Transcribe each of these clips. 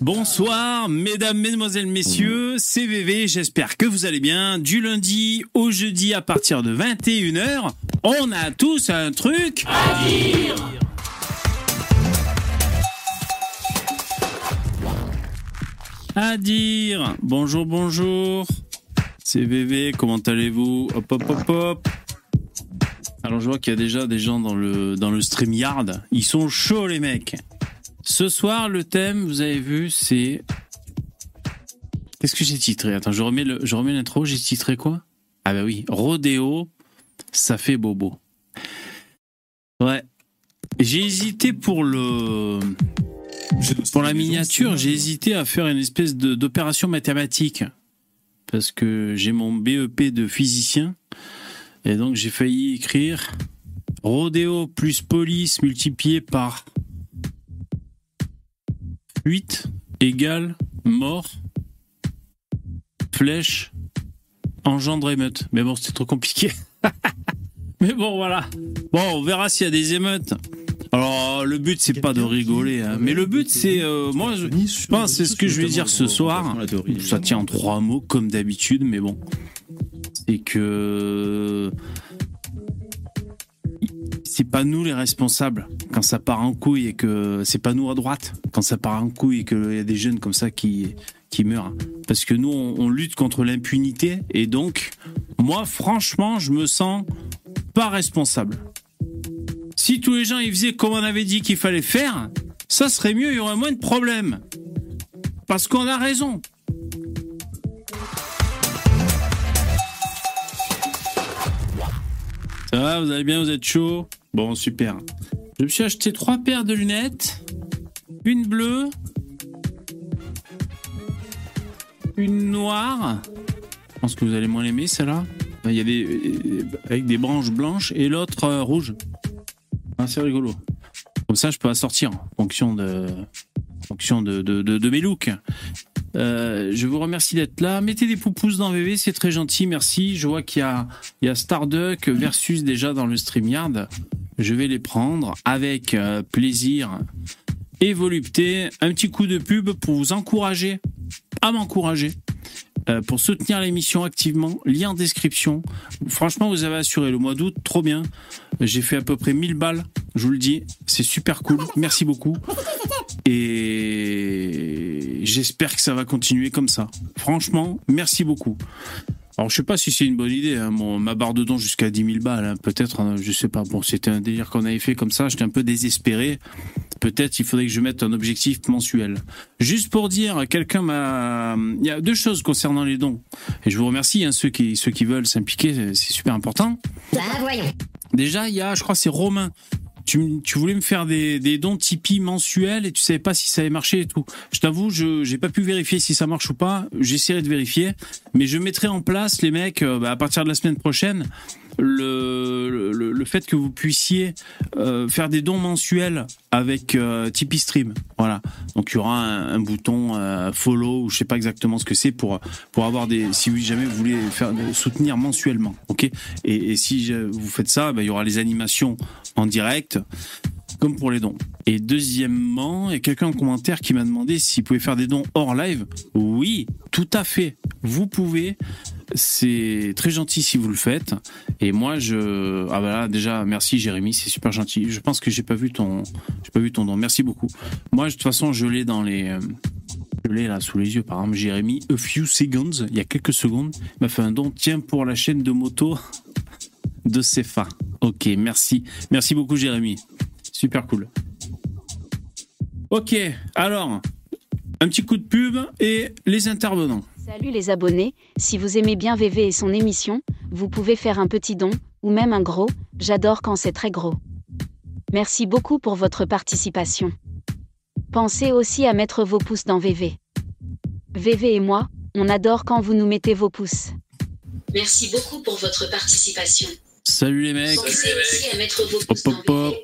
Bonsoir, mesdames, mesdemoiselles, messieurs, c'est VV, j'espère que vous allez bien. Du lundi au jeudi à partir de 21h, on a tous un truc à dire À dire Bonjour, bonjour C'est VV, comment allez-vous? Hop, hop, hop, hop alors je vois qu'il y a déjà des gens dans le dans le StreamYard. Ils sont chauds les mecs. Ce soir, le thème, vous avez vu, c'est Qu'est-ce que j'ai titré? Attends, je remets l'intro, j'ai titré quoi? Ah bah oui, rodéo, ça fait bobo. Ouais. J'ai hésité pour le pour la miniature, j'ai hésité à faire une espèce d'opération mathématique parce que j'ai mon BEP de physicien et donc j'ai failli écrire rodéo plus police multiplié par 8 égale mort flèche engendre émeute. Mais bon, c'était trop compliqué. Mais bon, voilà. Bon, on verra s'il y a des émeutes. Alors, le but, c'est pas de rigoler, hein. mais le but, c'est, euh, moi, je, pense, c'est ce que je vais dire ce soir. Ça tient en trois mots, comme d'habitude, mais bon. C'est que c'est pas nous les responsables quand ça part en couille et que c'est pas nous à droite quand ça part en couille et qu'il y a des jeunes comme ça qui qui meurent. Parce que nous on, lutte contre l'impunité et donc moi franchement je me sens pas responsable. Si tous les gens ils faisaient comme on avait dit qu'il fallait faire ça serait mieux il y aurait moins de problèmes. Parce qu'on a raison. Ça va, vous allez bien, vous êtes chaud? Bon, super. Je me suis acheté trois paires de lunettes. Une bleue. Une noire. Je pense que vous allez moins l'aimer, celle-là. Il y a des... euh, avec des branches blanches et l'autre euh, rouge. Ah, c'est rigolo. Comme ça, je peux la sortir en fonction de, en fonction de, de, de, mes looks. Euh, je vous remercie d'être là. Mettez des poupousses dans VV, c'est très gentil, merci. Je vois qu'il y a, il y a Starduck versus déjà dans le StreamYard. Je vais les prendre avec euh, plaisir et volupté. Un petit coup de pub pour vous encourager à m'encourager. euh, pour soutenir l'émission activement, lien en description. Franchement, vous avez assuré le mois d'août, trop bien. J'ai fait à peu près 1000 balles, je vous le dis. C'est super cool. Merci beaucoup. Et j'espère que ça va continuer comme ça. Franchement, merci beaucoup. Alors, je sais pas si c'est une bonne idée, hein, mon- ma barre de dons jusqu'à 10 000 balles, hein, peut-être, hein, je sais pas. Bon, c'était un délire qu'on avait fait comme ça, j'étais un peu désespéré. Peut-être il faudrait que je mette un objectif mensuel. Juste pour dire, quelqu'un m'a... Il y a deux choses concernant les dons. Et je vous remercie, hein, ceux, qui, ceux qui veulent s'impliquer, c'est super important. Bah voyons. Déjà, il y a, je crois, c'est Romain. Tu, voulais me faire des, des dons Tipeee mensuels et tu savais pas si ça allait marcher et tout. Je t'avoue, je j'ai pas pu vérifier si ça marche ou pas. J'essaierai de vérifier, mais je mettrai en place, les mecs, euh, bah, à partir de la semaine prochaine, le, le, fait que vous puissiez euh, faire des dons mensuels avec euh, Tipeee Stream. Voilà. Donc il y aura un, bouton euh, follow ou je sais pas exactement ce que c'est pour pour avoir des si vous- jamais vous voulez faire soutenir mensuellement. OK? Et, si vous faites ça, bah, il y aura les animations en direct comme pour les dons. Et deuxièmement, il y a quelqu'un en commentaire qui m'a demandé s'il pouvait faire des dons hors live. Oui, tout à fait. Vous pouvez. C'est très gentil si vous le faites. Et moi, je ah bah déjà merci Jérémy, c'est super gentil. Je pense que j'ai pas vu ton j'ai pas vu ton don. Merci beaucoup. Moi, de toute façon, je l'ai dans les je l'ai là sous les yeux. Par exemple, Jérémy, a few seconds, il y a quelques secondes, m'a fait un don. Tiens pour la chaîne de moto de Cefa. Ok, merci, merci beaucoup Jérémy. Super cool. Ok, alors un petit coup de pub et les intervenants. Salut les abonnés, si vous aimez bien VV et son émission, vous pouvez faire un petit don, ou même un gros, j'adore quand c'est très gros. Merci beaucoup pour votre participation. Pensez aussi à mettre vos pouces dans VV. VV et moi, on adore quand vous nous mettez vos pouces. Merci beaucoup pour votre participation. Salut les mecs. Hop hop hop.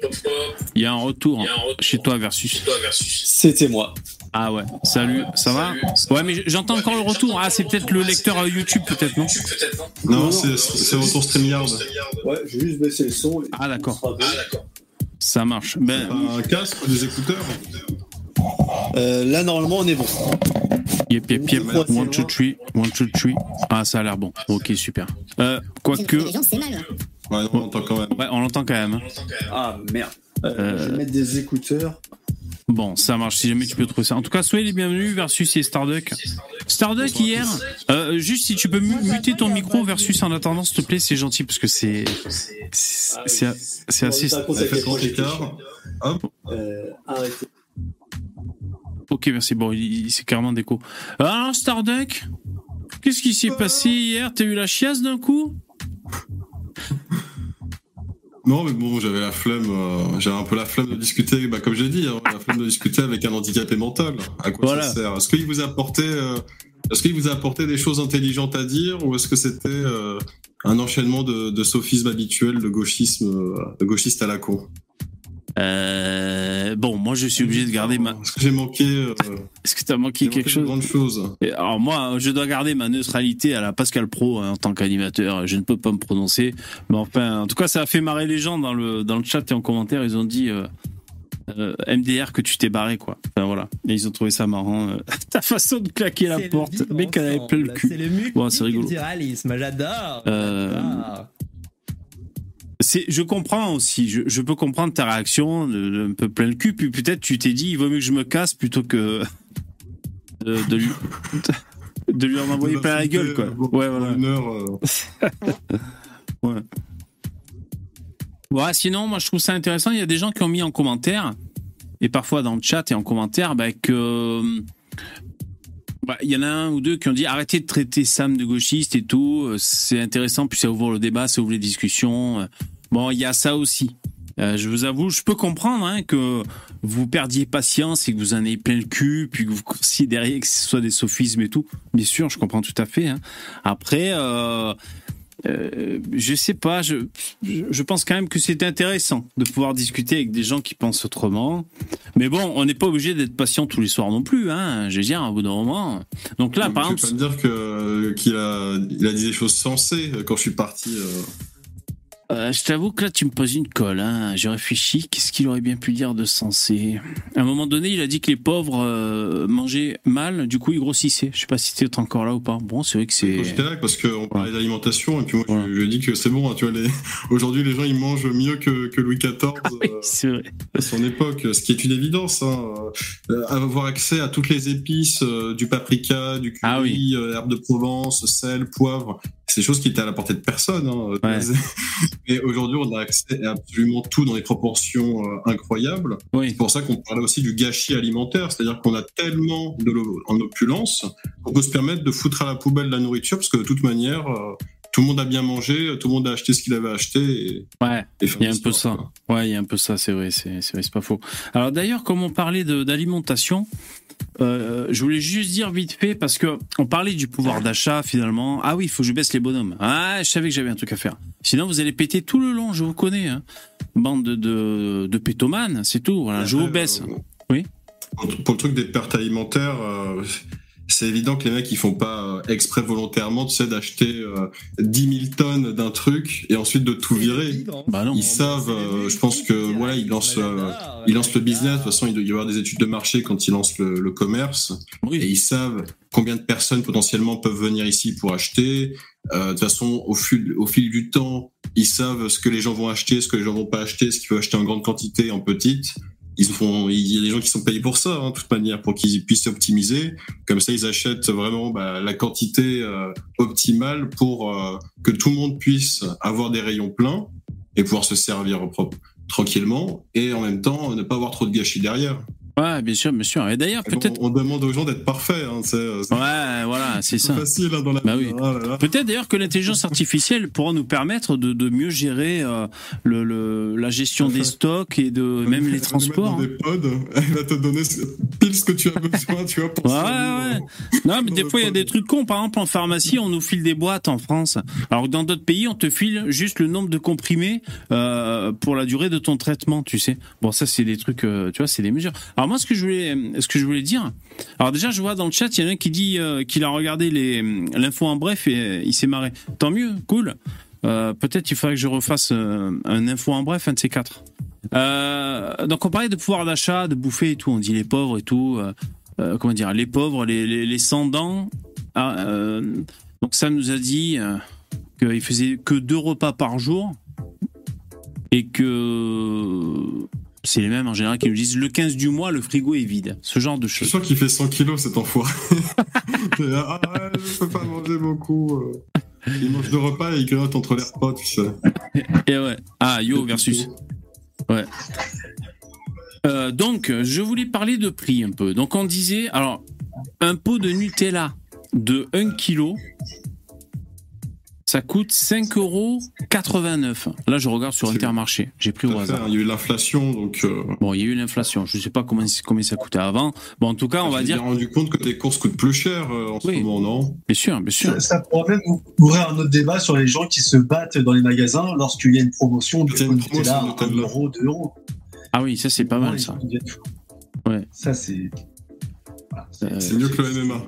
Il y a un retour chez toi versus. C'était moi. Ah ouais. Salut, ça va Ouais, mais j'entends encore le retour. Ah, c'est peut-être le lecteur euh, YouTube, peut-être non Non, c'est c'est retour StreamYard. Ouais, j'ai juste baissé le son. et Ah d'accord. Ça marche. Ben Un casque, des écouteurs Euh, là, normalement, on est bon. Yep, yep, yep. One, two, three. One, two, three. Ah, ça a l'air bon. Ok, super. Euh, quoique. Les gens, c'est mal. Ouais, on entend quand même. Ouais, on l'entend quand même. hein. Ah, merde. Euh, Euh. Je vais mettre des écouteurs. Bon, ça marche si jamais tu peux trouver ça. En tout cas, soyez les bienvenus versus et Starduck. Starduck hier, euh, juste si tu peux mu- muter ton micro versus en attendant, s'il te plaît, c'est gentil parce que c'est c'est c'est c'est assez. Ça raconte à Ça fait quel point 30 j'étais écarts. chiant. Hop. Euh, arrêtez. Ok, merci. Bon, c'est carrément déco. Alors Starduck, qu'est-ce qui s'est passé hier? T'as eu la chiasse d'un coup? Non, mais bon, j'avais la flemme, euh, j'avais un peu la flemme de discuter, bah, comme j'ai dit, hein, la flemme de discuter avec un handicapé mental. À quoi Voilà. ça sert? Est-ce qu'il vous a apporté, euh, est-ce qu'il vous a apporté des choses intelligentes à dire, ou est-ce que c'était euh, un enchaînement de, de sophismes habituels de gauchisme, de gauchiste à la con? Euh, Bon, moi je suis obligé de garder ma. Est-ce que j'ai manqué, euh, Est-ce que t'as manqué quelque chose grandes choses Et Alors moi, je dois garder ma neutralité à la Pascal Pro hein, en tant qu'animateur. Je ne peux pas me prononcer, mais enfin, en tout cas, ça a fait marrer les gens dans le dans le chat et en commentaire. Ils ont dit euh, euh, MDR que tu t'es barré quoi. Enfin voilà, et ils ont trouvé ça marrant. euh, ta façon de claquer la porte, mec elle avait plein le cul. C'est le Bon, c'est rigolo. j'adore. Euh, j'adore. Je comprends aussi. Je, je peux comprendre ta réaction, de un peu plein le cul. Puis peut-être tu t'es dit, il vaut mieux que je me casse plutôt que de, de lui de lui en envoyer plein la gueule quoi. Bon, Ouais voilà. Une heure, euh, Ouais, sinon, moi, je trouve ça intéressant. Il y a des gens qui ont mis en commentaire, et parfois dans le chat et en commentaire, bah, que. Bah, y en a un ou deux qui ont dit arrêtez de traiter Sam de gauchiste et tout. euh, C'est intéressant, puis ça ouvre le débat, ça ouvre les discussions. Bon, il y a ça aussi. Euh, je vous avoue, je peux comprendre hein, que vous perdiez patience et que vous en ayez plein le cul, puis que vous considériez que ce soit des sophismes et tout. Bien sûr, je comprends tout à fait. hein. Après, euh, euh, je sais pas, je, je je pense quand même que c'est intéressant de pouvoir discuter avec des gens qui pensent autrement. Mais bon, on n'est pas obligé d'être patient tous les soirs non plus, hein. Je veux dire, au bout d'un moment. Donc là, par je vais exemple, pas me dire que qu'il a, il a dit des choses sensées euh, quand je suis parti. euh, Euh, je t'avoue que là, tu me poses une colle. Hein. J'ai réfléchi. Qu'est-ce qu'il aurait bien pu dire de sensé? À un moment donné, il a dit que les pauvres euh, mangeaient mal, du coup, ils grossissaient. Je sais pas si t'es encore là ou pas. Bon, c'est vrai que c'est. J'étais là, parce qu'on parlait d'alimentation, et puis moi, je, je dis que c'est bon, hein, tu vois, les... aujourd'hui, les gens, ils mangent mieux que, que Louis XIV Oui, euh, vrai. à son époque, ce qui est une évidence. Hein. Euh, avoir accès à toutes les épices, du paprika, du curry, Ah oui. herbe de Provence, sel, poivre, c'est des choses qui étaient à la portée de personne. Hein. Ouais. Et aujourd'hui, on a accès à absolument tout dans des proportions euh, incroyables. Oui. C'est pour ça qu'on parlait aussi du gâchis alimentaire, c'est-à-dire qu'on a tellement de en opulence qu'on peut se permettre de foutre à la poubelle la nourriture parce que de toute manière, euh, tout le monde a bien mangé, tout le monde a acheté ce qu'il avait acheté. Et, Ouais. Il y a un peu ça. quoi. Ouais, il y a un peu ça, c'est vrai, c'est pas faux. Alors d'ailleurs, comme on parlait d'alimentation, euh, je voulais juste dire vite fait parce que on parlait du pouvoir d'achat finalement. Ah oui, il faut que je baisse les bonhommes. Ah, je savais que j'avais un truc à faire. Sinon, vous allez péter tout le long. Je vous connais, hein. bande de de, pétomanes, c'est tout. Voilà, je vous baisse. euh, Oui. Pour, pour le truc des pertes alimentaires, euh, c'est évident que les mecs ils font pas euh, exprès volontairement, tu sais, d'acheter euh, 10 000 tonnes d'un truc et ensuite de tout virer. Bah non. Ils savent, euh, je pense que voilà, ils lancent, euh, ils lancent le business. De toute façon, il doit y avoir des études de marché quand ils lancent le, le commerce. Et ils savent combien de personnes potentiellement peuvent venir ici pour acheter. Euh, de toute façon, au fil, au fil du temps, ils savent ce que les gens vont acheter, ce que les gens vont pas acheter, ce qu'ils peuvent acheter en grande quantité, en petite. Il y a des gens qui sont payés pour ça, hein, de toute manière, pour qu'ils puissent optimiser. Comme ça, ils achètent vraiment bah, la quantité euh, optimale pour euh, que tout le monde puisse avoir des rayons pleins et pouvoir se servir propre, tranquillement et en même temps ne pas avoir trop de gâchis derrière. Ouais, bien sûr, bien sûr. Et d'ailleurs, peut-être. on demande aux gens d'être parfaits. Hein, c'est Ouais, voilà, c'est ça. facile hein, dans la Bah oui. Ah. Peut-être d'ailleurs que l'intelligence artificielle pourra nous permettre de, de mieux gérer euh, le, le- la gestion des stocks et de même les transports. Dans des pods, elle va te donner pile ce que tu as besoin, tu vois, pour Ouais. Non, mais des fois, il y a des trucs cons. Par exemple, en pharmacie, on nous file des boîtes en France. Alors que dans d'autres pays, on te file juste le nombre de comprimés euh, pour la durée de ton traitement, tu sais. Bon, ça, c'est des trucs, euh, tu vois, c'est des mesures. Alors moi, ce que je voulais, ce que je voulais dire. Alors déjà, je vois dans le chat, il y en a un qui dit euh, qu'il a regardé l'info en bref et euh, il s'est marré. Tant mieux, cool. Euh, Peut-être il faudrait que je refasse un info en bref, un de ces quatre. Donc on parlait de pouvoir d'achat, de bouffer et tout. On dit les pauvres et tout. comment dire Les pauvres, les, les, sans dents. Ah, donc Sam nous a dit qu'il faisait que deux repas par jour et que c'est les mêmes en général qui nous disent le 15 du mois, le frigo est vide. Ce genre de Je suis choses. sûr qu'il fait 100 kilos cet enfoiré. Ah ouais, je peux pas manger beaucoup. euh. Il mange deux repas et il grignote entre les repas, tu sais. Et ouais. Ah, Yo versus. Ouais. Euh, donc, je voulais parler de prix un peu. Donc, on disait, alors, un pot de Nutella de 1 kg, ça coûte 5,89 euros. Là, je regarde sur Intermarché. J'ai pris au hasard. Il y a eu l'inflation, donc euh, Bon, il y a eu l'inflation. Je sais pas comment, combien ça coûtait avant. Bon, en tout cas, on va dire. suis rendu compte que tes courses coûtent plus cher euh, en Oui. ce moment, non? Bien sûr, bien sûr. Ça, ça pourrait même ouvrir un autre débat sur les gens qui se battent dans les magasins lorsqu'il y a une promotion de Il y a une promotion Nutella de à 1 Nutella. euro, 2 euros. Ah oui, ça, c'est pas mal, ça. Ouais. Ça, c'est. Voilà, c'est- Euh, C'est mieux que le MMA.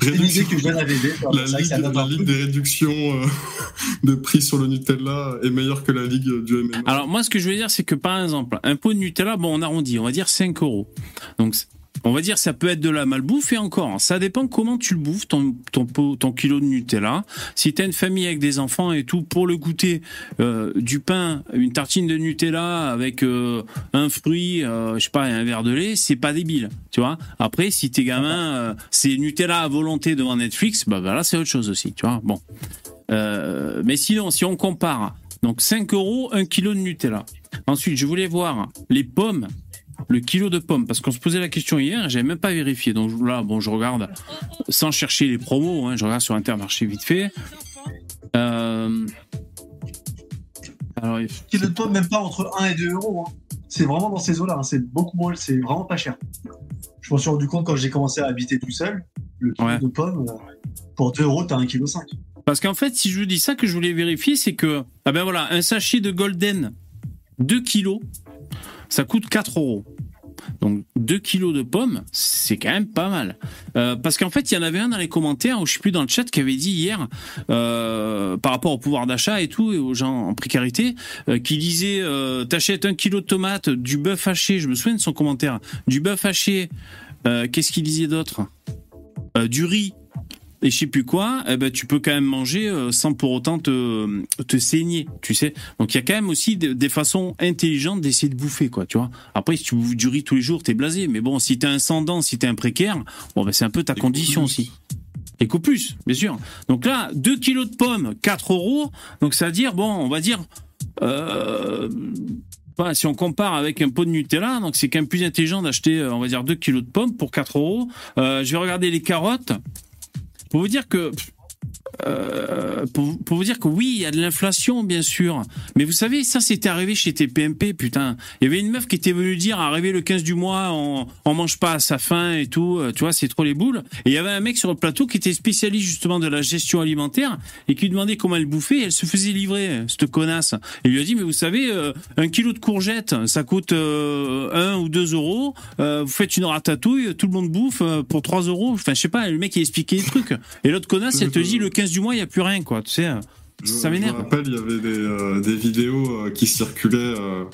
C'est que je. La C'est vrai que ligue, la des réductions euh, de prix sur le Nutella est meilleure que la ligue du MMA. Alors moi, ce que je veux dire, c'est que par exemple, un pot de Nutella, bon, on arrondit, on va dire 5 euros. Donc, on va dire ça peut être de la malbouffe et encore, ça dépend comment tu le bouffes, ton, ton, ton kilo de Nutella. Si tu as une famille avec des enfants et tout, pour le goûter, euh, du pain, une tartine de Nutella avec euh, un fruit, euh, je sais pas, et un verre de lait, c'est pas débile, tu vois. Après, si tes gamins, euh, c'est Nutella à volonté devant Netflix, bah, là, c'est autre chose aussi, tu vois. Bon. Mais sinon, si on compare, donc 5 euros, 1 kilo de Nutella. Ensuite, je voulais voir les pommes, le kilo de pommes, parce qu'on se posait la question hier, et j'avais même pas vérifié. Donc là, bon, je regarde sans chercher les promos, hein, je regarde sur Intermarché vite fait. Euh... Alors, il- Kilo de pommes, même pas entre 1 et 2 euros. hein. C'est vraiment dans ces eaux-là. hein. C'est beaucoup moins. C'est vraiment pas cher. Je m'en suis rendu compte quand j'ai commencé à habiter tout seul. Le kilo Ouais. de pommes, pour 2 euros, t'as 1,5 kg. Parce qu'en fait, si je vous dis ça, que je voulais vérifier, c'est que, ah ben voilà, un sachet de Golden, 2 kilos, ça coûte 4 euros. Donc 2 kilos de pommes, c'est quand même pas mal. Euh, parce qu'en fait, il y en avait un dans les commentaires, ou je sais plus dans le chat, qui avait dit hier, euh, par rapport au pouvoir d'achat et tout, et aux gens en précarité, euh, qui disait, t'achètes un kilo de tomates, du bœuf haché, je me souviens de son commentaire, du bœuf haché, qu'est-ce qu'il disait d'autre? Du riz, et je sais plus quoi, eh ben, tu peux quand même manger euh, sans pour autant te, te saigner, tu sais. Donc il y a quand même aussi des, des façons intelligentes d'essayer de bouffer, quoi, tu vois. Après, si tu bouffes du riz tous les jours, t'es blasé. Mais bon, si t'es un sans dents, si t'es un précaire, bon, ben, c'est un peu ta Et condition aussi. Et qu'au plus, bien sûr. Donc là, 2 kilos de pommes, 4 euros. Donc ça veut dire, bon, on va dire, euh, si on compare avec un pot de Nutella, donc c'est quand même plus intelligent d'acheter, euh, on va dire, 2 kilos de pommes pour 4 euros. Euh, je vais regarder les carottes. Pour vous dire que euh, pour, vous dire que oui, il y a de l'inflation, bien sûr. Mais vous savez, ça, c'était arrivé chez TPMP, putain. Il y avait une meuf qui était venue dire, arrivé le 15 du mois, on, on mange pas à sa faim et tout. euh, Tu vois, c'est trop les boules. Et il y avait un mec sur le plateau qui était spécialiste justement de la gestion alimentaire et qui lui demandait comment elle bouffait. Et elle se faisait livrer, cette connasse. Et lui a dit, mais vous savez, euh, un kilo de courgettes, ça coûte euh, 1 ou 2 euros. Vous faites une ratatouille, tout le monde bouffe pour 3 euros. Enfin, je sais pas, le mec, il expliquait des trucs. Et l'autre connasse, elle te dit, le 15 du mois, il y a plus rien, quoi. Tu sais, Je, ça je m'énerve. me rappelle, il y avait des, euh, des vidéos euh, qui circulaient euh,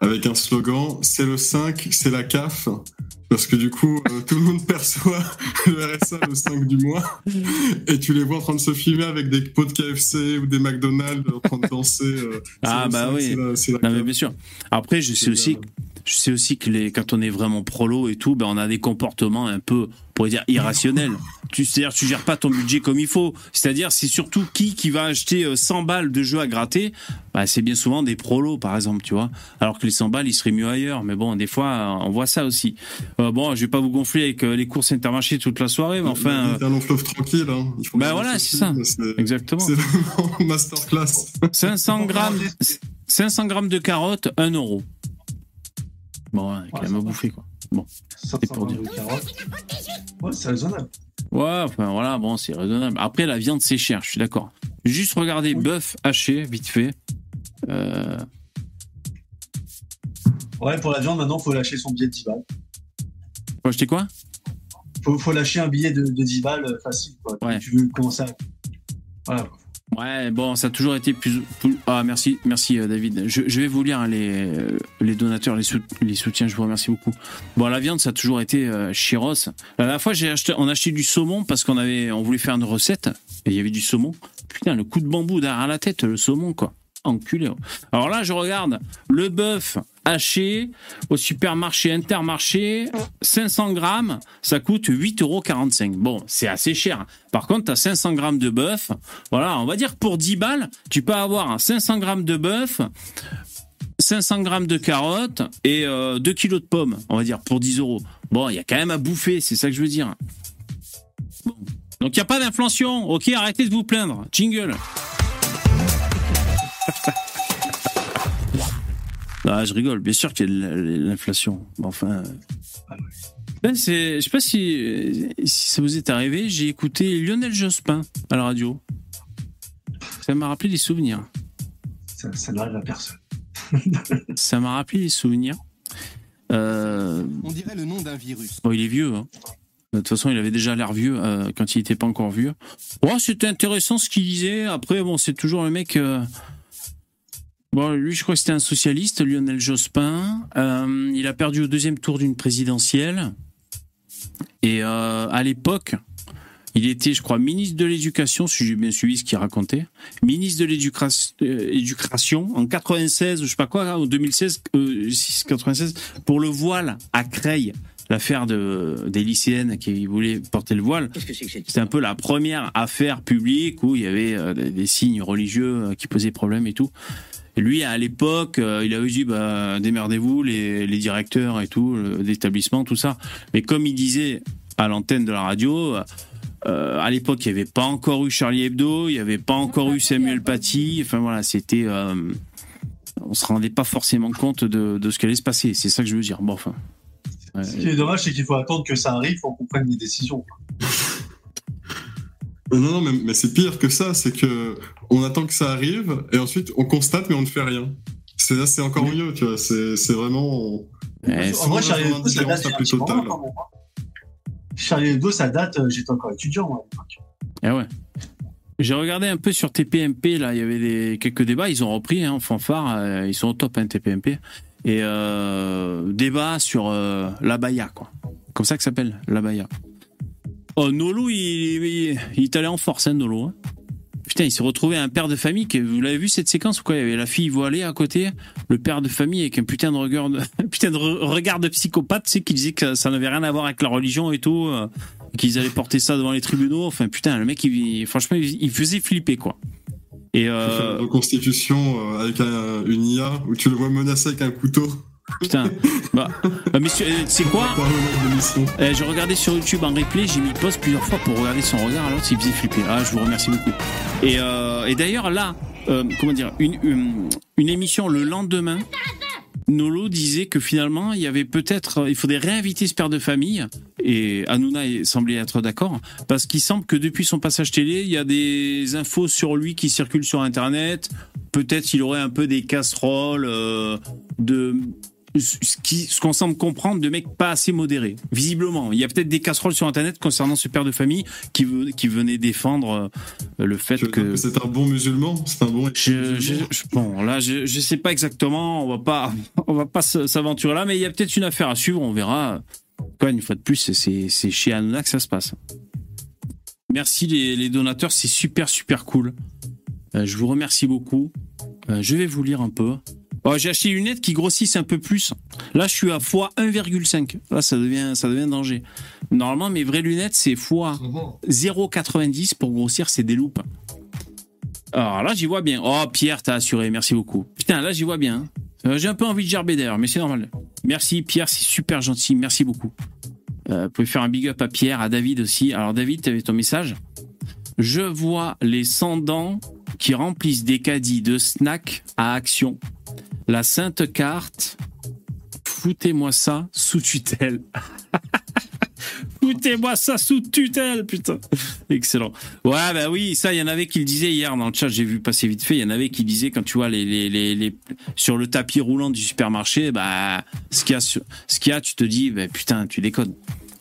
avec un slogan c'est le 5, c'est la CAF. Parce que du coup, tout le monde perçoit le RSA le 5 du mois. Et tu les vois en train de se filmer avec des pots de KFC ou des McDonald's en train de danser. Ah, bah 5, oui. c'est la- c'est la Non mais bien sûr. Après, je sais aussi, bien. Je sais aussi que les, quand on est vraiment prolo et tout, ben on a des comportements un peu, on pourrait dire irrationnels. tu c'est-à-dire, tu gères pas ton budget comme il faut. C'est-à-dire, c'est surtout qui qui va acheter euh, 100 balles de jeux à gratter? Bah, c'est bien souvent des prolos, par exemple, tu vois. Alors que les 100 balles, ils seraient mieux ailleurs. Mais bon, des fois, euh, on voit ça aussi. Euh, bon, je vais pas vous gonfler avec euh, les courses Intermarché toute la soirée, mais enfin, euh, C'est un long fleuve tranquille. Hein. Il faut regarder voilà, ce c'est ça. C'est exactement. c'est vraiment masterclass. 500 grammes, 500 grammes de carottes, 1 euro. Bon, ouais, quand Ouais, bouffer, quoi. 500 pour grammes de carottes. Ouais, c'est raisonnable. Ouais, enfin voilà, bon, c'est raisonnable. Après, la viande, c'est cher, je suis d'accord. Juste regarder Oui. bœuf haché, vite fait. Euh, Ouais, pour la viande, maintenant, faut lâcher son billet de 10 balles. faut acheter quoi? Faut, faut lâcher un billet de, de 10 balles euh, facile, quoi. Ouais. Tu veux commencer à. Voilà. Ouais, bon, ça a toujours été plus. plus- Ah, merci, merci euh, David. Je, vais vous lire hein, les, euh, les donateurs, les, sou- les soutiens. Je vous remercie beaucoup. Bon, la viande, ça a toujours été euh, Chiros. La fois, j'ai acheté, on a acheté du saumon parce qu'on avait, on voulait faire une recette et il y avait du saumon. Putain, le coup de bambou derrière la tête, le saumon, quoi. Enculé. oh. Alors là, je regarde le bœuf haché au supermarché Intermarché, 500 grammes, ça coûte 8,45 euros. Bon, c'est assez cher. Par contre, as 500 grammes de bœuf. Voilà, on va dire pour 10 balles, tu peux avoir 500 grammes de bœuf, 500 grammes de carottes et euh, 2 kilos de pommes, on va dire, pour 10 euros. Bon, il y a quand même à bouffer, c'est ça que je veux dire. Donc, il n'y a pas d'inflation. Ok, arrêtez de vous plaindre. Jingle. Ah, je rigole, bien sûr qu'il y a de l'inflation. Enfin. Ben, c'est, je sais pas si, si ça vous est arrivé, j'ai écouté Lionel Jospin à la radio. Ça m'a rappelé des souvenirs. Ça, ça n'arrive à personne. Ça m'a rappelé des souvenirs. Euh, On dirait le nom d'un virus. bon, il est vieux. hein. De toute façon, il avait déjà l'air vieux euh, quand il n'était pas encore vieux. Ouais, c'était intéressant ce qu'il disait. Après, bon, c'est toujours le mec. euh, Bon, lui, je crois que c'était un socialiste, Lionel Jospin. Euh, il a perdu au deuxième tour d'une présidentielle. Et euh, à l'époque, il était, je crois, ministre de l'Éducation, si j'ai bien suivi ce qu'il racontait. Ministre de l'Éducation euh, en 96, ou je sais pas quoi, en 2016, euh, 6, 96, pour le voile à Creil. L'affaire de, des lycéennes qui voulaient porter le voile. C'était un peu la première affaire publique où il y avait des signes religieux qui posaient problème et tout. Et lui, à l'époque, euh, il avait dit bah, démerdez-vous, les, les directeurs et tout, euh, d'établissement, tout ça. Mais comme il disait à l'antenne de la radio, euh, à l'époque, il n'y avait pas encore eu Charlie Hebdo, il n'y avait pas encore eu Samuel Paty. Enfin voilà, c'était. euh, on se rendait pas forcément compte de, de ce qui allait se passer. C'est ça que je veux dire. Bon, enfin. Ouais. Ce qui est dommage, c'est qu'il faut attendre que ça arrive pour qu'on prenne des décisions. Euh, Non, non, mais, mais c'est pire que ça, c'est que on attend que ça arrive et ensuite on constate mais on ne fait rien. C'est là, c'est encore mieux, tu vois. C'est c'est vraiment. Ouais, En vrai, Charlie Hebdo, ça date la plus hein. Charlie Hebdo, ça date, euh, j'étais encore étudiant, moi, à l'époque. Ah ouais. J'ai regardé un peu sur TPMP, là, il y avait des, quelques débats, ils ont repris, hein, en fanfare, euh, ils sont au top, hein, TPMP. Et euh, débat sur euh, l'abaya, quoi. Comme ça que ça s'appelle, l'abaya. Oh, Nolo, il, il, est allé en force, hein, Nolo. hein. Putain, il s'est retrouvé un père de famille, qui, vous l'avez vu cette séquence ou quoi? Il y avait la fille voilée à côté, le père de famille avec un putain de regard de, putain de re- regard de psychopathe, sais, qui disait que ça n'avait rien à voir avec la religion et tout. euh, qu'ils allaient porter ça devant les tribunaux. Enfin, putain, le mec, il, franchement, il, faisait flipper, quoi. Et euh, une reconstitution euh, avec un- une IA où tu le vois menacé avec un couteau. Putain, bah, bah, mais c'est c'est quoi. Eh, J'ai regardé sur YouTube en replay, j'ai mis pause plusieurs fois pour regarder son regard, alors il faisait flipper. Ah, je vous remercie beaucoup. Et, euh, et d'ailleurs, là, euh, comment dire, une, une, une émission le lendemain, Nolo disait que finalement, il y avait peut-être, il faudrait réinviter ce père de famille, et Hanouna semblait être d'accord, parce qu'il semble que depuis son passage télé, il y a des infos sur lui qui circulent sur Internet. Peut-être il aurait un peu des casseroles euh, de ce qui- ce qu'on semble comprendre de mecs pas assez modérés. Visiblement, il y a peut-être des casseroles sur Internet concernant ce père de famille qui, venait défendre euh, le fait que que c'est un bon musulman? C'est un bon. je, je- je- bon, là, je, je sais pas exactement. On va pas, on va pas s'aventurer là, mais il y a peut-être une affaire à suivre. On verra. Quoi, une fois de plus, c'est, c'est chez Hanouna que ça se passe. Merci les, les donateurs, c'est super super cool. Euh, je vous remercie beaucoup. Euh, je vais vous lire un peu. Oh, j'ai acheté une lunette qui grossissent un peu plus. Là, je suis à x 1,5. Là, ça devient, ça devient danger. Normalement, mes vraies lunettes, c'est x 0,90 pour grossir, c'est des loupes. Alors là, j'y vois bien. Oh, Pierre, t'as assuré, merci beaucoup. Putain, là, j'y vois bien. Euh, J'ai un peu envie de gerber d'ailleurs, mais c'est normal. Merci, Pierre, c'est super gentil, merci beaucoup. Euh, vous pouvez faire un big up à Pierre, à David aussi. Alors, David, t'avais ton message? Je vois les sans-dents qui remplissent des caddies de snacks à action. La sainte carte. Foutez-moi ça sous tutelle. Foutez-moi ça sous tutelle, putain. Excellent. Ouais, bah oui, ça, il y en avait qui le disaient hier dans le chat, j'ai vu passer vite fait, il y en avait qui disaient quand tu vois les, sur le tapis roulant du supermarché, bah, ce qu'il y a, sur- ce qu'il y a, tu te dis, bah, putain, tu déconnes.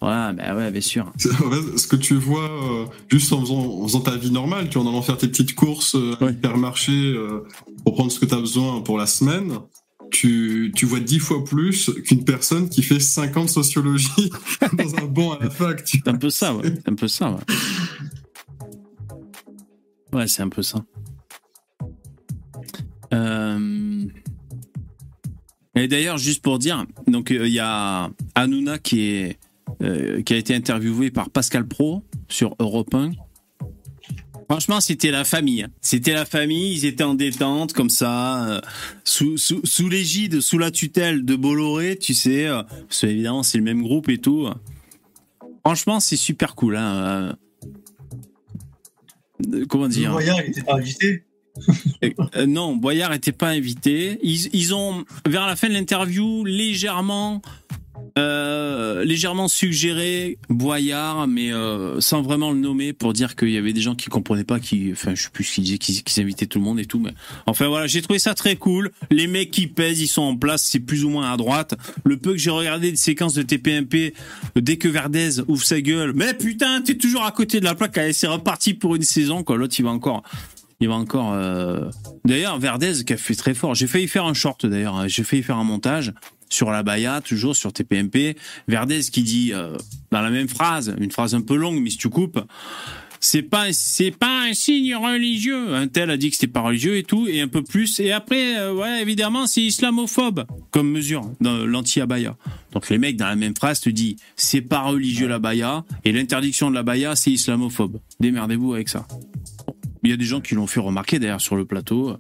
Ouais, bah ouais, bien sûr. Ce que tu vois euh, juste en faisant, en faisant ta vie normale, tu vois, en allant faire tes petites courses euh, à Ouais. l'hypermarché euh, pour prendre ce que tu as besoin pour la semaine, tu, tu vois dix fois plus qu'une personne qui fait 5 ans de sociologie dans un banc à la fac. C'est un peu ça, ouais. C'est un peu ça, ouais. Ouais, c'est un peu ça. Euh, Et d'ailleurs, juste pour dire, donc euh, il y a Hanouna qui est euh, qui a été interviewé par Pascal Pro sur Europe 1. Franchement, c'était la famille. hein. C'était la famille. Ils étaient en détente comme ça, euh, sous, sous, sous l'égide, sous la tutelle de Bolloré, tu sais. euh, parce que, évidemment, c'est le même groupe et tout. Franchement, c'est super cool. Hein. Comment dire Voyard, il était pas invité. Euh, non, Boyard n'était pas invité. Ils, ils ont, vers la fin de l'interview, légèrement, euh, légèrement suggéré Boyard, mais euh, sans vraiment le nommer pour dire qu'il y avait des gens qui comprenaient pas, qui, enfin, je sais plus qu'ils qu'ils qu'ils invitaient tout le monde et tout, mais enfin voilà, j'ai trouvé ça très cool. Les mecs qui pèsent, ils sont en place, c'est plus ou moins à droite. Le peu que j'ai regardé des séquences de TPMP, dès que Verdez ouvre sa gueule, mais putain, t'es toujours à côté de la plaque, allez, c'est reparti pour une saison, quoi. L'autre, il va encore il va encore. euh, D'ailleurs, Verdez qui a fait très fort. J'ai failli faire un short d'ailleurs. hein. J'ai failli faire un montage sur la Baïa, toujours sur TPMP. Verdez qui dit euh, dans la même phrase, une phrase un peu longue, mais si tu coupes, c'est pas c'est pas un signe religieux. Un tel a dit que c'était pas religieux et tout, et un peu plus. Et après, euh, ouais, évidemment, c'est islamophobe comme mesure dans l'anti-abaya. Donc les mecs dans la même phrase te disent c'est pas religieux la Baïa et l'interdiction de la Baïa c'est islamophobe. Démerdez-vous avec ça. Il y a des gens qui l'ont fait remarquer d'ailleurs sur le plateau.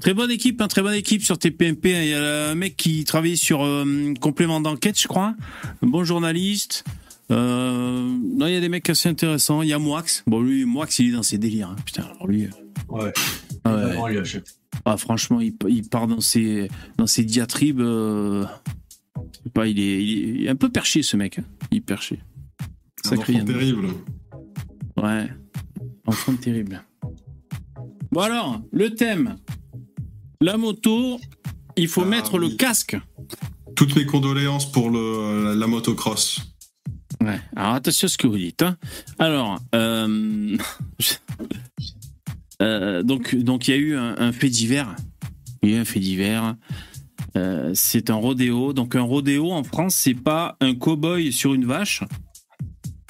Très bonne équipe, hein, très bonne équipe sur TPMP. Il y a un mec qui travaillait sur euh, complément d'enquête, je crois. Un bon journaliste. Euh, non, il y a des mecs assez intéressants. Il y a Moix. Bon, lui, Moix, il est dans ses délires. hein. Putain, alors lui. euh, Ouais. ah ouais. Vraiment, lui, Ah, franchement, il, il part dans ses, dans ses diatribes. euh, je sais pas, il est, il est- un peu perché, ce mec. hein. Il est perché. Un Sacré enfant terrible. Ouais. Enfant terrible. Bon alors, le thème. La moto, il faut Ah, mettre le casque. Toutes mes condoléances pour le, la motocross. Ouais. Alors attention à ce que vous dites. hein. Alors, euh, euh, donc donc il y a eu un, un fait divers. Il y a eu un fait divers. Euh, c'est un rodéo. Donc un rodéo en France, c'est pas un cow-boy sur une vache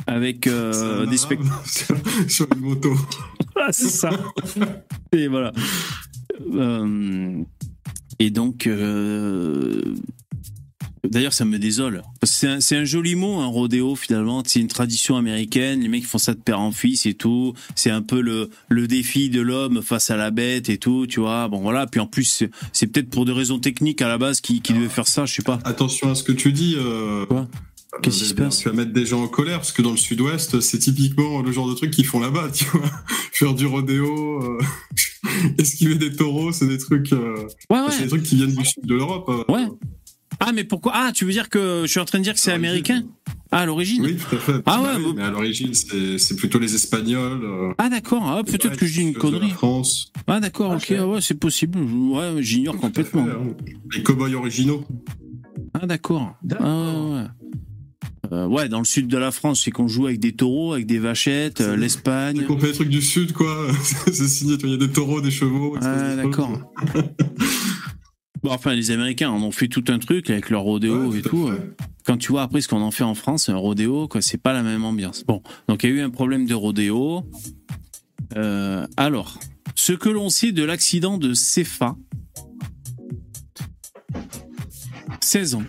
avec des spectacles. sur, sur une moto. Ah, c'est ça. et voilà. Euh, et donc, euh, d'ailleurs, ça me désole. C'est un, joli mot, un rodéo, finalement. C'est une tradition américaine. Les mecs font ça de père en fils et tout. C'est un peu le, le défi de l'homme face à la bête et tout, tu vois. Bon, voilà. Puis en plus, c'est- peut-être pour des raisons techniques à la base qui, qui devaient faire ça, je sais pas. Attention à ce que tu dis. euh, Quoi? Qu'est-ce qui se passe Tu vas mettre des gens en colère parce que dans le sud-ouest, c'est typiquement le genre de truc qu'ils font là-bas, tu vois. Faire du rodéo, euh, esquiver des taureaux, c'est des trucs, euh, Ouais, c'est des ouais. trucs qui viennent du sud de l'Europe. euh. Ouais. Ah, mais pourquoi? Ah, tu veux dire que je suis en train de dire que c'est américain? Ah, à l'origine Oui, tout à fait. Ah Bah ouais, oui, mais à l'origine, c'est plutôt les Espagnols. euh, Ah, d'accord. Ah, peut-être ouais, que je dis une connerie. France. Ah d'accord, ok, ah ouais, c'est possible. Ouais, j'ignore complètement. fait, hein. Les cow-boys originaux. Ah d'accord. D'accord. Ah, ouais, ouais. Euh, ouais, dans le sud de la France, c'est qu'on joue avec des taureaux, avec des vachettes, euh, l'Espagne. On fait des trucs du sud, quoi. c'est signé, il y a des taureaux, des chevaux. Ah d'accord. Bon, enfin, les Américains en ont fait tout un truc avec leur rodéo Ouais, et tout fait. Quand tu vois après ce qu'on en fait en France, un rodéo, quoi, c'est pas la même ambiance. Bon, donc il y a eu un problème de rodéo. Euh, alors, ce que l'on sait de l'accident de Cefa, 16 ans,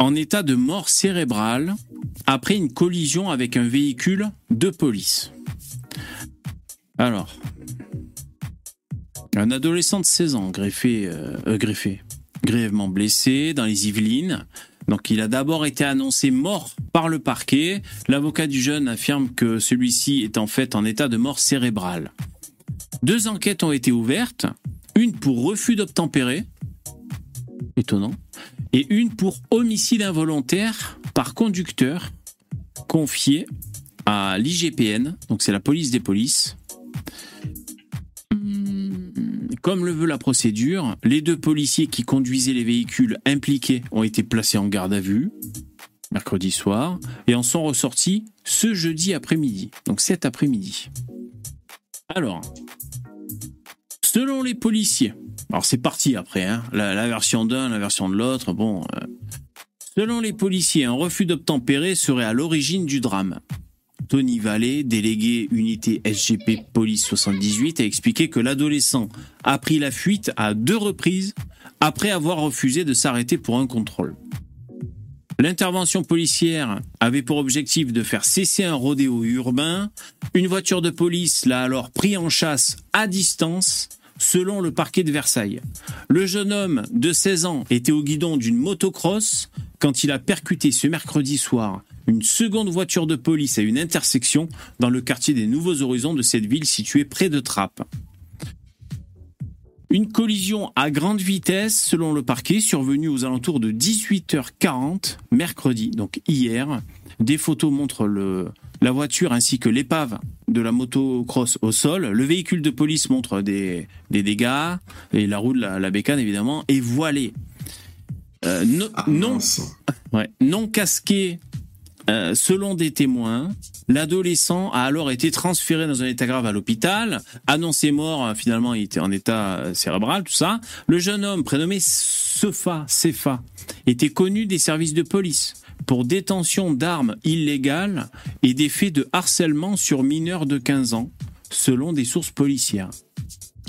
en état de mort cérébrale après une collision avec un véhicule de police. Alors, un adolescent de 16 ans greffé, euh, greffé, grièvement blessé dans les Yvelines. Donc il a d'abord été annoncé mort par le parquet. L'avocat du jeune affirme que celui-ci est en fait en état de mort cérébrale. Deux enquêtes ont été ouvertes, une pour refus d'obtempérer, étonnant, et une pour homicide involontaire par conducteur, confiée à l'IGPN, donc c'est la police des polices. Hum, Comme le veut la procédure, les deux policiers qui conduisaient les véhicules impliqués ont été placés en garde à vue. mercredi soir, et en sont ressortis ce jeudi après-midi, donc cet après-midi. Alors, selon les policiers, alors c'est parti après, hein, la, version d'un, la version de l'autre, bon. euh, selon les policiers, un refus d'obtempérer serait à l'origine du drame. Tony Vallée, délégué unité SGP Police 78, a expliqué que l'adolescent a pris la fuite à deux reprises après avoir refusé de s'arrêter pour un contrôle. L'intervention policière avait pour objectif de faire cesser un rodéo urbain. Une voiture de police l'a alors pris en chasse à distance, selon le parquet de Versailles. Le jeune homme de 16 ans était au guidon d'une motocross quand il a percuté ce mercredi soir une seconde voiture de police à une intersection dans le quartier des Nouveaux Horizons de cette ville située près de Trappes. Une collision à grande vitesse, selon le parquet, survenue aux alentours de 18h40 mercredi, donc hier. Des photos montrent le, la voiture ainsi que l'épave de la motocross au sol. Le véhicule de police montre des, des dégâts et la roue de la, la bécane évidemment est voilée. Euh, no- Ah, non. Ouais. Non casqué, euh, selon des témoins, l'adolescent a alors été transféré dans un état grave à l'hôpital, annoncé mort, euh, finalement il était en état cérébral, tout ça. Le jeune homme, prénommé Sefa, Sefa, était connu des services de police pour détention d'armes illégales et des faits de harcèlement sur mineurs de 15 ans, selon des sources policières.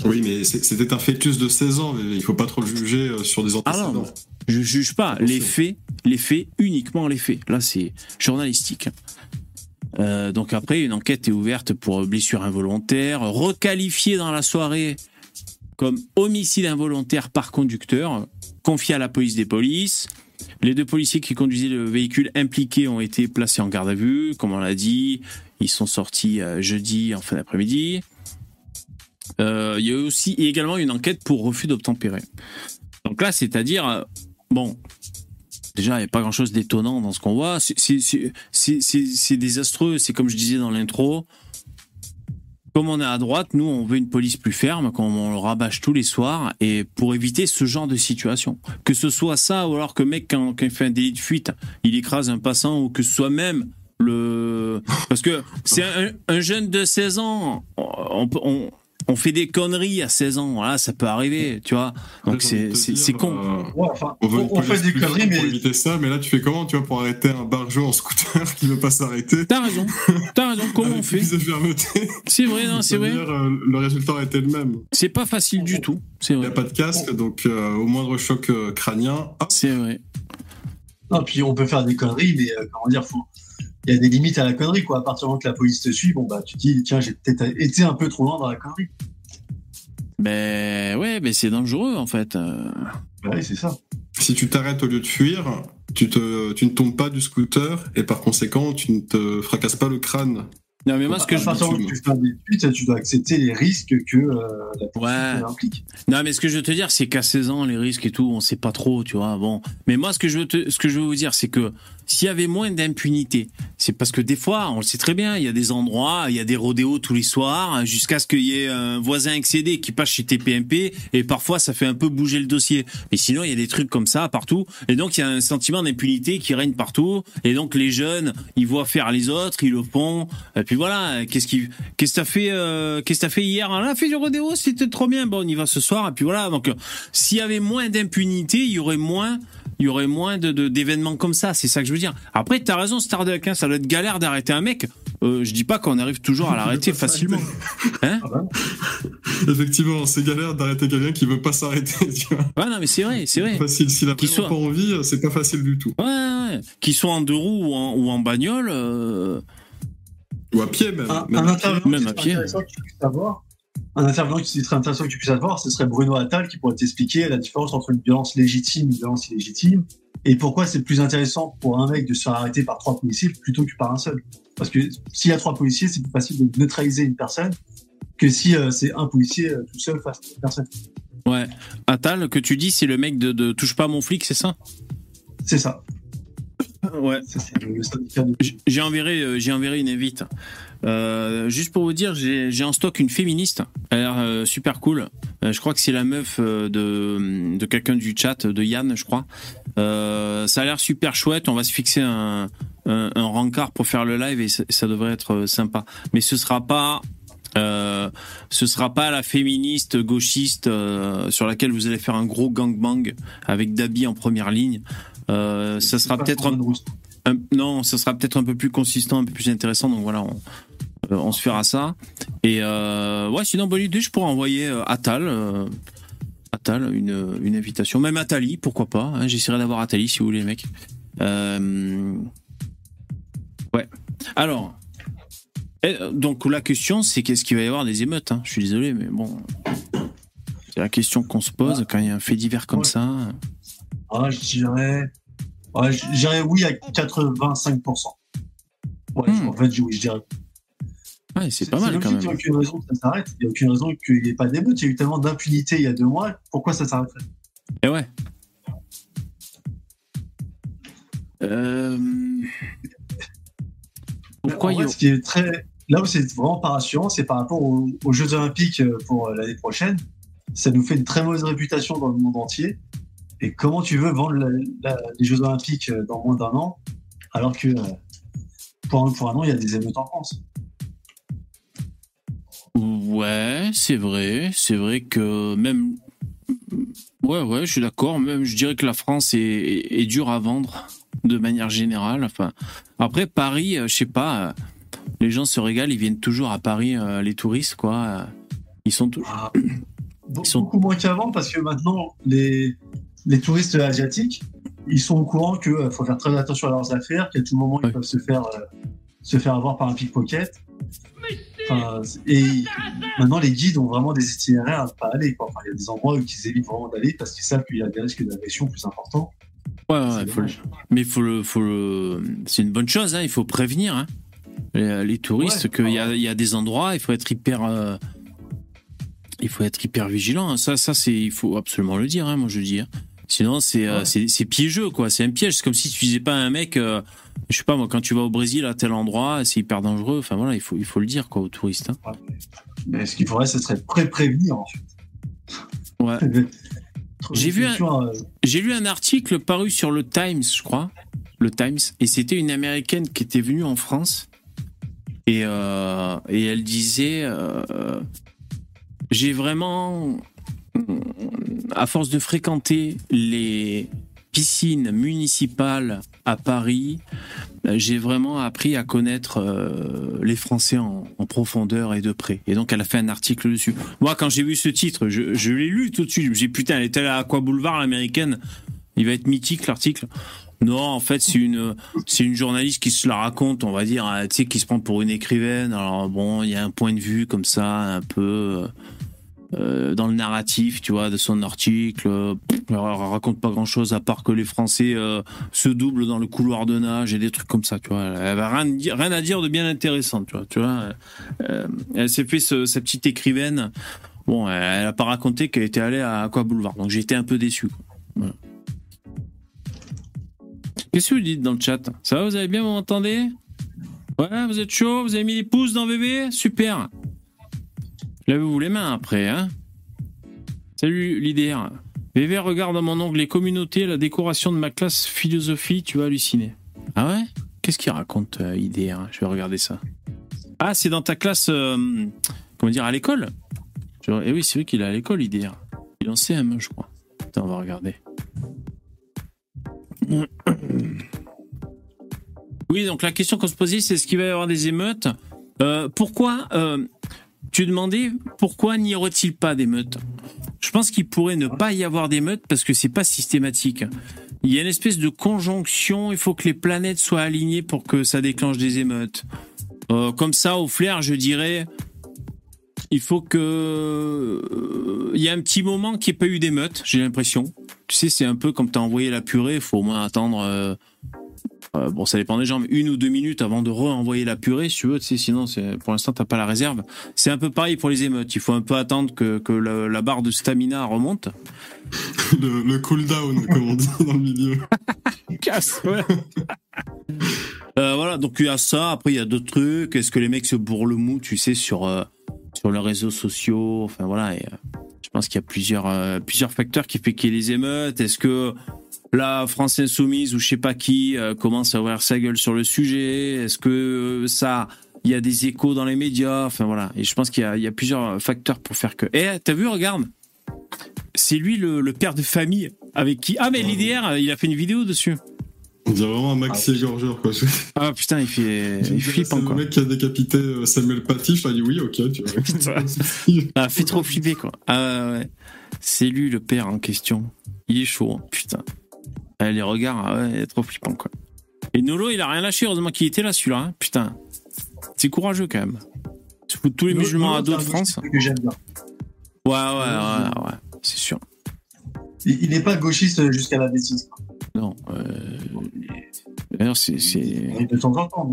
Oui, mais c'était un fœtus de 16 ans. mais Il faut pas trop le juger euh, sur des Ah antécédents. non, je juge pas les faits, les faits uniquement les faits. Là, c'est journalistique. Euh, donc après, une enquête est ouverte pour blessure involontaire, requalifiée dans la soirée comme homicide involontaire par conducteur, confié à la police des polices. Les deux policiers qui conduisaient le véhicule impliqué ont été placés en garde à vue, comme on l'a dit. Ils sont sortis euh, jeudi en fin d'après-midi. Euh, il y a aussi et également une enquête pour refus d'obtempérer. Donc là, c'est-à-dire, euh, bon, déjà, il n'y a pas grand-chose d'étonnant dans ce qu'on voit. C'est désastreux. C'est comme je disais dans l'intro. Comme on est à droite, nous, on veut une police plus ferme, comme on le rabâche tous les soirs, et pour éviter ce genre de situation. Que ce soit ça, ou alors que mec, quand, il fait un délit de fuite, il écrase un passant, ou que ce soit même le... Parce que c'est un, un jeune de 16 ans, on, on, on fait des conneries à 16 ans, voilà, ça peut arriver, tu vois. Donc c'est dire, con. euh, Ouais, enfin, on veut fait des conneries, mais pour éviter ça, mais là tu fais comment, tu vois, pour arrêter un barjot en scooter qui veut pas s'arrêter? T'as raison, t'as raison, comment on fait? C'est vrai, non, c'est vrai. C'est-à-dire, euh, le résultat aurait été le même. C'est pas facile du tout, c'est Il n'y a vrai. pas de casque, donc euh, au moindre choc crânien, ah, C'est vrai. non, puis on peut faire des conneries, mais euh, comment dire, faut... il y a des limites à la connerie, quoi. À partir du moment que la police te suit, bon, bah, tu te dis, tiens, j'ai peut-être été un peu trop loin dans la connerie. Ben ouais, ben c'est dangereux en fait. Euh, Bah oui, c'est ça. si tu t'arrêtes au lieu de fuir, tu, te, tu ne tombes pas du scooter et par conséquent, tu ne te fracasses pas le crâne. Non mais moi ce que à je partir du moment que tu fais des fuites, tu dois accepter les risques que euh, la police Ouais. implique. Non, mais ce que je veux te dire, c'est qu'à 16 ans, les risques et tout, on sait pas trop, tu vois. Bon, mais moi, ce que je veux te, ce que je veux vous dire, c'est que s'il y avait moins d'impunité, c'est parce que des fois, on le sait très bien, il y a des endroits, il y a des rodéos tous les soirs, jusqu'à ce qu'il y ait un voisin excédé qui passe chez TPMP, et parfois, ça fait un peu bouger le dossier. Mais sinon, il y a des trucs comme ça partout, et donc il y a un sentiment d'impunité qui règne partout, et donc les jeunes, ils voient faire les autres, ils le font, et puis voilà, qu'est-ce qui, qu'est-ce que t'as fait, euh, qu'est-ce que t'as fait hier? On a fait du rodéo, c'était trop bien, bon, on y va ce soir, et puis voilà, donc, euh, s'il y avait moins d'impunité, il y aurait moins, il y aurait moins de- d'événements comme ça, c'est ça que je veux dire. Après, t'as raison, Starduck, hein, ça doit être galère d'arrêter un mec. Euh, je dis pas qu'on arrive toujours à l'arrêter facilement. Hein Ah bah, Effectivement, c'est galère d'arrêter quelqu'un qui veut pas s'arrêter. Ouais, non, mais c'est vrai, c'est vrai. Facile. S'il a Qu'il soit- pas envie, c'est pas facile du tout. Ouais, ouais. Qu'ils soient en deux roues ou en, ou en bagnole, euh, Ou à pied même. un, Même un à pied. intervenant Même à serait pied. intéressant que tu puisses savoir, un intervenant qui serait intéressant que tu puisses avoir, ce serait Bruno Attal qui pourrait t'expliquer la différence entre une violence légitime et une violence illégitime et pourquoi c'est plus intéressant pour un mec de se faire arrêter par trois policiers plutôt que par un seul? Parce que s'il y a trois policiers, c'est plus facile de neutraliser une personne que si euh, c'est un policier euh, tout seul face à une personne. ouais. Attal, que tu dis, c'est le mec de, de touche pas mon flic, c'est ça? C'est ça. Ouais. J'ai enverré, euh, j'ai enverré une invite. Euh, juste pour vous dire, j'ai en stock une féministe. Elle a l'air euh, super cool. Euh, je crois que c'est la meuf de, de quelqu'un du chat, de Yann, je crois. Ça a l'air super chouette. On va se fixer un, un, un rencard pour faire le live et ça, ça devrait être sympa. Mais ce sera pas. Euh, ce sera pas la féministe gauchiste euh, sur laquelle vous allez faire un gros gangbang avec Dabi en première ligne. Euh, ça sera peut-être un, un- non, ça sera peut-être un peu plus consistant, un peu plus intéressant. Donc voilà, on, on se fera ça. Et euh, ouais, sinon bonne idée, je pourrais envoyer euh, Atal, euh, Atal une, une invitation, même Atali, pourquoi pas. hein, J'essaierai d'avoir Atali si vous voulez, mec. Euh, ouais. Alors, eh, donc la question, c'est qu'est-ce qu'il va y avoir des émeutes hein Je suis désolé, mais bon, c'est la question qu'on se pose quand il y a un fait divers comme Ouais. ça. Ah, je dirais. Ouais, je dirais oui à 85%. Ouais, Hmm. en fait, je- oui, je dirais. Ouais, c'est pas mal quand Il n'y a même. aucune raison que ça s'arrête. Il n'y a aucune raison qu'il n'y ait pas d'émeute. Il y a eu tellement d'impunité il y a deux mois. Pourquoi ça s'arrêterait? Et ouais. Euh... Pourquoi vrai, ce qui est très... Là où c'est vraiment pas rassurant, c'est par rapport aux, aux Jeux Olympiques euh, pour euh, l'année prochaine. Ça nous fait une très mauvaise réputation dans le monde entier. Et comment tu veux vendre la- la- les Jeux Olympiques dans moins d'un an, alors que pour, un, pour un an, il y a des émeutes en France? Ouais, c'est vrai, c'est vrai que même. Ouais, ouais, je suis d'accord. Même, je dirais que la France est, est, est dure à vendre de manière générale. Enfin, après Paris, euh, je sais pas. euh, Les gens se régalent, ils viennent toujours à Paris, euh, les touristes, quoi. euh, Ils sont toujours. Ah, Ils sont- Beaucoup moins qu'avant parce que maintenant, les, les touristes asiatiques, ils sont au courant qu'il faut faire très attention à leurs affaires, qu'à tout moment, ils Ouais. peuvent se faire, euh, se faire avoir par un pickpocket. Enfin, et maintenant, les guides ont vraiment des itinéraires à ne pas aller. quoi. Enfin, il y a des endroits où ils évitent vraiment d'aller parce qu'ils savent qu'il y a des risques d'agression plus importants. Ouais, ouais, C'est faut le- dommage. Mais faut le, faut le, c'est une bonne chose. Hein, il faut prévenir hein, les, les touristes Ouais. qu'il y a, y a des endroits, il faut être hyper, euh, il faut être hyper vigilant. hein. Ça, ça, c'est, il faut absolument le dire. Hein, moi, je dis. Sinon, c'est, euh, Ouais. c'est, piégeux, quoi. C'est un piège. C'est comme si tu disais pas à un mec, euh, je sais pas moi, quand tu vas au Brésil à tel endroit, c'est hyper dangereux. Enfin voilà, il faut, il faut le dire, quoi, aux touristes. hein. Mais ce qu'il faudrait, ce serait pré-prévenir, en fait. Ouais. J'ai vu un- euh, J'ai lu un article paru sur le Times, je crois, le Times, et c'était une américaine qui était venue en France et euh, et elle disait, euh, j'ai vraiment, à force de fréquenter les piscines municipales à Paris, euh, j'ai vraiment appris à connaître euh, les Français en, profondeur et de près. Et donc elle a fait un article dessus. Moi, quand j'ai vu ce titre, je, l'ai lu tout de suite. Je me suis dit, putain, elle allée à Aqua Boulevard, l'américaine. Il va être mythique, l'article. Non, en fait, c'est une, c'est une journaliste qui se la raconte, on va dire, euh, sais, qui se prend pour une écrivaine. Alors bon, il y a un point de vue comme ça, un peu euh, dans le narratif, tu vois, de son article. Euh, raconte pas grand-chose à part que les Français euh, se doublent dans le couloir de nage et des trucs comme ça, tu vois. Elle avait rien, à dire de bien intéressant, tu vois. Tu vois Euh, elle s'est fait sa petite écrivaine. Bon, elle, elle a pas raconté qu'elle était allée à Aqua Boulevard, donc été un peu déçu. Qu'est-ce que vous dites dans le chat? Ça va, vous allez bien, vous m'entendez? Ouais, vous êtes chaud? Vous avez mis les pouces dans VV Super Lavez-vous les mains après, hein? Salut l'IDR. VV regarde dans mon onglet communauté la décoration de ma classe philosophie, tu vas halluciner. Ah ouais? Qu'est-ce qu'il raconte euh, IDR Je vais regarder ça. Ah, c'est dans ta classe, euh, comment dire, à l'école? Eh oui, c'est vrai qu'il est à l'école, IDR. Il est en CM, je crois. Attends, on va regarder. Oui, donc la question qu'on se posait, c'est est-ce qu'il va y avoir des émeutes? Euh, Pourquoi euh, Tu demandais pourquoi n'y aurait-il pas d'émeutes Je pense qu'il pourrait ne pas y avoir d'émeutes parce que c'est pas systématique. Il y a une espèce de conjonction. Il faut que les planètes soient alignées pour que ça déclenche des émeutes. Euh, comme ça, au flair, je dirais, il faut que euh, il y a un petit moment qu'il n'y ait pas eu d'émeute. J'ai l'impression. Tu sais, c'est un peu comme t'as envoyé la purée. Il faut au moins attendre. euh, euh, bon, ça dépend des gens, mais une ou deux minutes avant de re-envoyer la purée, si tu veux, tu sais, sinon, pour l'instant, t'as pas la réserve. C'est un peu pareil pour les émeutes. Il faut un peu attendre que, que la, la barre de stamina remonte. Le, le cooldown, comme on dit dans le milieu. Casse, ouais. Euh, voilà, donc il y a ça. Après, il y a d'autres trucs. Est-ce que les mecs se bourrent le mou, tu sais, sur, euh, sur les réseaux sociaux? Enfin, voilà. Et, euh, je pense qu'il y a plusieurs, plusieurs facteurs qui fait qu'il y ait les émeutes. Est-ce que la France insoumise ou je sais pas qui euh, commence à ouvrir sa gueule sur le sujet Est-ce que euh, ça, il y a des échos dans les médias? Enfin voilà. Et je pense qu'il y a, il y a plusieurs facteurs pour faire que. Eh, t'as vu Regarde, c'est lui le, le père de famille avec qui? Ah mais l'IDR, il a fait une vidéo dessus. On dirait vraiment un maxi égorgeur, quoi. Ah putain, il fait, il C'est flippe le encore. mec qui a décapité euh, Samuel Paty, je dit oui, ok, tu vois. Putain. Ah, fait trop flipper quoi. Ah ouais. C'est lui le père en question. Il est chaud, hein, putain. Ah, les regards, ah ouais, trop flippant quoi. Et Nolo, il a rien lâché, heureusement qu'il était là celui-là, hein. putain. C'est courageux quand même. Se foutre tous les Nolo, musulmans à dos de France. que j'aime bien. Ouais, ouais, ouais, ouais, c'est sûr. Il n'est pas gauchiste jusqu'à la bêtise. Non. Euh... D'ailleurs, c'est, de temps en temps.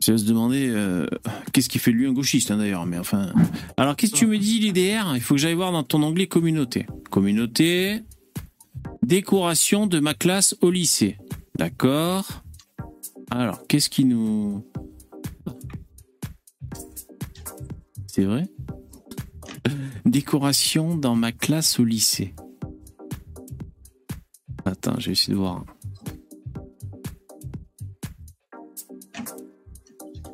c'est à se demander euh, qu'est-ce qui fait de lui un gauchiste hein, d'ailleurs. Mais enfin. Alors, qu'est-ce que tu me dis l'IDR Il faut que j'aille voir dans ton onglet communauté. Communauté. Décoration de ma classe au lycée. D'accord. Alors, qu'est-ce qui nous. C'est vrai Décoration dans ma classe au lycée. Attends, je vais essayer de voir.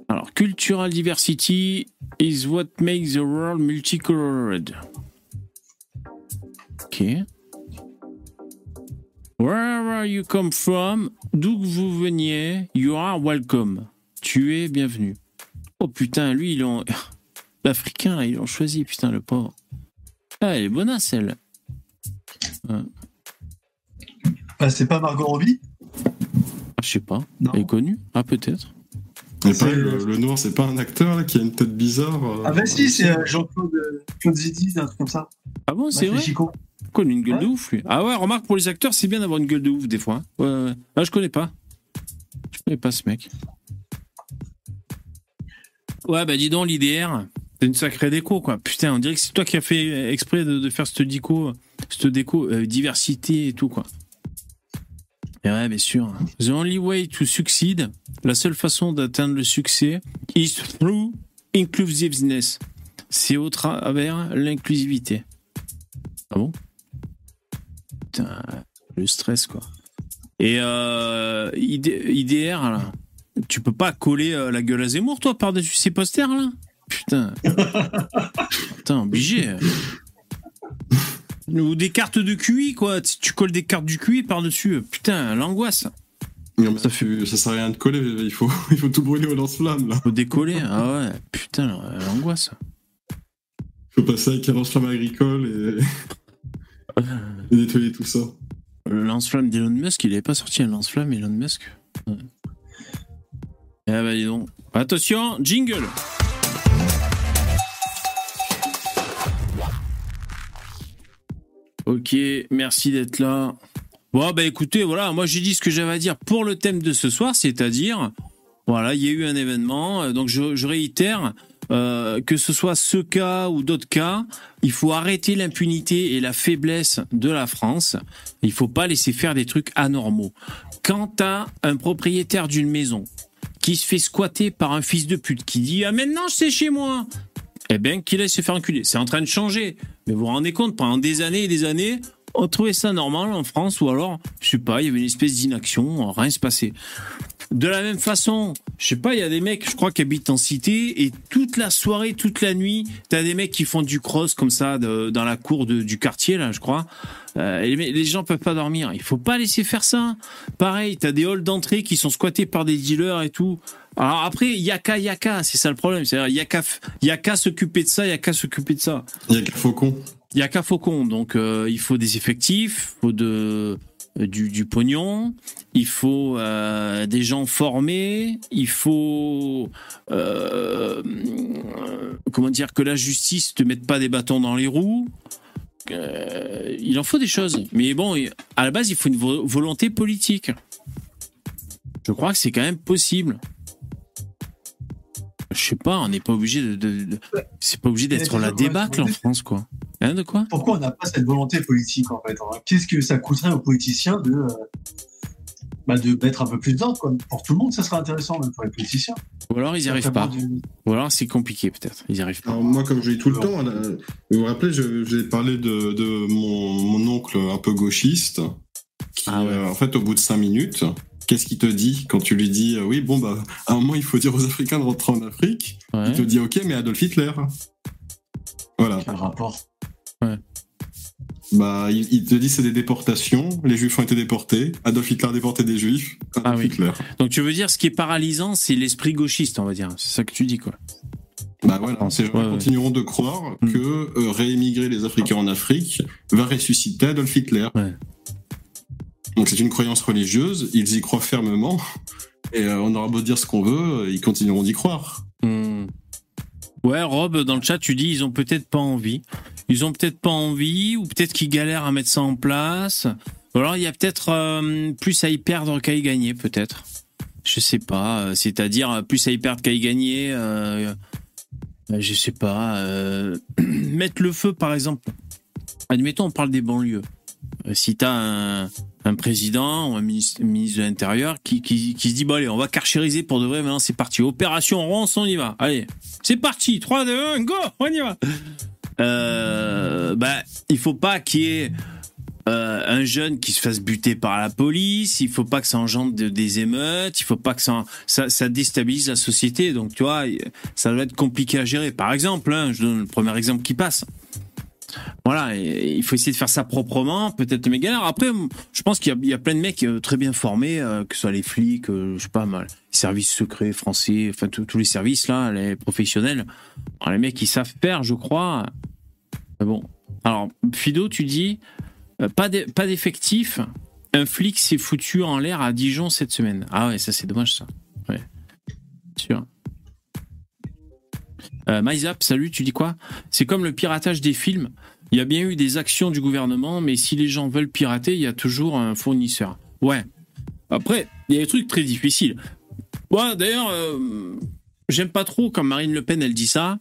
Alors, cultural diversity is what makes the world multicolored. Ok. Wherever you come from, d'où que vous veniez, you are welcome. Tu es bienvenu. Oh putain, lui, ils l'ont. L'Africain, là, ils l'ont choisi, putain, le pauvre. Ah, elle est bonasse, elle. Ah, c'est pas Margot Robbie? Ah, je sais pas. Non. Elle est connue? Ah, peut-être. C'est- pareil, le, le noir, c'est pas un acteur là, qui a une tête bizarre. euh, Ah, bah si, c'est euh, Jean-Claude euh, Claude Zidi, un truc comme ça. Ah bon, c'est Ouais, vrai Chico. Quoi, une gueule de ouf, lui. Ah ouais, remarque, pour les acteurs, c'est bien d'avoir une gueule de ouf, des fois. hein. Ouais, ouais. Ah, je connais pas. Je connais pas ce mec. Ouais, bah dis donc, l'IDR, c'est une sacrée déco, quoi. Putain, on dirait que c'est toi qui as fait exprès de, de faire cette déco, cette déco, euh, diversité et tout, quoi. Et ouais, bien sûr. The only way to succeed, la seule façon d'atteindre le succès, is through inclusiveness. C'est au travers l'inclusivité. Ah bon? Putain, le stress, quoi. Et euh, ID- IDR, là, tu peux pas coller euh, la gueule à Zemmour, toi, par-dessus ces posters, là? Putain. Putain, obligé. Ou des cartes de QI, quoi. Tu tu colles des cartes du QI par-dessus. Putain, l'angoisse. non, mais ça, fait... ça sert à rien de coller, il faut, il faut tout brûler au lance-flamme là. Faut décoller. Ah ouais, putain, l'angoisse. Il faut passer avec un lance-flamme agricole et... et nettoyer tout ça. Le lance-flamme d'Elon Musk, il avait pas sorti un lance-flamme, Elon Musk Ouais. Ah bah dis donc. Attention, jingle Ok, merci d'être là. Bon bah écoutez, voilà, moi j'ai dit ce que j'avais à dire pour le thème de ce soir, c'est-à-dire, voilà, il y a eu un événement, euh, donc je, je réitère, euh, que ce soit ce cas ou d'autres cas, il faut arrêter l'impunité et la faiblesse de la France. Il faut pas laisser faire des trucs anormaux. Quand t'as un propriétaire d'une maison qui se fait squatter par un fils de pute qui dit ah maintenant c'est chez moi, eh ben qu'il aille se faire enculer. C'est en train de changer. Mais vous vous rendez compte pendant des années et des années, on trouvait ça normal en France ou alors je sais pas, il y avait une espèce d'inaction, rien se passait. De la même façon, je sais pas, il y a des mecs, je crois, qui habitent en cité et toute la soirée, toute la nuit, t'as des mecs qui font du cross comme ça dans la cour du quartier là, je crois. Euh, les, les gens peuvent pas dormir. Il faut pas laisser faire ça. Pareil, t'as des halls d'entrée qui sont squattés par des dealers et tout. Alors après, yaka yaka, c'est ça le problème. C'est-à-dire, yaka, yaka s'occuper de ça, yaka s'occuper de ça. Il y a qu'un faucon. Il y a qu'à Faucon, donc euh, il faut des effectifs, il faut de, euh, du, du pognon, il faut euh, des gens formés, il faut euh, comment dire que la justice te mette pas des bâtons dans les roues. Il en faut des choses, mais bon, à la base, il faut une vo- volonté politique. Je crois que c'est quand même possible. Je sais pas, on n'est pas obligé de, de- de- c'est pas obligé d'être la débâcle en France, quoi. Hein, de quoi Pourquoi on n'a pas cette volonté politique en fait hein? Qu'est-ce que ça coûterait aux politiciens de, euh, bah, de mettre un peu plus d'ordre. quoi? Pour tout le monde, ça serait intéressant, même pour les politiciens. Ou alors ils n'y arrivent pas. Ou alors c'est compliqué peut-être. Ils n'y arrivent pas. Alors moi, comme je dis tout le temps, là, vous vous rappelez, je- j'ai parlé de, de mon, mon oncle un peu gauchiste, qui, Ah ouais. euh, en fait, au bout de cinq minutes, qu'est-ce qu'il te dit quand tu lui dis, euh, oui, bon, bah, à un moment, il faut dire aux Africains de rentrer en Afrique Ouais. Il te dit, ok, mais Adolf Hitler. Voilà. Quel rapport Bah, il, il te dit c'est des déportations, les Juifs ont été déportés, Adolf Hitler a déporté des Juifs, Adolf Ah oui. Hitler. Donc tu veux dire ce qui est paralysant, c'est l'esprit gauchiste, on va dire. C'est ça que tu dis quoi. Bah voilà, ces gens Ouais, ouais. continueront de croire Mm. que euh, réémigrer les Africains en Afrique va ressusciter Adolf Hitler. Ouais. Donc c'est une croyance religieuse, ils y croient fermement, et euh, on aura beau dire ce qu'on veut, ils continueront d'y croire. Hmm. Ouais, Rob, dans le chat, tu dis ils ont peut-être pas envie. Ils ont peut-être pas envie, ou peut-être qu'ils galèrent à mettre ça en place. Ou alors il y a peut-être euh, plus à y perdre qu'à y gagner, peut-être. Je sais pas. euh, C'est-à-dire plus à y perdre qu'à y gagner. Euh, je sais pas. mettre le feu, par exemple. Admettons, on parle des banlieues. Euh, Si t'as un, un président ou un ministre, ministre de l'Intérieur qui, qui, se dit bon allez, on va carchériser pour de vrai. Maintenant, c'est parti. Opération Ronce, on y va. Allez, c'est parti. 3, 2, 1, go, on y va. Euh, bah, il faut pas qu'il y ait euh, un jeune qui se fasse buter par la police. Il faut pas que ça engendre de- des émeutes. Il faut pas que ça, ça, ça déstabilise la société. Donc, tu vois, ça doit être compliqué à gérer. Par exemple, hein, je donne le premier exemple qui passe. Voilà, il faut essayer de faire ça proprement, peut-être mais galère. Après, je pense qu'il y, a- plein de mecs euh, très bien formés, euh, que ce soit les flics, euh, je sais pas mal, services secrets français, enfin tous les services là, les professionnels. Alors, les mecs ils savent faire, je crois. Mais bon, alors Fido, tu dis pas d'effectif. Un flic s'est foutu en l'air à Dijon cette semaine. Ah ouais, ça c'est dommage ça. Ouais, sûr. Euh, MyZap, salut, tu dis quoi? C'est comme le piratage des films. Il y a bien eu des actions du gouvernement, mais si les gens veulent pirater, il y a toujours un fournisseur. Ouais. Après, il y a des trucs très difficiles. Ouais, d'ailleurs, euh, j'aime pas trop quand Marine Le Pen, elle dit ça.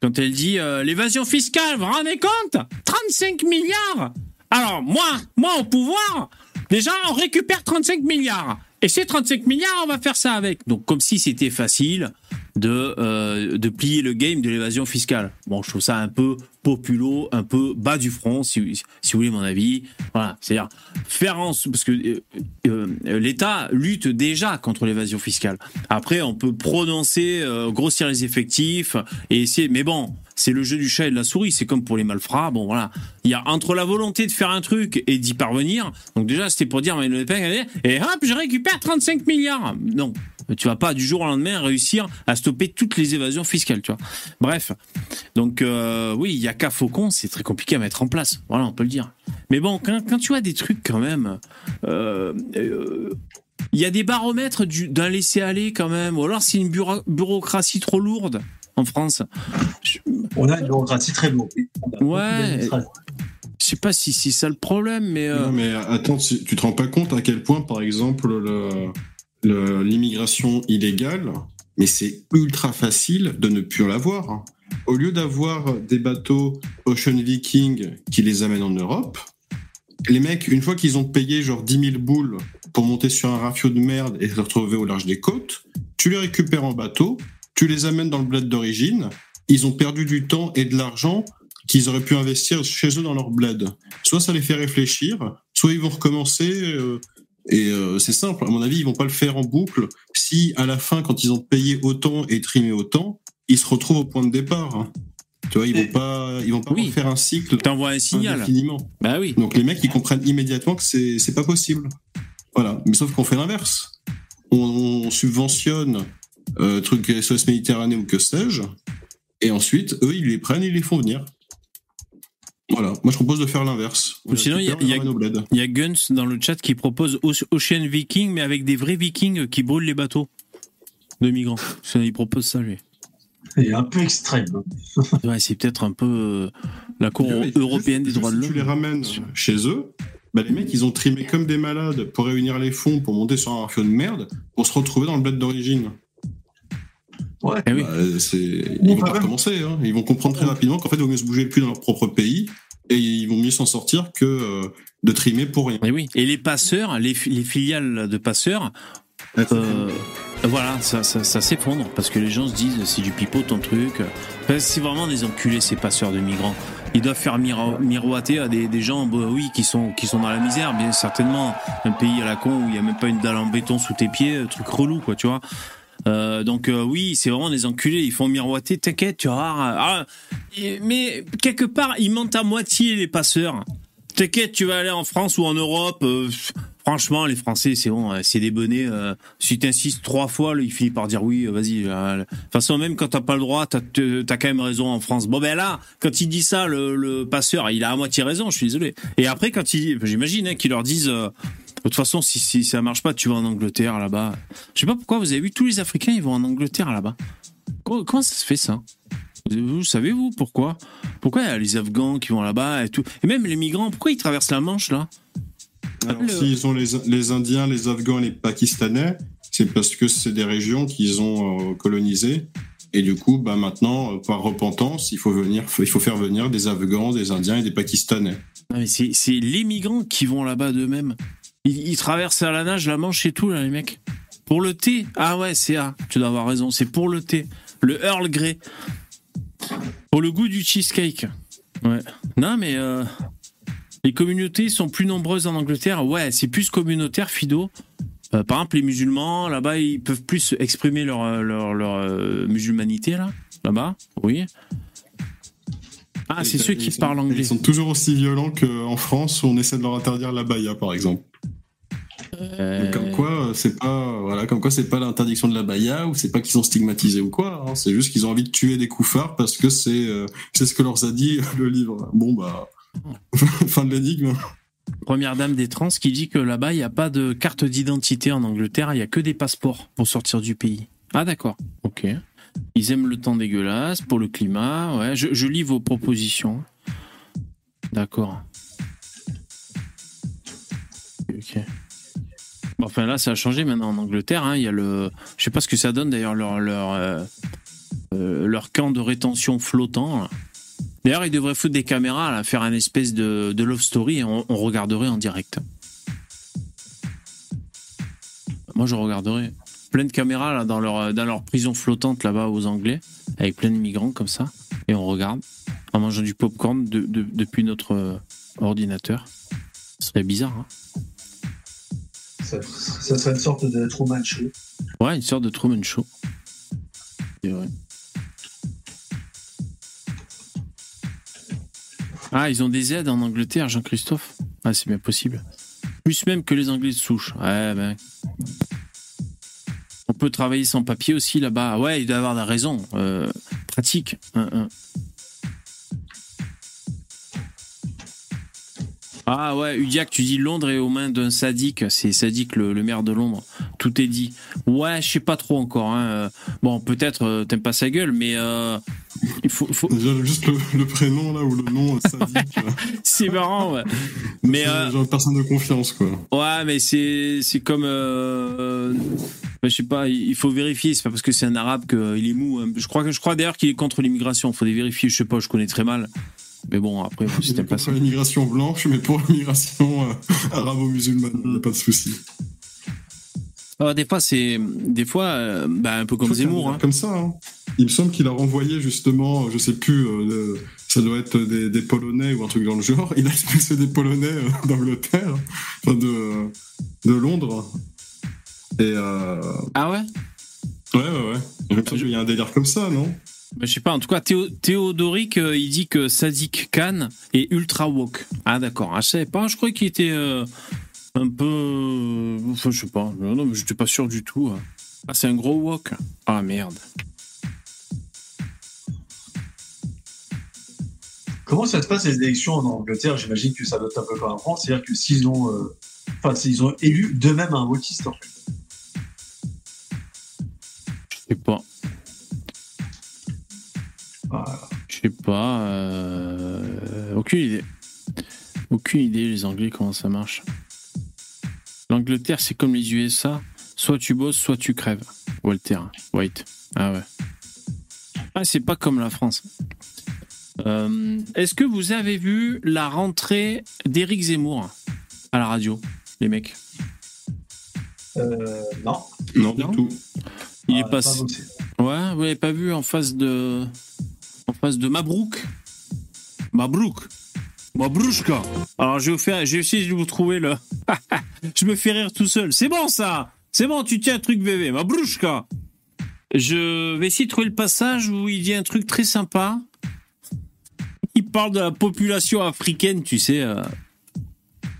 Quand elle dit euh, l'évasion fiscale, vous vous rendez compte? 35 milliards Alors, moi, moi au pouvoir, déjà, on récupère 35 milliards. Et ces 35 milliards, on va faire ça avec. Donc, comme si c'était facile de, euh, de plier le game de l'évasion fiscale. Bon, je trouve ça un peu populo, un peu bas du front, si, si vous voulez mon avis. Voilà, c'est-à-dire faire en parce que euh, euh, l'État lutte déjà contre l'évasion fiscale. Après, on peut prononcer, euh, grossir les effectifs et essayer, mais bon, c'est le jeu du chat et de la souris. C'est comme pour les malfrats. Bon, voilà, il y a entre la volonté de faire un truc et d'y parvenir. Donc déjà, c'était pour dire, Marine Le Pen, et hop, je récupère 35 milliards. Non, tu vas pas du jour au lendemain réussir à stopper toutes les évasions fiscales, tu vois. Bref, donc euh, oui, il y a qu'à Faucon, c'est très compliqué à mettre en place. Voilà, on peut le dire. Mais bon, quand, tu as des trucs quand même, euh, euh, il y a des baromètres du- d'un laisser-aller quand même, ou alors c'est une bureau- bureaucratie trop lourde en France. On a une bureaucratie très lourde. Ouais. je sais pas si c'est ça le problème, mais euh, Non, mais attends, tu, tu te rends pas compte à quel point, par exemple, le- le- l'immigration illégale, mais c'est ultra facile de ne plus l'avoir. hein. Au lieu d'avoir des bateaux Ocean Viking qui les amènent en Europe, les mecs, une fois qu'ils ont payé genre 10 000 boules pour monter sur un rafio de merde et se retrouver au large des côtes, tu les récupères en bateau, tu les amènes dans le bled d'origine, ils ont perdu du temps et de l'argent qu'ils auraient pu investir chez eux dans leur bled. Soit ça les fait réfléchir, soit ils vont recommencer. euh, et euh, c'est simple, à mon avis, ils vont pas le faire en boucle. Si à la fin, quand ils ont payé autant et trimé autant, ils se retrouvent au point de départ. Tu vois, ils vont pas, ils vont pas Oui. faire un cycle t'envoies un signal. indéfiniment. Bah oui. Donc les mecs, ils comprennent immédiatement que c'est c'est pas possible. Voilà. Mais sauf qu'on fait l'inverse. On, on subventionne euh, trucs SOS Méditerranée ou que sais-je, et ensuite eux, ils les prennent, ils les font venir. Voilà. Moi, je propose de faire l'inverse. Sinon, il y a- y y Guns dans le chat qui propose Oce- Ocean Viking, mais avec des vrais Vikings qui brûlent les bateaux de migrants. Il propose ça, lui. Il est un peu extrême. hein. Ouais, c'est peut-être un peu euh, la Cour Ouais, européenne des droits de si Tu les l'homme. ramènes chez eux. Bah, les mecs, ils ont trimé comme des malades pour réunir les fonds pour monter sur un rafio de merde pour se retrouver dans le bled d'origine. Ouais. Eh oui. Bah, Ils vont pas même. recommencer. Hein. Ils vont comprendre très rapidement qu'en fait, il vaut mieux se bouger le cul dans leur propre pays et ils vont mieux s'en sortir que euh, de trimer pour rien. Et oui. Et les passeurs, les, les filiales de passeurs, euh, voilà, ça, ça, ça s'effondre parce que les gens se disent c'est du pipeau ton truc. Enfin, c'est vraiment des enculés ces passeurs de migrants. Ils doivent faire miro- miroiter à des, des gens, bah oui, qui sont qui sont dans la misère, bien certainement. Un pays à la con où il y a même pas une dalle en béton sous tes pieds, truc relou quoi, tu vois. Euh, donc euh, oui, c'est vraiment des enculés. Ils font miroiter. T'inquiète, tu vas voir. Ah, mais quelque part, ils mentent à moitié les passeurs. T'inquiète, tu vas aller en France ou en Europe. euh, franchement, les Français, c'est bon, euh, c'est des bonnets. euh, si t'insistes trois fois, il finit par dire oui, euh, vas-y. De toute façon, même quand t'as pas le droit, t'as t'as quand même raison en France. Bon ben là, quand il dit ça, le, passeur, il a à moitié raison. Je suis désolé. Et après, quand il, j'imagine hein, qu'ils leur disent. de toute façon, si, si ça marche pas, tu vas en Angleterre là-bas. Je sais pas pourquoi vous avez vu tous les Africains, ils vont en Angleterre là-bas. Comment, ça se fait ça? Vous, vous savez vous pourquoi? Pourquoi il y a les Afghans qui vont là-bas et tout? Et même les migrants, pourquoi ils traversent la Manche là? Alors, Le- s'ils ont les, les Indiens, les Afghans les Pakistanais, c'est parce que c'est des régions qu'ils ont euh, colonisées. Et du coup, bah maintenant, euh, par repentance, il faut venir, il faut faire venir des Afghans, des Indiens et des Pakistanais. Non, mais c'est c'est les migrants qui vont là-bas d'eux-mêmes. Ils, ils traversent à la nage la Manche et tout là les mecs. Pour le thé Ah ouais, c'est A. Tu dois avoir raison. C'est pour le thé. Le Earl Grey. Pour le goût du cheesecake. Ouais. Non mais euh, les communautés sont plus nombreuses en Angleterre. Ouais, c'est plus communautaire, Fido. Euh, par exemple, les musulmans, là-bas, ils peuvent plus exprimer leur, euh, leur, leur euh, musulmanité, là. Là-bas, oui. Ah, c'est ceux qui sont- parlent anglais. Ils sont toujours aussi violents qu'en France où on essaie de leur interdire la baya, par exemple. Euh, Donc, Comme quoi, c'est pas, voilà, comme quoi, c'est pas l'interdiction de la baya ou c'est pas qu'ils sont stigmatisés ou quoi. hein. c'est juste qu'ils ont envie de tuer des couffards parce que c'est, c'est ce que leur a dit le livre. Bon bah, fin de l'énigme. Première dame des trans qui dit que là-bas, il n'y a pas de carte d'identité en Angleterre, il n'y a que des passeports pour sortir du pays. Ah d'accord, ok. Ils aiment le temps dégueulasse pour le climat, ouais, je, lis vos propositions. D'accord. Ok. Bon, enfin là, ça a changé maintenant en Angleterre. hein, Il je sais pas ce que ça donne d'ailleurs leur euh, euh, camp de rétention flottant. D'ailleurs, ils devraient foutre des caméras, là, faire un espèce de, de love story et on, on regarderait en direct. Moi, je regarderais. Plein de caméras là, dans, leur, dans leur prison flottante là-bas aux Anglais, avec plein de migrants comme ça, et on regarde en mangeant du popcorn de, de- depuis notre euh, ordinateur. Ce serait bizarre, hein Ça, ça serait une sorte de Truman Show. Ouais, une sorte de Truman Show. C'est vrai. Ah, ils ont des aides en Angleterre, Jean-Christophe? Ah, c'est bien possible. Plus même que les Anglais de souche. Ouais, ben. On peut travailler sans papier aussi là-bas. Ouais, il doit avoir la raison. Euh, pratique. Hein, hein. Ah ouais, Udiac, tu dis Londres est aux mains d'un sadique. C'est sadique, le, le maire de Londres. Tout est dit. Ouais, je sais pas trop encore. hein. Bon, peut-être euh, t'aimes pas sa gueule, mais euh, il faut, faut... Déjà, juste le, le prénom là ou le nom euh, sadique. euh, c'est marrant. Ouais. Mais c'est euh, genre personne de confiance quoi. ouais, mais c'est c'est comme euh, je sais pas. Il faut vérifier. C'est pas parce que c'est un arabe qu'il est mou. hein. Je crois que je crois d'ailleurs qu'il est contre l'immigration. Faut les vérifier. Je sais pas. Je connais très mal. Mais bon, après, si Il est t'aimes pas ça. l'immigration blanche, mais pour l'immigration euh, arabo-musulmane, il n'y a pas de souci. Ah, des fois, c'est des fois, euh, bah, un peu comme Zemmour. Hein. Comme ça. hein. Il me semble qu'il a renvoyé justement, je sais plus, euh, ça doit être des, des Polonais ou un truc dans le genre. Il a expulsé des Polonais euh, d'Angleterre, enfin de, de Londres. Et Ah ouais? ouais, ouais, ouais. Il me semble qu'il y a un délire comme ça, non? Je sais pas, en tout cas, Théo, Théodoric, euh, il dit que Sadik Khan est ultra woke. Ah, d'accord. Ah, je savais pas, je croyais qu'il était euh, un peu. euh, Enfin, je sais pas. Non, mais j'étais pas sûr du tout. hein. Ah, c'est un gros woke. Ah, merde. Comment ça se passe les élections en Angleterre? J'imagine que ça doit être un peu comme en France. C'est-à-dire que s'ils ont, euh, enfin, s'ils ont élu d'eux-mêmes un wokiste, en fait. Je sais pas. Voilà. Je sais pas. euh, Aucune idée. Aucune idée, les Anglais, comment ça marche. L'Angleterre, c'est comme les USA. Soit tu bosses, soit tu crèves. Walter White. Ah ouais. Ah, c'est pas comme la France. Euh, Est-ce que vous avez vu la rentrée d'Éric Zemmour à la radio, les mecs? Euh, non. Non, du Non. tout. Il Ah, est pas passé. Ouais, vous l'avez pas vu en face de. En face de Mabrouk Mabrouk Mabrouchka Alors, je vais, vous faire... essayer de vous trouver le. je me fais rire tout seul. C'est bon, ça C'est bon, tu tiens un truc bébé. Mabrouchka Je vais essayer de trouver le passage où il dit un truc très sympa. Il parle de la population africaine, tu sais. euh.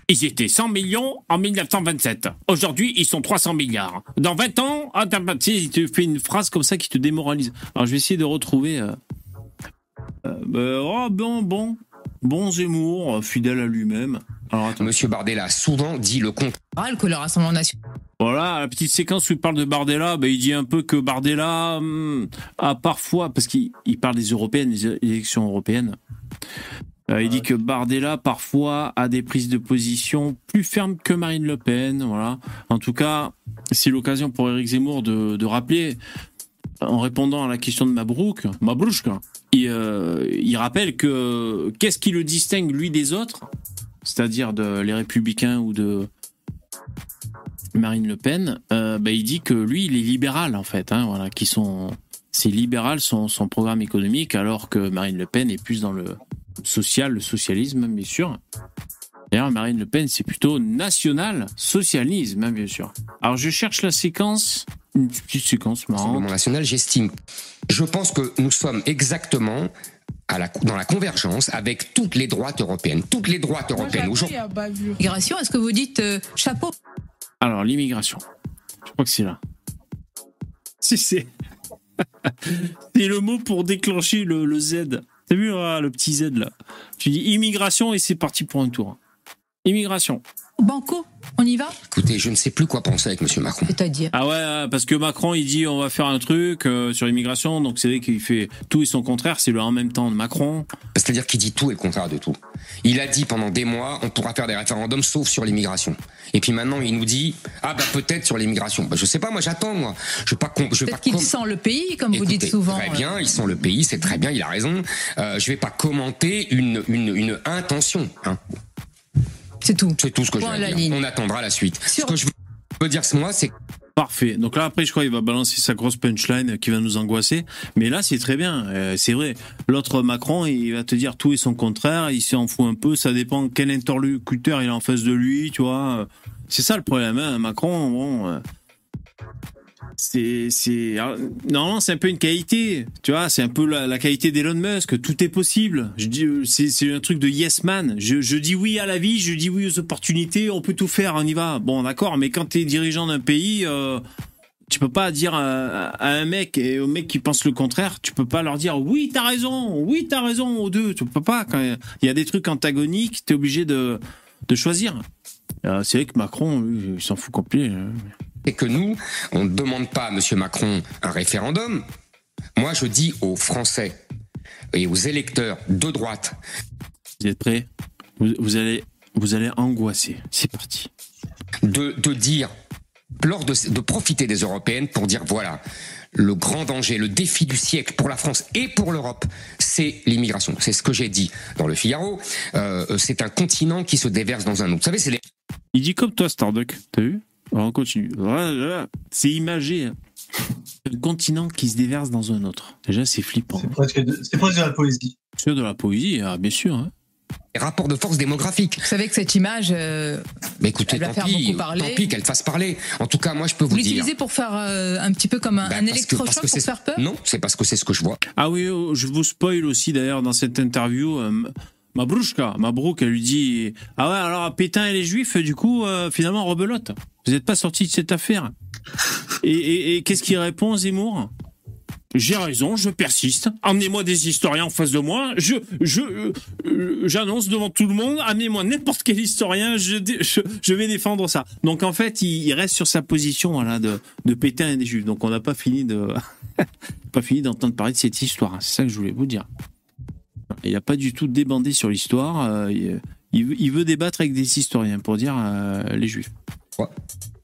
Ils étaient 100 millions en 1927. Aujourd'hui, ils sont 300 milliards. Dans 20 ans, ah, tu fait une phrase comme ça qui te démoralise. Alors, je vais essayer de retrouver. euh, euh, bah, oh, bon, bon. Bon Zemmour, euh, fidèle à lui-même. Alors, attends. Monsieur Bardella a souvent dit le contraire. que le Rassemblement national Voilà, la petite séquence où il parle de Bardella, bah, il dit un peu que Bardella hum, a parfois, parce qu'il il parle des européennes, des élections européennes, Euh, il dit que Bardella parfois a des prises de position plus fermes que Marine Le Pen. Voilà. En tout cas, c'est l'occasion pour Éric Zemmour de, de rappeler, en répondant à la question de Mabrouk, Mabrouchka, il, euh, il rappelle que qu'est-ce qui le distingue lui des autres, c'est-à-dire de les Républicains ou de Marine Le Pen, euh, bah, il dit que lui, il est libéral en fait, hein, voilà, qui sont, c'est libéral son programme économique, alors que Marine Le Pen est plus dans le social, le socialisme, bien sûr. D'ailleurs, Marine Le Pen, c'est plutôt national socialisme, hein, bien sûr. Alors, je cherche la séquence, une petite séquence marrante. National, j'estime. Je pense que nous sommes exactement à la, dans la convergence avec toutes les droites européennes. Toutes les droites européennes aujourd'hui. migration, est-ce que vous dites euh, chapeau? Alors, l'immigration. Je crois que c'est là. Si, c'est. c'est le mot pour déclencher le, le Z. T'as vu ah, le petit Z là Tu dis immigration et c'est parti pour un tour. Immigration. Banco, on y va? Écoutez, je ne sais plus quoi penser avec Monsieur Macron. C'est-à-dire? Ah ouais, ouais, parce que Macron il dit on va faire un truc euh, sur l'immigration, donc c'est vrai qu'il fait tout et son contraire, c'est le en même temps de Macron. C'est-à-dire qu'il dit tout et le contraire de tout. Il a dit pendant des mois, on pourra faire des référendums sauf sur l'immigration. Et puis maintenant, il nous dit, ah bah peut-être sur l'immigration. Bah, je sais pas, moi j'attends, moi. Je vais pas, je vais pas Peut-être qu'il com- sent le pays, comme vous dites souvent. Très bien, ils sont le pays, c'est très bien, il a raison. Euh, je vais pas commenter une, une, une intention. Hein. C'est tout. C'est tout ce que je la dire. ligne. On attendra la suite. Sur- Ce que je veux dire, moi, c'est Parfait. Donc là après je crois qu'il va balancer sa grosse punchline qui va nous angoisser, mais là c'est très bien, Euh, c'est vrai. L'autre Macron il va te dire tout et son contraire, il s'en fout un peu, ça dépend quel interlocuteur il est en face de lui, tu vois. C'est ça le problème, hein. Macron, bon. euh, c'est c'est alors, normalement c'est un peu une qualité tu vois c'est un peu la, qualité d'Elon Musk tout est possible. Je dis euh, c'est c'est un truc de yes man. Je, je dis oui à la vie je dis oui aux opportunités on peut tout faire on y va. Bon d'accord mais quand tu es dirigeant d'un pays euh, tu peux pas dire à, un mec et au mec qui pense le contraire tu peux pas leur dire oui t'as raison oui t'as raison aux deux. Tu peux pas quand il y a des trucs antagoniques t'es obligé de de choisir. Euh, c'est vrai que Macron il s'en fout complet c'est que nous, on ne demande pas à Monsieur Macron un référendum. Moi, je dis aux Français et aux électeurs de droite, Vous êtes prêts? Vous, vous allez vous allez angoisser. C'est parti. de, de dire, lors de, de profiter des européennes pour dire voilà, le grand danger, le défi du siècle pour la France et pour l'Europe, c'est l'immigration. C'est ce que j'ai dit dans le Figaro. Euh, c'est un continent qui se déverse dans un autre. Vous savez, c'est les Il dit comme toi, Starduck. T'as vu? Alors on continue. C'est imagé. hein. Un continent qui se déverse dans un autre. Déjà, c'est flippant. C'est presque, de- c'est presque de la poésie. C'est de la poésie, ah, bien sûr. hein. rapports de force démographiques. Vous savez que cette image, euh, Mais écoutez, Elle va tant faire pis, beaucoup parler. tant pis qu'elle fasse parler. En tout cas, moi, je peux vous, vous dire. l'utilisez pour faire euh, un petit peu comme un, que- électrochoc pour c'est- faire peur Non, c'est parce que c'est ce que je vois. Ah oui, oh, je vous spoil aussi d'ailleurs dans cette interview. euh, Mabrouchka, Mabrouk, elle lui dit Ah ouais, alors Pétain et les Juifs, du coup, euh, finalement, rebelote. Vous n'êtes pas sorti de cette affaire. Et, qu'est-ce qu'il répond, Zemmour? J'ai raison, je persiste. Amenez-moi des historiens en face de moi. Je, je, euh, j'annonce devant tout le monde. Amenez-moi n'importe quel historien. Je, je, je vais défendre ça. Donc en fait, il, il reste sur sa position voilà de, de Pétain et des Juifs. Donc on n'a pas fini de, pas fini d'entendre parler de cette histoire. C'est ça que je voulais vous dire. Il n'a pas du tout débandé sur l'histoire. euh, il, veut débattre avec des historiens pour dire euh, les Juifs.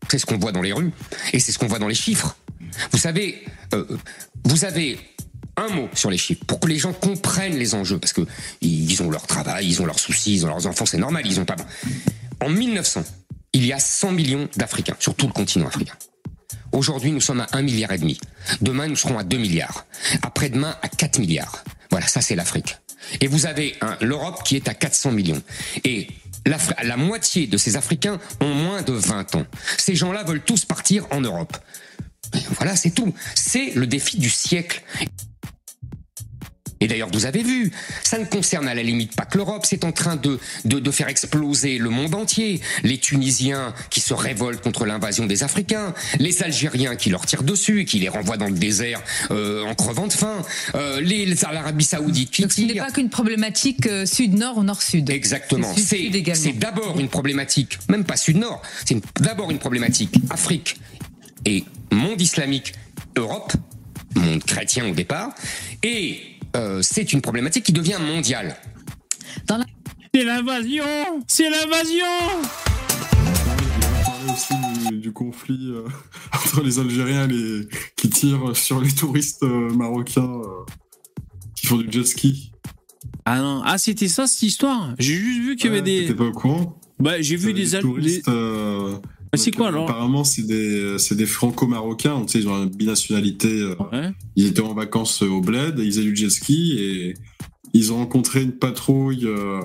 C'est ce qu'on voit dans les rues et c'est ce qu'on voit dans les chiffres. Vous savez, euh, vous avez un mot sur les chiffres pour que les gens comprennent les enjeux parce que ils ont leur travail, ils ont leurs soucis, ils ont leurs enfants, c'est normal, ils ont pas. En 1900, il y a 100 millions d'Africains sur tout le continent africain. Aujourd'hui, nous sommes à 1 milliard et demi. Demain, nous serons à 2 milliards. Après-demain, à 4 milliards. Voilà, ça c'est l'Afrique. Et vous avez un- l'Europe qui est à 400 millions. Et la moitié de ces Africains ont moins de 20 ans. Ces gens-là veulent tous partir en Europe. Et Voilà, c'est tout. C'est le défi du siècle. Et d'ailleurs, vous avez vu, ça ne concerne à la limite pas que l'Europe, c'est en train de, de, de faire exploser le monde entier. Les Tunisiens qui se révoltent contre l'invasion des Africains, les Algériens qui leur tirent dessus et qui les renvoient dans le désert euh, en crevant de faim, euh, les, l'Arabie Saoudite qui Donc ce n'est pas qu'une problématique euh, sud-nord ou nord-sud. Exactement. C'est C'est d'abord une problématique, même pas sud-nord, c'est une- d'abord une problématique Afrique et monde islamique, Europe, monde chrétien au départ, et euh, c'est une problématique qui devient mondiale. C'est l'invasion C'est l'invasion On parlait aussi du, du conflit euh, entre les Algériens les, qui tirent sur les touristes euh, marocains euh, qui font du jet ski. Ah non, ah c'était ça cette histoire? J'ai juste vu qu'il y avait Ouais, des... T'étais pas au courant? Bah j'ai vu des... al- touristes. euh, Ah, c'est donc, quoi euh, alors Apparemment, c'est des, c'est des franco-marocains. donc, tu sais, Ils ont une binationalité. euh, Ouais. Ils étaient en vacances au bled, ils faisaient du jet ski et ils ont rencontré une patrouille euh,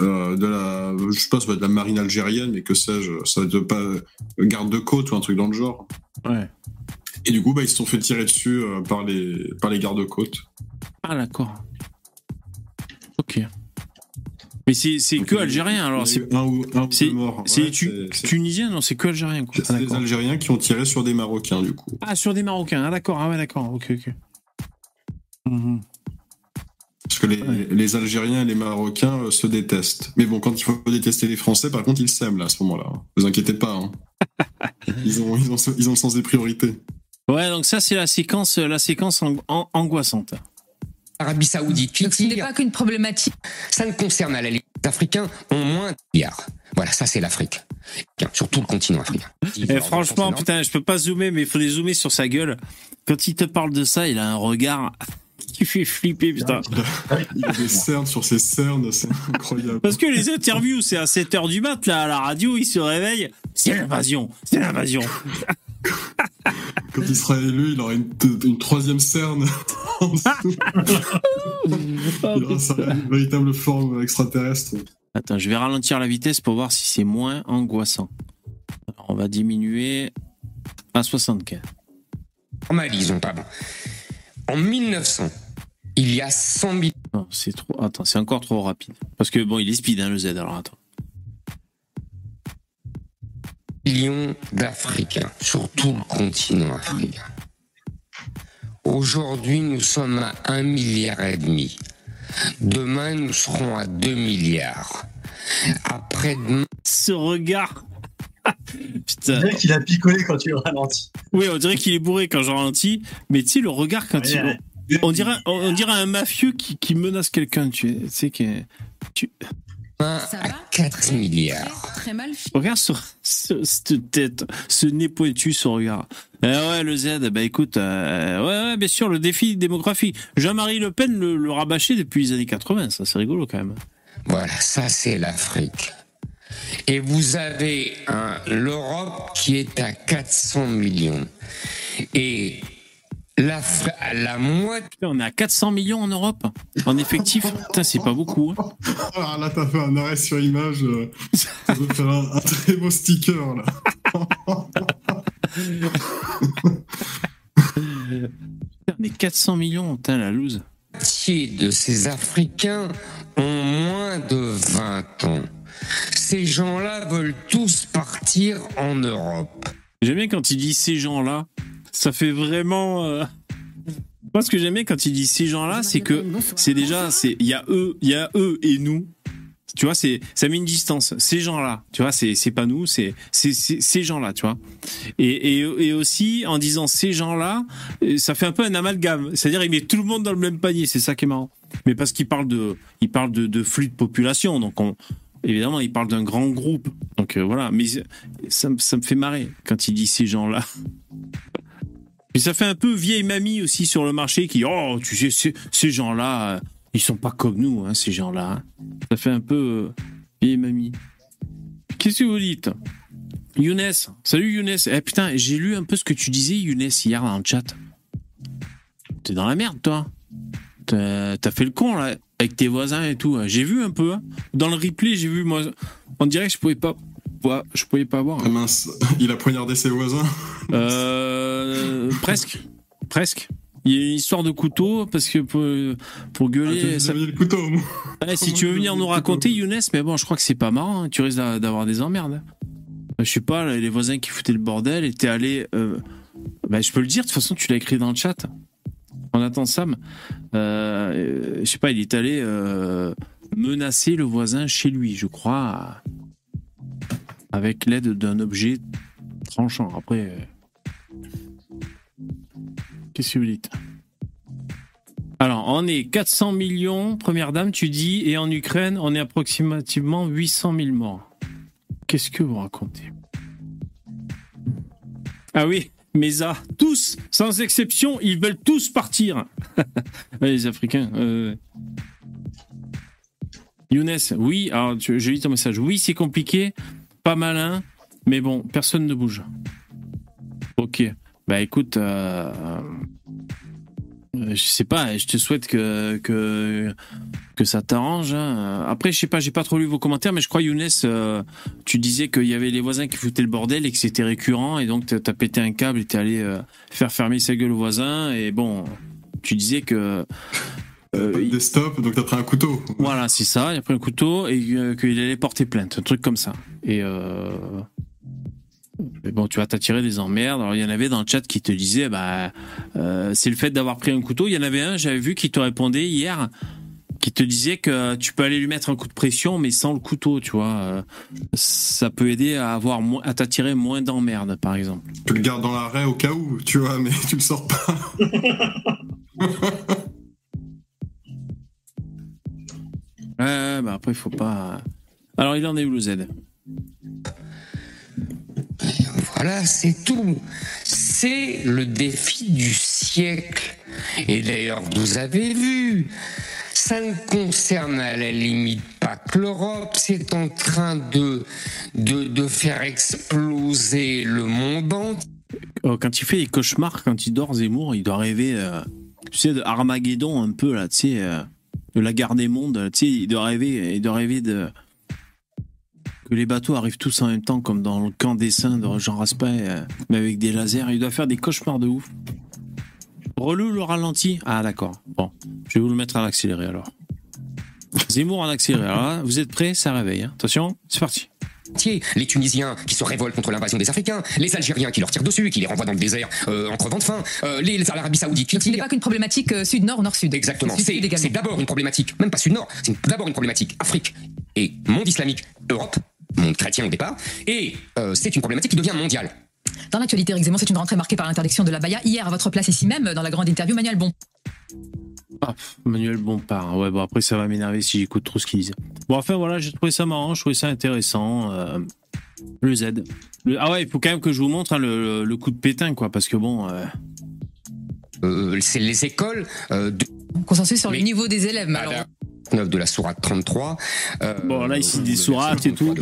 euh, de la, je sais pas, ça va être de la marine algérienne, mais que sais-je, ça va être pas euh, garde de côte ou un truc dans le genre. Ouais. Et du coup, bah, ils se sont fait tirer dessus euh, par les par les gardes-côtes. Ah d'accord. Ok. Mais c'est que algérien alors, c'est un ou, un c'est- tunisien Non, c'est que algérien c'est Ah, des. Algériens qui ont tiré sur des Marocains du coup. Ah sur des Marocains, ah d'accord, ah ouais d'accord, ok ok. Mhm. Parce que les, Ouais. les Algériens et les Marocains euh, se détestent. Mais bon, quand il faut détester les Français, par contre, ils s'aiment là à ce moment-là. Vous inquiétez pas. hein. ils, ont, ils, ont, ils ont le sens des priorités. Ouais donc ça c'est la séquence la séquence ang- an- angoissante. Arabie Saoudite qui Donc ce n'est pas qu'une problématique. Ça ne concerne à la limite les Africains ont moins de milliards. Voilà, ça c'est l'Afrique. Tiens, Sur tout le continent africain. Et franchement putain je peux pas zoomer mais il faut les zoomer sur sa gueule. Quand il te parle de ça il a un regard qui fait flipper putain. Il a des cernes sur ses cernes, c'est incroyable. Parce que les interviews, c'est à 7h du mat, là, à la radio, il se réveille. C'est l'invasion, c'est l'invasion. Quand il sera élu, il aura une, une troisième cerne en aura sa véritable forme extraterrestre. Attends, je vais ralentir la vitesse pour voir si c'est moins angoissant. Alors, on va diminuer à 75. normal, ils ont pas bon. En 1900, il y a 100 millions Non, c'est trop. Attends, c'est encore trop rapide. Parce que bon, il est speed, hein, le Z. Alors attends. millions d'Africains sur tout le continent africain. Aujourd'hui, nous sommes à un milliard et demi. Demain, nous serons à 2 milliards. Après-demain, Ce regard. Putain. vrai qu'il a picolé quand tu ralentis. Oui, on dirait qu'il est bourré quand je ralentis. Mais tu sais, le regard quand il. Ouais. On dirait, on dirait un mafieux qui, qui menace quelqu'un. Tu tu sais que. Tu... à 4 milliards. Très mal Regarde sur, sur cette tête, ce nez pointu, ce regard. Eh ouais, le Z, bah écoute, euh, ouais, ouais, bien sûr, le défi démographique. Jean-Marie Le Pen le, le rabâchait depuis les années 80, ça c'est rigolo quand même. Voilà, ça c'est l'Afrique. Et vous avez l'Europe qui est à 400 millions. Et l'Afri- la moitié On est à 400 millions en Europe, en effectif. Putain, c'est pas beaucoup. hein. Alors là, t'as fait un arrêt sur image. euh, Ça doit faire un, un très beau sticker, là. On est 400 millions, putain, la loose. de ces Africains ont moins de 20 ans? Ces gens-là veulent tous partir en Europe. J'aime bien quand il dit ces gens-là. Ça fait vraiment. euh, Moi, ce que j'aime bien quand il dit ces gens-là, c'est que c'est déjà, c'est il y a eux, il y a eux et nous. Tu vois, c'est ça met une distance. Ces gens-là, tu vois, c'est pas nous, c'est ces gens-là, tu vois. Et, et et aussi en disant ces gens-là, euh, ça fait un peu un amalgame. C'est-à-dire il met tout le monde dans le même panier. C'est ça qui est marrant. Mais parce qu'il parle de il parle de, flux de population, donc on évidemment il parle d'un grand groupe. Donc euh, voilà. Mais ça ça me fait marrer quand il dit ces gens-là. Et ça fait un peu vieille mamie aussi sur le marché qui, oh, tu sais, ces, gens-là, euh, ils sont pas comme nous, hein, ces gens-là. hein. Ça fait un peu euh, vieille mamie. Qu'est-ce que vous dites? Younes, salut Younes. Eh putain, j'ai lu un peu ce que tu disais, Younes, hier dans le chat. T'es dans la merde, toi. T'as fait le con, là, avec tes voisins et tout. J'ai vu un peu. hein. Dans le replay, j'ai vu, moi, en direct, je pouvais pas, ouais, je pouvais pas voir. Ah mince, il a poignardé ses voisins. Euh, presque, presque. Il y a une histoire de couteau parce que pour, pour Ah, gueuler. t'as ça- le couteau. Ouais, si tu veux venir nous raconter, Younes, mais bon, je crois que c'est pas marrant. hein. Tu risques d'a- d'avoir des emmerdes. hein. Je sais pas, les voisins qui foutaient le bordel et t'es allé. euh, bah, je peux le dire. De toute façon, tu l'as écrit dans le chat. On attend Sam. Euh, euh, je sais pas, il est allé euh, menacer le voisin chez lui, je crois, avec l'aide d'un objet tranchant. Après. euh, Qu'est-ce que vous dites? Alors, on est 400 millions, première dame, tu dis, et en Ukraine, on est approximativement 800 000 morts. Qu'est-ce que vous racontez? Ah oui, Mesa, tous, sans exception, ils veulent tous partir. Les Africains. euh. Younes, oui, alors je lis ton message. Oui, c'est compliqué, pas malin, mais bon, personne ne bouge. Ok. Bah écoute, euh, euh, je sais pas, je te souhaite que que, ça t'arrange. hein. Après, je sais pas, j'ai pas trop lu vos commentaires, mais je crois Younes, euh, tu disais qu'il y avait les voisins qui foutaient le bordel et que c'était récurrent, et donc t'as pété un câble et t'es allé faire fermer sa gueule au voisin, et bon, tu disais que euh, Pas de il- stop, donc t'as pris un couteau. voilà, c'est ça. Il a pris un couteau et euh, qu'il allait porter plainte, un truc comme ça. Et euh... mais bon, tu vas t'attirer des emmerdes. Alors il y en avait dans le chat qui te disaient, bah, euh, c'est le fait d'avoir pris un couteau. Il y en avait un, j'avais vu, qui te répondait hier, qui te disait que tu peux aller lui mettre un coup de pression, mais sans le couteau, tu vois. Ça peut aider à avoir moins, à t'attirer moins d'emmerdes, par exemple. Tu le gardes dans l'arrêt au cas où, tu vois, mais tu le sors pas. Ouais, bah après, il faut pas. Alors il en est où le Z? Voilà, c'est tout. C'est le défi du siècle. Et d'ailleurs, vous avez vu, ça ne concerne à la limite pas que l'Europe, c'est en train de, de, de faire exploser le monde entier. Oh, quand il fait des cauchemars, quand il dort, Zemmour, il doit rêver, euh, tu sais, de Armageddon un peu, là, tu sais, euh, de la guerre des mondes, tu sais, il doit rêver, il doit rêver de. que les bateaux arrivent tous en même temps, comme dans le camp des saints de Jean Raspail, euh, mais avec des lasers. Il doit faire des cauchemars de ouf. Relou le ralenti Ah, d'accord. Bon, je vais vous le mettre à l'accéléré alors. Zemmour en accéléré. Alors là, vous êtes prêts? Ça réveille. hein. Attention, c'est parti. Les Tunisiens qui se révoltent contre l'invasion des Africains, les Algériens qui leur tirent dessus, qui les renvoient dans le désert euh, en crevant de faim, euh, les, les l'Arabie Saoudite qui Donc, ce n'est pas qu'une problématique euh, sud-nord ou nord-sud. Exactement. C'est sud d'abord une problématique, même pas sud-nord, c'est d'abord une problématique Afrique et monde islamique, Europe, monde chrétien au départ, et euh, c'est une problématique qui devient mondiale. Dans l'actualité, Eric Zemmour, c'est une rentrée marquée par l'interdiction de la baya. Hier, à votre place ici même, dans la grande interview, Manuel Bon. Ah, pff, Manuel Bompard. Ouais, bon, après, ça va m'énerver si j'écoute trop ce qu'il disait. Bon, enfin, voilà, j'ai trouvé ça marrant, je trouvais ça intéressant. euh, le Z. Le- ah ouais, il faut quand même que je vous montre hein, le, le coup de pétain, quoi, parce que bon. euh, Euh, c'est les écoles euh, de Consensus sur le niveau des élèves. mais alors, 9 de la sourate 33. euh, Bon, là, ici, des de la sourates et tout.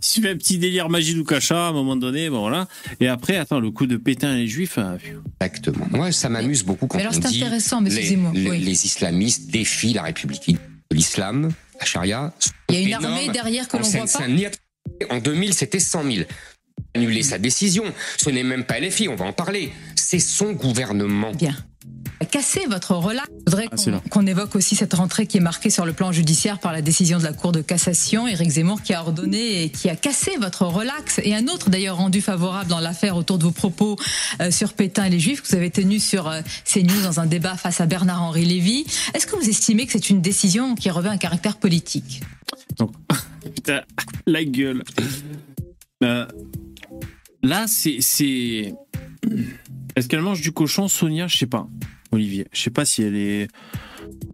se fait un petit délire magie du cacha à un moment donné, bon, voilà. Et après, attends, le coup de pétain les juifs. euh, pfiou. Exactement. Moi, ça m'amuse beaucoup quand Mais alors, on c'est dit intéressant, monsieur les, les- oui. les islamistes défient la République. L'islam, la charia. il y a une armée derrière que l'on voit pas. En 2000, c'était 100 000. Annuler sa décision. Ce n'est même pas LFI, on va en parler. C'est son gouvernement. Bien. Casser votre voudrais Ah, c'est qu'on évoque aussi cette rentrée qui est marquée sur le plan judiciaire par la décision de la Cour de cassation. Éric Zemmour qui a ordonné et qui a cassé votre relax. Et un autre d'ailleurs rendu favorable dans l'affaire autour de vos propos euh, sur Pétain et les Juifs que vous avez tenu sur euh, CNews dans un débat face à Bernard-Henri Lévy. Est-ce que vous estimez que c'est une décision qui revêt un caractère politique? Putain, la gueule. Euh, là, c'est. c'est... Est-ce qu'elle mange du cochon, Sonia? Je sais pas. Olivier. Je sais pas si elle est.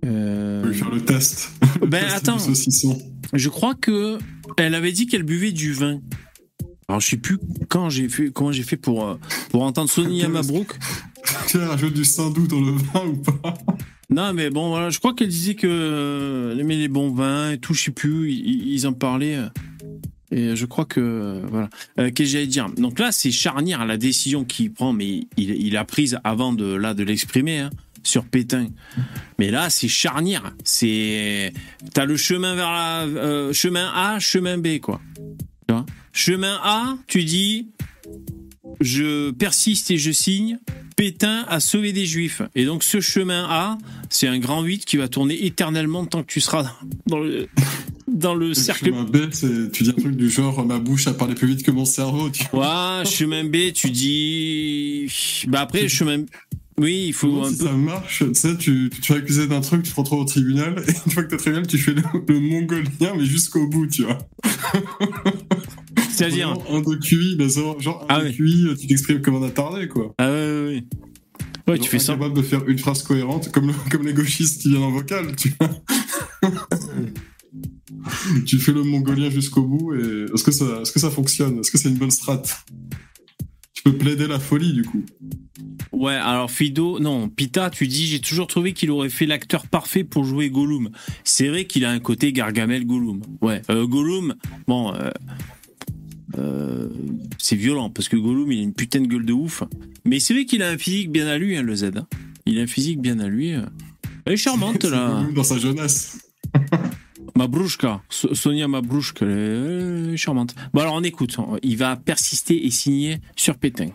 euh, On peut faire le test. Ben test attends, je crois que elle avait dit qu'elle buvait du vin. Alors je sais plus quand j'ai fait, comment j'ai fait pour euh, pour entendre Sonia Mabrouk. Tu as rajouté du dans le vin ou pas? Non, mais bon, voilà, je crois qu'elle disait que euh, elle aimait les bons vins et tout, je sais plus, ils, ils en parlaient. Et je crois que voilà. Euh, Qu'est-ce que j'allais dire? Donc là, c'est charnière la décision qu'il prend, mais il, il a prise avant de là de l'exprimer hein, sur Pétain. Mais là, c'est charnière. C'est t'as le chemin vers la euh, chemin A, chemin B, quoi. Tu vois? Chemin A, tu dis je persiste et je signe. Pétain a sauvé des juifs. Et donc ce chemin A, c'est un grand 8 qui va tourner éternellement tant que tu seras dans le, dans le cercle. Chemin B, c'est- tu dis un truc du genre ma bouche a parlé plus vite que mon cerveau. Tu vois. Ouais, chemin B, tu dis. Bah après, chemin. Oui, il faut un si peu. ça marche, tu sais, tu, tu te fais accuser d'un truc, tu te retrouves au tribunal, et une fois que t'es au tribunal, tu fais le, le mongolien, mais jusqu'au bout, tu vois. C'est-à-dire. Un de QI, bah, genre, genre un Ah de. QI, tu t'exprimes comme un attardé, quoi. Ah ouais, ouais, ouais. Ouais, tu fais ça. incapable de faire une phrase cohérente, comme, le- comme les gauchistes qui viennent en vocal, tu vois. tu fais le mongolien jusqu'au bout, et est-ce que ça, est-ce que ça fonctionne? Est-ce que c'est une bonne strat? Tu peux plaider la folie, du coup. Ouais, alors Fido, non, Pita, tu dis, j'ai toujours trouvé qu'il aurait fait l'acteur parfait pour jouer Gollum. C'est vrai qu'il a un côté Gargamel Gollum. Ouais, euh, Gollum, bon, euh, euh, c'est violent parce que Gollum, il a une putain de gueule de ouf. Mais c'est vrai qu'il a un physique bien à lui, hein, le Z. hein. Il a un physique bien à lui. Elle est charmante, là. Gollum Dans sa jeunesse. Mabrouchka, So- Sonia Mabrouchka, est charmante. Bon, alors on écoute. Il va persister et signer sur Pétain.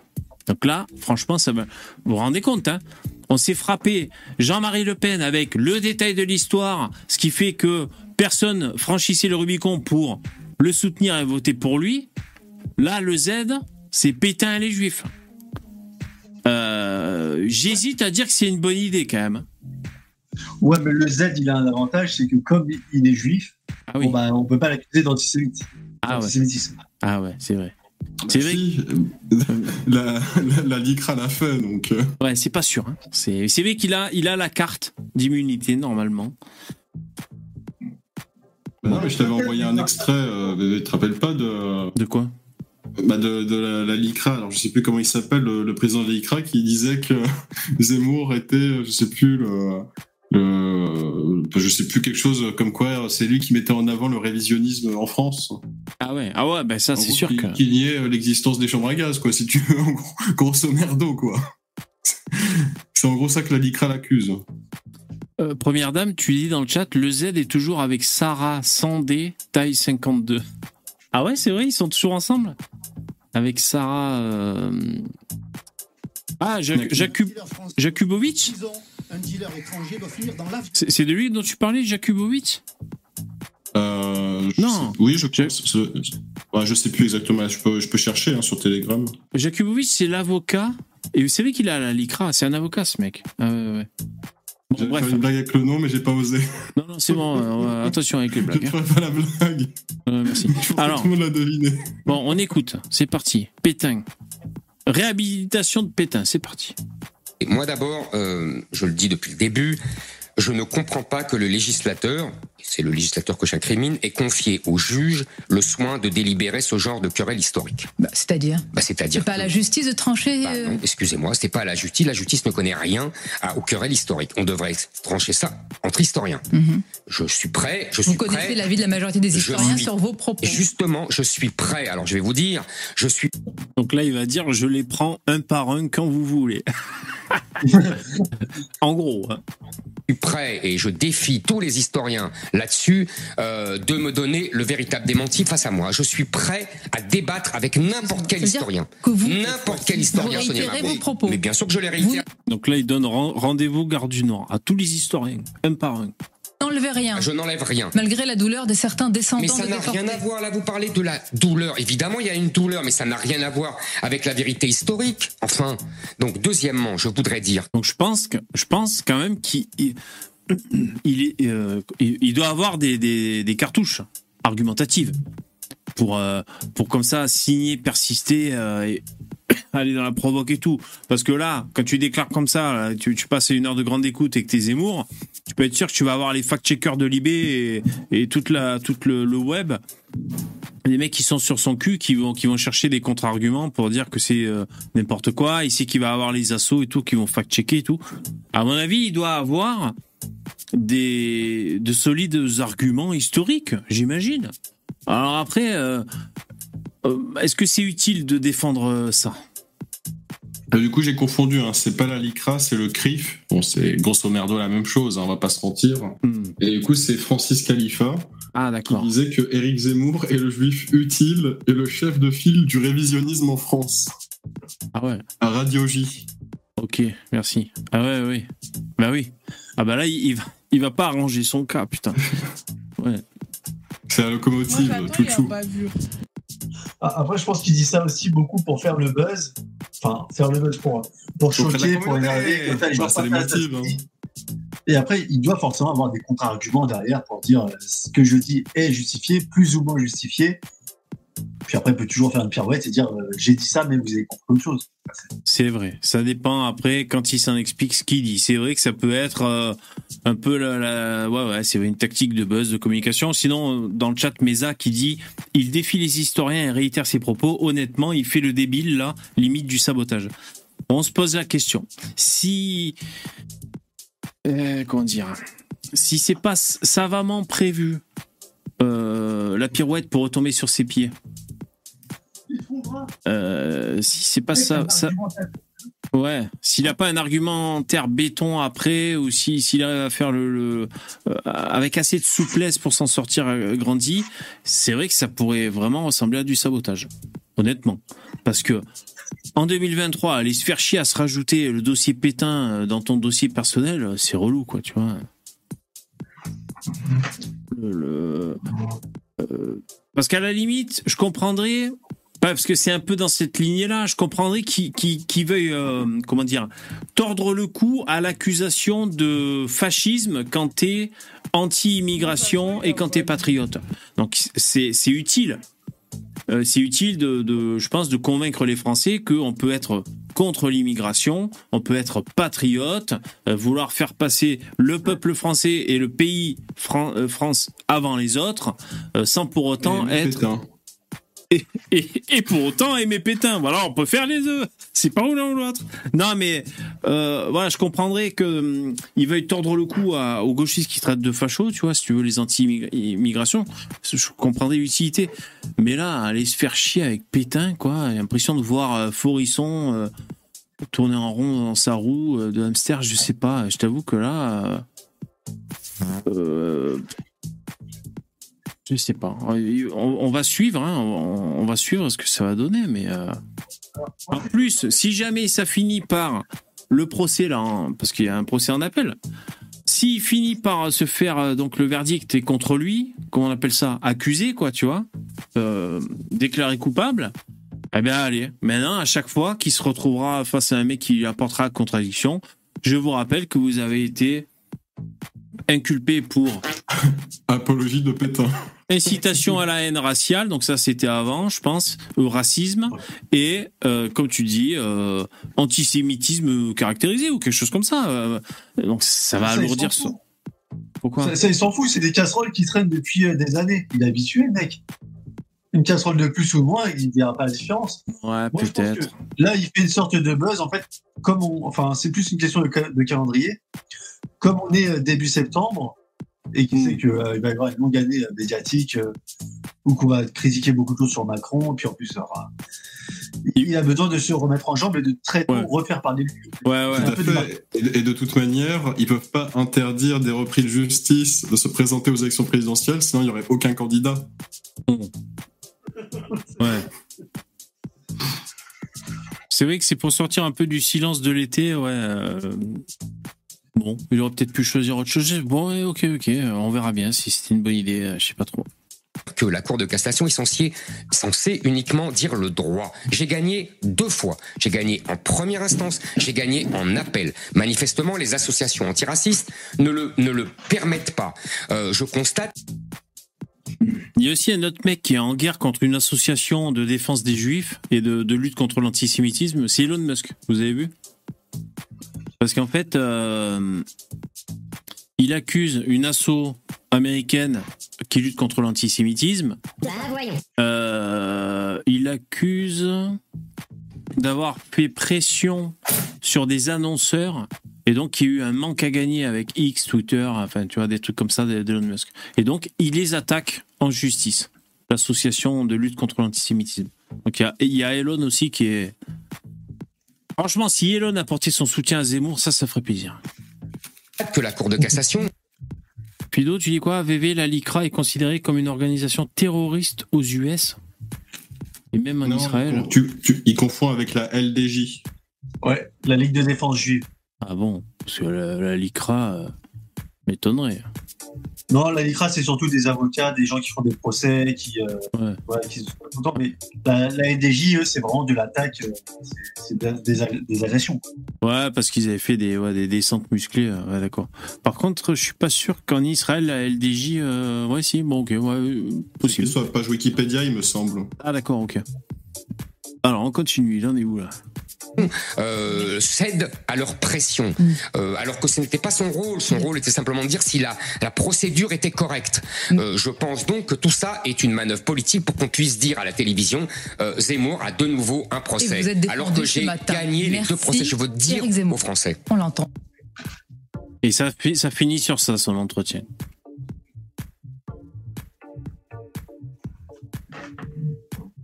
Donc là, franchement, ça. Vous vous rendez compte, hein On s'est frappé Jean-Marie Le Pen avec le détail de l'histoire, ce qui fait que personne franchissait le Rubicon pour le soutenir et voter pour lui. Là, le Z, c'est Pétain et les Juifs. Euh, J'hésite à dire que c'est une bonne idée quand même. Ouais, mais le Z, il a un avantage, c'est que comme il est juif, Ah oui. bon, bah, on peut pas l'accuser d'antisémite- Ah ouais. d'antisémitisme. Ah ouais, c'est vrai. C'est Bah vrai. si, la, la, la LICRA l'a fait, donc... euh, Ouais, c'est pas sûr. hein. C'est c'est vrai qu'il a, il a la carte d'immunité normalement. bah non, mais je t'avais envoyé un extrait, euh, tu te rappelles pas de... De quoi? Bah de, de la, la LICRA, alors je sais plus comment il s'appelle, le, le président de la LICRA, qui disait que Zemmour était, je sais plus, le, le, je sais plus quelque chose comme quoi c'est lui qui mettait en avant le révisionnisme en France. Ah ouais, ah ouais, ben ça c'est sûr qu'il- que. Qu'il niait euh, l'existence des chambres à gaz, quoi, si tu veux, en gros, grosso merdo, quoi. C'est en gros ça que la LICRA l'accuse. Euh, première dame, tu dis dans le chat, le Z est toujours avec Sarah Sandé, taille 52. Ah ouais, c'est vrai, ils sont toujours ensemble? Avec Sarah. euh, Ah, Jak- Jakub- Jakubovic Un dealer étranger doit finir dans l'avion. C'est de lui dont tu parlais, Jakubovic Euh, je Non. sais- oui, je pense. Je, ouais, je sais plus exactement. Je peux, je peux chercher hein, sur Telegram. Jakubovic, c'est l'avocat. Et vous savez qu'il a la LICRA, c'est un avocat ce mec. Ah ouais, ouais. Bon, J'avais bref. fait une blague avec le nom, mais j'ai pas osé. Non, non, c'est bon, euh, attention avec les Je blagues. ne hein. pas la blague. Merci. Je que Alors, tout le monde l'a deviné. Bon, on écoute. C'est parti. Pétain. Réhabilitation de Pétain. C'est parti. Et moi d'abord, euh, je le dis depuis le début, je ne comprends pas que le législateur, c'est le législateur que j'incrimine, ait confié au juge le soin de délibérer ce genre de querelle historique. Bah, C'est-à-dire? Bah, C'est-à-dire C'est pas à la justice de trancher Bah euh, non, excusez-moi, c'était pas à la justice. La justice ne connaît rien à, aux querelles historiques. On devrait trancher ça entre historiens. mhm. Je suis prêt, je suis Vous connaissez prêt. l'avis de la majorité des historiens suis- sur vos propos. Justement, je suis prêt. Alors je vais vous dire, je suis Donc là, il va dire je les prends un par un quand vous voulez. en gros. hein. Prêt et je défie tous les historiens là-dessus euh, de me donner le véritable démenti face à moi. Je suis prêt à débattre avec n'importe quel historien. que vous- N'importe quel historien, vous Sonia vos propos. Mais bien sûr que je les Vous réitère. Donc là, il donne ren- rendez-vous Gare du Nord à tous les historiens, un par un. N'enlevez rien, Je n'enlève rien. malgré la douleur de certains descendants Mais ça de n'a rien à voir. Là, vous parlez de la douleur. Évidemment, il y a une douleur, mais ça n'a rien à voir avec la vérité historique. Enfin, donc deuxièmement, je voudrais dire Donc je pense que je pense quand même qu'il il, il est euh, il il doit avoir des, des, des cartouches argumentatives pour euh, pour comme ça signer, persister, euh, et aller dans la provoque et tout. Parce que là, quand tu déclares comme ça, là, tu, passes une heure de grande écoute que t'es Zemmour, tu peux être sûr que tu vas avoir les fact-checkers de Libé et, et toute la toute le, le web des mecs qui sont sur son cul, qui vont, qui vont chercher des contre-arguments pour dire que c'est euh, n'importe quoi, ici qu'il va avoir les assauts et tout, qui vont fact-checker et tout. À mon avis, il doit avoir des de solides arguments historiques, j'imagine. Alors après, euh, euh, est-ce que c'est utile de défendre euh, ça? Du coup, j'ai confondu. Hein. C'est pas la LICRA, c'est le CRIF. Bon, c'est grosso merdo la même chose. hein, on va pas se mentir. Hmm. Et du coup, c'est Francis Khalifa Ah qui disait que Éric Zemmour est le juif utile et le chef de file du révisionnisme en France. Ah ouais. À Radio J. Ok, merci. Ah ouais, oui. Bah oui. Ah bah là, il, va, il va pas arranger son cas, putain. C'est la locomotive, Moi, tout j'attends et chou. en bavure. Ah, Après, je pense qu'il dit ça aussi beaucoup pour faire le buzz. Enfin, faire le buzz pour, pour choquer, pour énerver. Bah, ça les motive, hein. Et après, il doit forcément avoir des contre-arguments derrière pour dire ce que je dis est justifié, plus ou moins justifié. Puis après, il peut toujours faire une pirouette et dire euh, j'ai dit ça, mais vous avez compris autre chose. C'est vrai. Ça dépend après quand il s'en explique ce qu'il dit. C'est vrai que ça peut être euh, un peu la, ouais ouais, c'est une tactique de buzz de communication. Sinon, euh, dans le chat, Mesa qui dit il défie les historiens et réitère ses propos. Honnêtement, il fait le débile là, limite du sabotage. On se pose la question. Si euh, comment dire Si c'est pas savamment prévu la pirouette pour retomber sur ses pieds. Euh, si c'est pas ça, ça, Ouais, s'il n'a pas un argumentaire béton après, ou si s'il arrive à faire le, le- euh, avec assez de souplesse pour s'en sortir euh, grandi, c'est vrai que ça pourrait vraiment ressembler à du sabotage, honnêtement, parce que en 2023, aller se faire chier à se rajouter le dossier pétain dans ton dossier personnel, c'est relou, quoi, tu vois. Le, le- euh, parce qu'à la limite, je comprendrais parce que c'est un peu dans cette lignée-là. Je comprendrais qu'il qu'il- qu'il veuille, euh, comment dire, tordre le cou à l'accusation de fascisme quand t'es anti-immigration et quand t'es patriote. Donc c'est c'est utile. Euh, c'est utile de, de, je pense, de convaincre les Français qu'on peut être contre l'immigration, on peut être patriote, euh, vouloir faire passer le peuple français et le pays Fran- euh, France avant les autres, euh, sans pour autant être. Et, pour autant aimer Pétain. Voilà, on peut faire les deux. C'est pas l'un ou l'autre. Non, mais euh, voilà, je comprendrais que hum, ils veuillent tordre le cou aux gauchistes qui traitent de fachos, tu vois, si tu veux les anti-immigration. Je comprendrais l'utilité. Mais là, aller se faire chier avec Pétain, quoi, j'ai l'impression de voir euh, Forisson euh, tourner en rond dans sa roue euh, de hamster, je sais pas. Je t'avoue que là. Je sais pas. On, va suivre, hein, on, on va suivre ce que ça va donner, mais euh, en plus, si jamais ça finit par le procès là, hein, parce qu'il y a un procès en appel, s'il finit par se faire euh, donc le verdict est contre lui, comment on appelle ça, accusé quoi, tu vois, euh, déclaré coupable. Eh bien, allez. Maintenant, à chaque fois qu'il se retrouvera face à un mec qui lui apportera contradiction, je vous rappelle que vous avez été inculpé pour Apologie de Pétain. Incitation à la haine raciale, donc ça c'était avant, je pense, au racisme, et euh, comme tu dis, euh, antisémitisme caractérisé ou quelque chose comme ça. euh, donc ça va Ça, alourdir son. Pourquoi Ça, ça, il s'en fout, c'est des casseroles qui traînent depuis des années. Il est habitué, mec. Une casserole de plus ou moins, il ne dira pas la différence. Ouais, peut-être. Là, il fait une sorte de buzz. En fait, comme on, enfin, c'est plus une question de, ca- de calendrier. Comme on est début septembre et qu'il Mm. sait qu'il va y avoir une longue année euh, médiatique euh, où qu'on va critiquer beaucoup de choses sur Macron, puis en plus, il a besoin de se remettre en jambe et de très tôt Ouais. refaire parler de lui. Ouais, ouais. Tout peu à fait. Et de- et de toute manière, ils peuvent pas interdire des repris de justice de se présenter aux élections présidentielles, sinon il n'y aurait aucun candidat. Ouais. C'est vrai que c'est pour sortir un peu du silence de l'été, ouais. euh, Bon, il aurait peut-être pu choisir autre chose. Bon, ok, ok, on verra bien si c'était une bonne idée, euh, je sais pas trop. que la Cour de cassation est censée, censée uniquement dire le droit. J'ai gagné deux fois. J'ai gagné en première instance, j'ai gagné en appel. Manifestement, les associations antiracistes ne le, ne le permettent pas. Euh, je constate Il y a aussi un autre mec qui est en guerre contre une association de défense des juifs et de, de lutte contre l'antisémitisme, c'est Elon Musk. Vous avez vu? Parce qu'en fait, euh, il accuse une asso américaine qui lutte contre l'antisémitisme. Euh, il accuse d'avoir fait pression sur des annonceurs et donc il y a eu un manque à gagner avec X, Twitter, enfin tu vois des trucs comme ça d'Elon Musk. Et donc il les attaque en justice, l'association de lutte contre l'antisémitisme. Donc il y a, il y a Elon aussi qui est. Franchement, si Elon apportait son soutien à Zemmour, ça, ça ferait plaisir. que la Cour de cassation Pido, tu dis quoi? VV, la LICRA est considérée comme une organisation terroriste aux US et même en Non, Israël. Tu, tu, il confond avec la LDJ. Ouais, la Ligue de défense juive. Ah bon? Parce que la, la LICRA euh, m'étonnerait. Non, la LICRA, c'est surtout des avocats, des gens qui font des procès, qui, euh, Ouais. qui se pas contents. Mais la, la LDJ, eux, c'est vraiment de l'attaque, euh, c'est- des, des ag- des agressions. Ouais, parce qu'ils avaient fait des, ouais, des descentes musclées. euh, Ouais, d'accord. Par contre, je suis pas sûr qu'en Israël, la LDJ. euh, Ouais, si, bon, ok, ouais, euh, possible. Sur la page Wikipédia, il me semble. Ah, d'accord, ok. Alors, on continue. Il en est où là euh, cède à leur pression, euh, alors que ce n'était pas son rôle. Son rôle était simplement de dire si la, la procédure était correcte. Euh, je pense donc que tout ça est une manœuvre politique pour qu'on puisse dire à la télévision euh, Zemmour a de nouveau un procès. alors que j'ai gagné les deux procès. Je veux dire aux Français. On l'entend. Et ça finit sur ça, son entretien.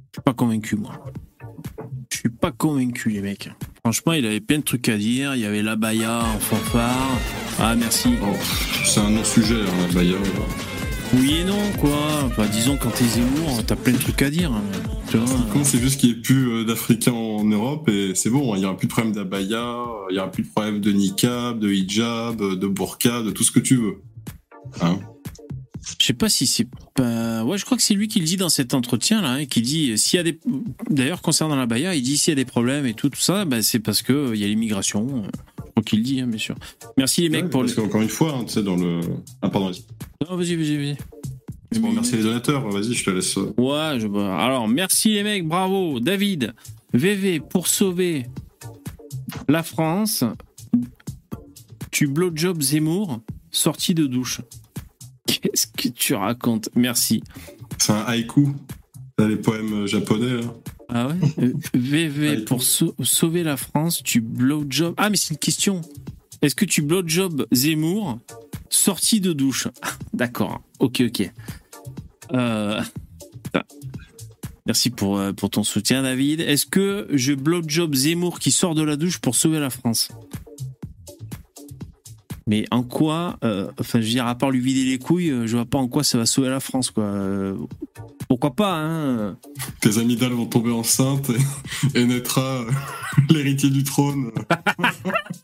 Je suis pas convaincu, moi. Je suis pas convaincu, les mecs. Franchement, il avait plein de trucs à dire. Il y avait la baya en fanfare. Ah, merci. Oh, c'est un non-sujet, hein, la Bayer. Oui et non, quoi. Enfin, disons, quand t'es Zemmour, t'as plein de trucs à dire. hein. Tu vois. Con, c'est juste qu'il n'y ait plus euh, d'Africains en Europe et c'est bon, hein, il n'y aura plus de problème d'abaya, il n'y aura plus de problème de niqab, de hijab, de burqa, de tout ce que tu veux. Hein Je sais pas si c'est pas. Ouais, je crois que c'est lui qui le dit dans cet entretien là, hein, qui dit euh, s'il y a des. D'ailleurs, concernant la Baïa, il dit s'il y a des problèmes et tout, tout ça, bah, c'est parce que euh, il y a l'immigration. euh, Je crois qu'il le dit, hein, bien sûr. Merci les mecs pour le. Parce qu'encore une fois, hein, tu sais, dans le. Ah, pardon, vas-y. Non, vas-y, vas-y, vas-y. C'est pour remercier les donateurs, vas-y, je te laisse. euh. Ouais, je... alors merci les mecs, bravo. David, VV, pour sauver la France, tu blowjob Zemmour, sortie de douche. Qu'est-ce que tu racontes? Merci. C'est un haïku. Les poèmes euh, japonais, là. Ah ouais? Euh, VV, Allez. pour sau- sauver la France, tu blowjob. Ah, mais c'est une question. Est-ce que tu blowjob Zemmour, sortie de douche? D'accord. Ok, ok. Euh. Merci pour, euh, pour ton soutien, David. Est-ce que je blowjob Zemmour qui sort de la douche pour sauver la France? Mais en quoi, euh, enfin, je veux dire, à part lui vider les couilles, euh, je vois pas en quoi ça va sauver la France, quoi. Euh, pourquoi pas, hein Tes amygdales vont tomber enceintes et, et naîtra l'héritier du trône.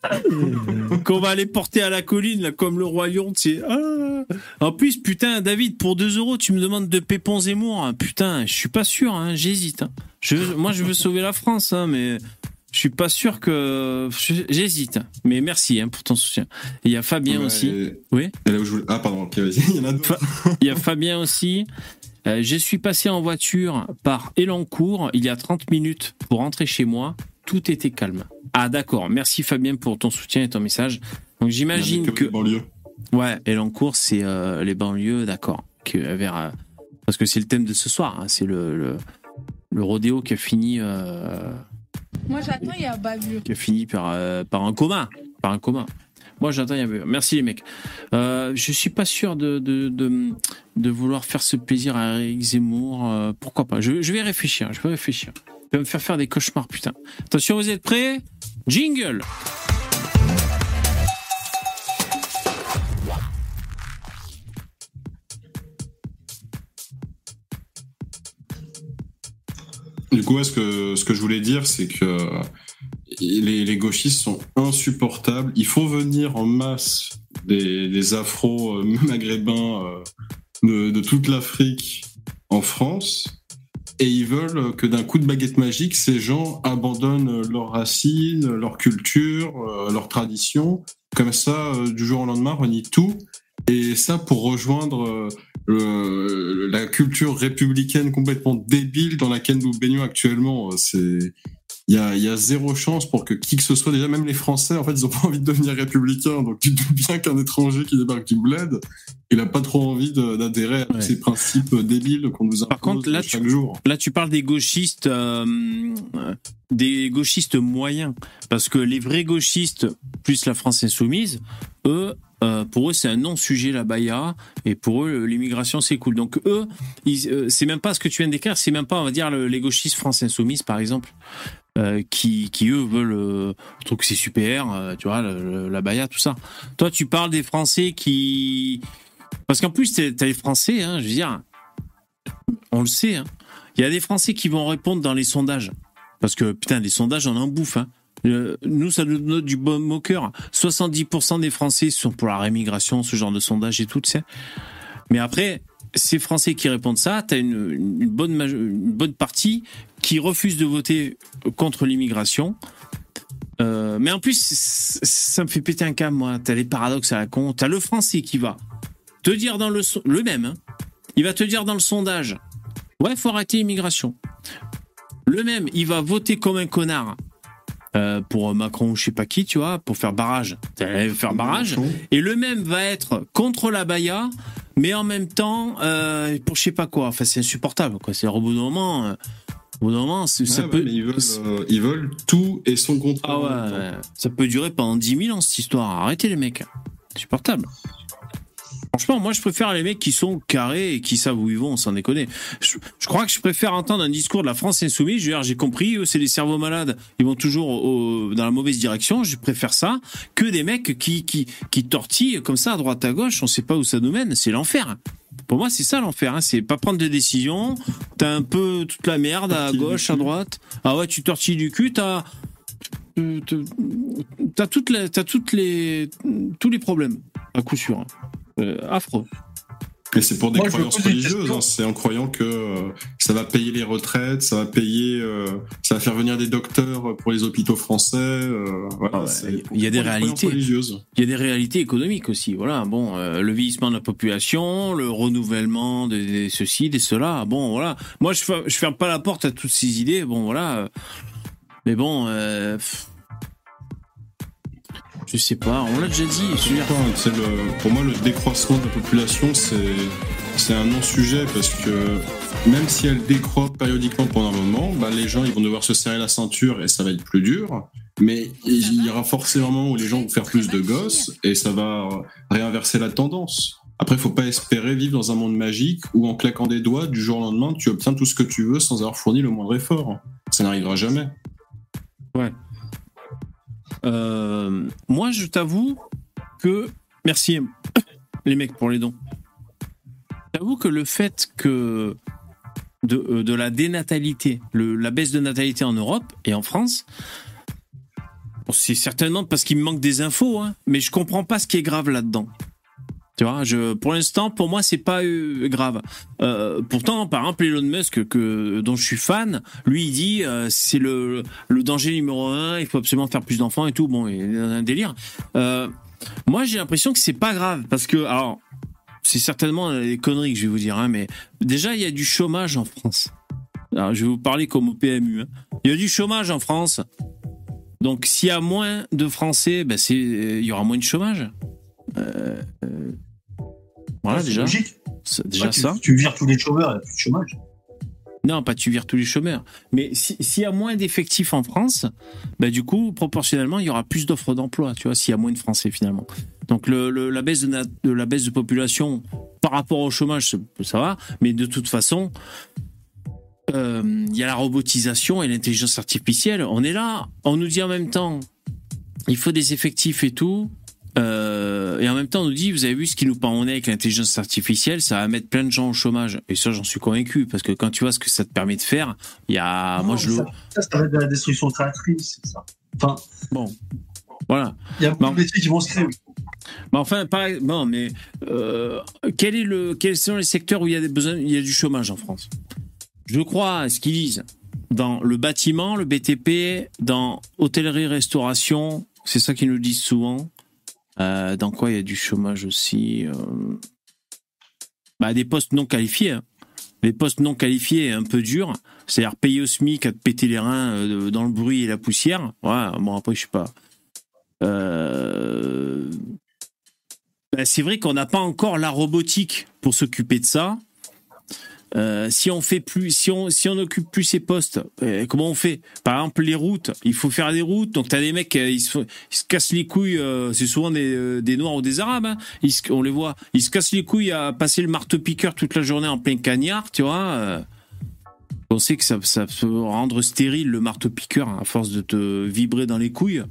qu'on va aller porter à la colline, là, comme le roi lion, tu sais. Ah. En plus, putain, David, pour 2 euros, tu me demandes de Pépon Zemmour. hein. Putain, je suis pas sûr, hein, j'hésite. hein. Je, moi, je veux sauver la France, hein, mais je suis pas sûr que. J'hésite. Mais merci hein, pour ton soutien. Il y a Fabien Ouais, aussi. et- Oui. et là où je voulais- Ah, pardon, il y en a d'autres. Il y a Fabien aussi. Euh, je suis passé en voiture par Elancourt il y a 30 minutes pour rentrer chez moi. Tout était calme. Ah d'accord. Merci Fabien pour ton soutien et ton message. Donc j'imagine que les banlieues. ouais, Elancourt c'est euh, les banlieues, d'accord. Vers euh, parce que c'est le thème de ce soir. hein. C'est le, le le rodéo qui a fini euh, Moi j'attends, il y a bavure. qui a fini par, euh, par un coma. Par un coma. Moi, j'attends, il y avait- Merci les mecs. Euh, je suis pas sûr de, de, de, de vouloir faire ce plaisir à Eric Zemmour. euh, pourquoi pas je, je vais réfléchir. Je vais réfléchir. Je vais me faire faire des cauchemars, putain. Attention, vous êtes prêts? Jingle Du coup, ce que, ce que je voulais dire, c'est que les, gauchistes sont insupportables. Il faut venir en masse des, des afro-maghrébins euh, de, de toute l'Afrique en France. Et ils veulent que d'un coup de baguette magique, ces gens abandonnent leurs racines, leur culture, euh, leurs traditions. Comme ça, euh, du jour au lendemain, renient tout. Et ça pour rejoindre euh, le- la culture républicaine complètement débile dans laquelle nous baignons actuellement. euh, C'est il y a, il y a zéro chance pour que qui que ce soit, déjà même les Français, en fait, ils ont pas envie de devenir républicains. Donc tu te doutes bien qu'un étranger qui débarque du bled, il a pas trop envie d'adhérer à Ouais. ces principes débiles qu'on nous impose Par contre, là, chaque tu- jour. Là, tu parles des gauchistes, euh, des gauchistes moyens, parce que les vrais gauchistes, plus la France insoumise, eux, euh, pour eux, c'est un non-sujet la Baïa, et pour eux, l'immigration c'est cool. Donc eux, euh, c'est même pas ce que tu viens de décrire, c'est même pas, on va dire, le- les gauchistes France insoumise, par exemple. euh, qui, qui eux veulent euh, trouvent que c'est super, tu vois, le- le- la Baïa, tout ça. Toi, tu parles des Français qui, parce qu'en plus, t'as t'as les Français, hein, je veux dire, on le sait, hein, il y a des Français qui vont répondre dans les sondages. Parce que, putain, les sondages, on en bouffe. Hein. Euh, nous, ça nous donne du bon au cœur. 70% des Français sont pour la rémigration, ce genre de sondage et tout, tu sais. Mais après, ces Français qui répondent ça, t'as une, bonne, bonne partie qui refuse de voter contre l'immigration. Euh, mais en plus, ça me fait péter un câble, moi. T'as les paradoxes à la con. T'as le Français qui va te dire dans le... so- Le même, hein. Il va te dire dans le sondage, ouais, faut arrêter l'immigration. Le même, il va voter comme un connard euh, pour Macron ou je sais pas qui, tu vois, pour faire barrage. Faire barrage. Et le même va être contre la Baïa, mais en même temps euh, pour je sais pas quoi. Enfin, c'est insupportable, quoi. C'est au bout d'un moment. euh, au bout d'un moment, c'est- ça Ouais, peut. ils veulent, ils veulent tout et son contraire. Ah ouais. ça peut durer pendant 10 000 ans cette histoire. Arrêtez les mecs. Insupportable. Franchement, moi je préfère les mecs qui sont carrés et qui savent où ils vont, sans déconner. Je, je crois que je préfère entendre un discours de la France insoumise. Je veux dire, j'ai compris, eux c'est les cerveaux malades, ils vont toujours au- dans la mauvaise direction. Je préfère ça que des mecs qui, qui, qui tortillent comme ça à droite à gauche. On sait pas où ça nous mène. C'est l'enfer. Pour moi, c'est ça l'enfer. Hein. C'est pas prendre de décisions. T'as un peu toute la merde à gauche, à droite. Ah ouais, tu tortilles du cul. T'as t'as- toutes les, t'as toutes les, tous les problèmes à coup sûr. Euh, affreux. Mais c'est pour des Moi, croyances religieuses. hein. C'est en croyant que euh, ça va payer les retraites, ça va payer, euh, ça va faire venir des docteurs pour les hôpitaux français. euh, voilà, Ah il y a des réalités. religieuses. Il y a des réalités économiques aussi. Voilà, bon, euh, le vieillissement de la population, le renouvellement des, des ceci, des cela. Bon, voilà. Moi, je, je ferme pas la porte à toutes ces idées. Bon, voilà. Mais bon, euh, pff, je sais pas. On l'a déjà dit. Je le, pour moi, le décroissement de la population, c'est, c'est un non-sujet parce que même si elle décroît périodiquement pendant un moment, bah, les gens ils vont devoir se serrer la ceinture et ça va être plus dur. Mais il y aura forcément un moment où les gens vont faire plus de gosses et ça va réinverser la tendance. Après, il faut pas espérer vivre dans un monde magique où en claquant des doigts, du jour au lendemain, tu obtiens tout ce que tu veux sans avoir fourni le moindre effort. Ça n'arrivera jamais. Euh, moi, je t'avoue que merci les mecs pour les dons. J'avoue que le fait que de, euh, la dénatalité, la baisse de natalité en Europe et en France, c'est certainement parce qu'il me manque des infos, hein, mais je comprends pas ce qui est grave là-dedans. Pour l'instant, pour moi, c'est pas euh, grave. Euh, pourtant, par exemple, Elon Musk, dont je suis fan, lui, il dit euh, c'est le, danger numéro un, il faut absolument faire plus d'enfants et tout. Bon, il est dans un délire. Euh, moi, j'ai l'impression que c'est pas grave parce que, alors, c'est certainement des conneries que je vais vous dire, hein, mais déjà, il y a du chômage en France. Alors, je vais vous parler comme au PMU. hein. Il y a du chômage en France. Donc, s'il y a moins de Français, ben il y aura moins de chômage. Euh, voilà, C'est déjà. logique. C'est déjà Ouais, tu, ça. Tu vires tous les chômeurs, il n'y a plus de chômage. Non, pas tu vires tous les chômeurs. Mais si- s'il y a moins d'effectifs en France, bah du coup, proportionnellement, il y aura plus d'offres d'emploi, tu vois, s'il y a moins de Français finalement. Donc le, le- la, baisse de, na- de la baisse de population par rapport au chômage, ça- ça va, mais de toute façon, euh, il y a la robotisation et l'intelligence artificielle. On est là, on nous dit en même temps, il faut des effectifs et tout. Euh, et en même temps, on nous dit, vous avez vu ce qui nous pend au nez avec l'intelligence artificielle, ça va mettre plein de gens au chômage. Et ça, j'en suis convaincu, parce que quand tu vois ce que ça te permet de faire, il y a, Non, moi, je le, ça, ça, ça de la destruction créatrice, c'est ça. Enfin, bon, voilà. il y a beaucoup Non. de métiers qui vont se créer. Mais enfin, pareil, bon, mais euh, quel est le, quels sont les secteurs où il y a des besoins, il y a du chômage en France? Je crois à ce qu'ils disent dans le bâtiment, le BTP, dans hôtellerie-restauration, c'est ça qu'ils nous disent souvent. Euh, dans quoi il y a du chômage aussi euh, bah, Des postes non qualifiés. hein. les postes non qualifiés un peu dur. C'est-à-dire payer au SMIC à te péter les reins euh, dans le bruit et la poussière. Ouais, bon, après, je sais pas. Ben, c'est vrai qu'on n'a pas encore la robotique pour s'occuper de ça. Euh, si on fait plus, si on si on occupe plus ces postes, euh, comment on fait? Par exemple, les routes, il faut faire des routes. Donc t'as des mecs, euh, ils se, cassent les couilles. c'est souvent des, des noirs ou des arabes. hein. On les voit, ils se cassent les couilles à passer le marteau piqueur toute la journée en plein cagnard, tu vois. on sait que ça, ça peut rendre stérile le marteau piqueur hein, à force de te vibrer dans les couilles.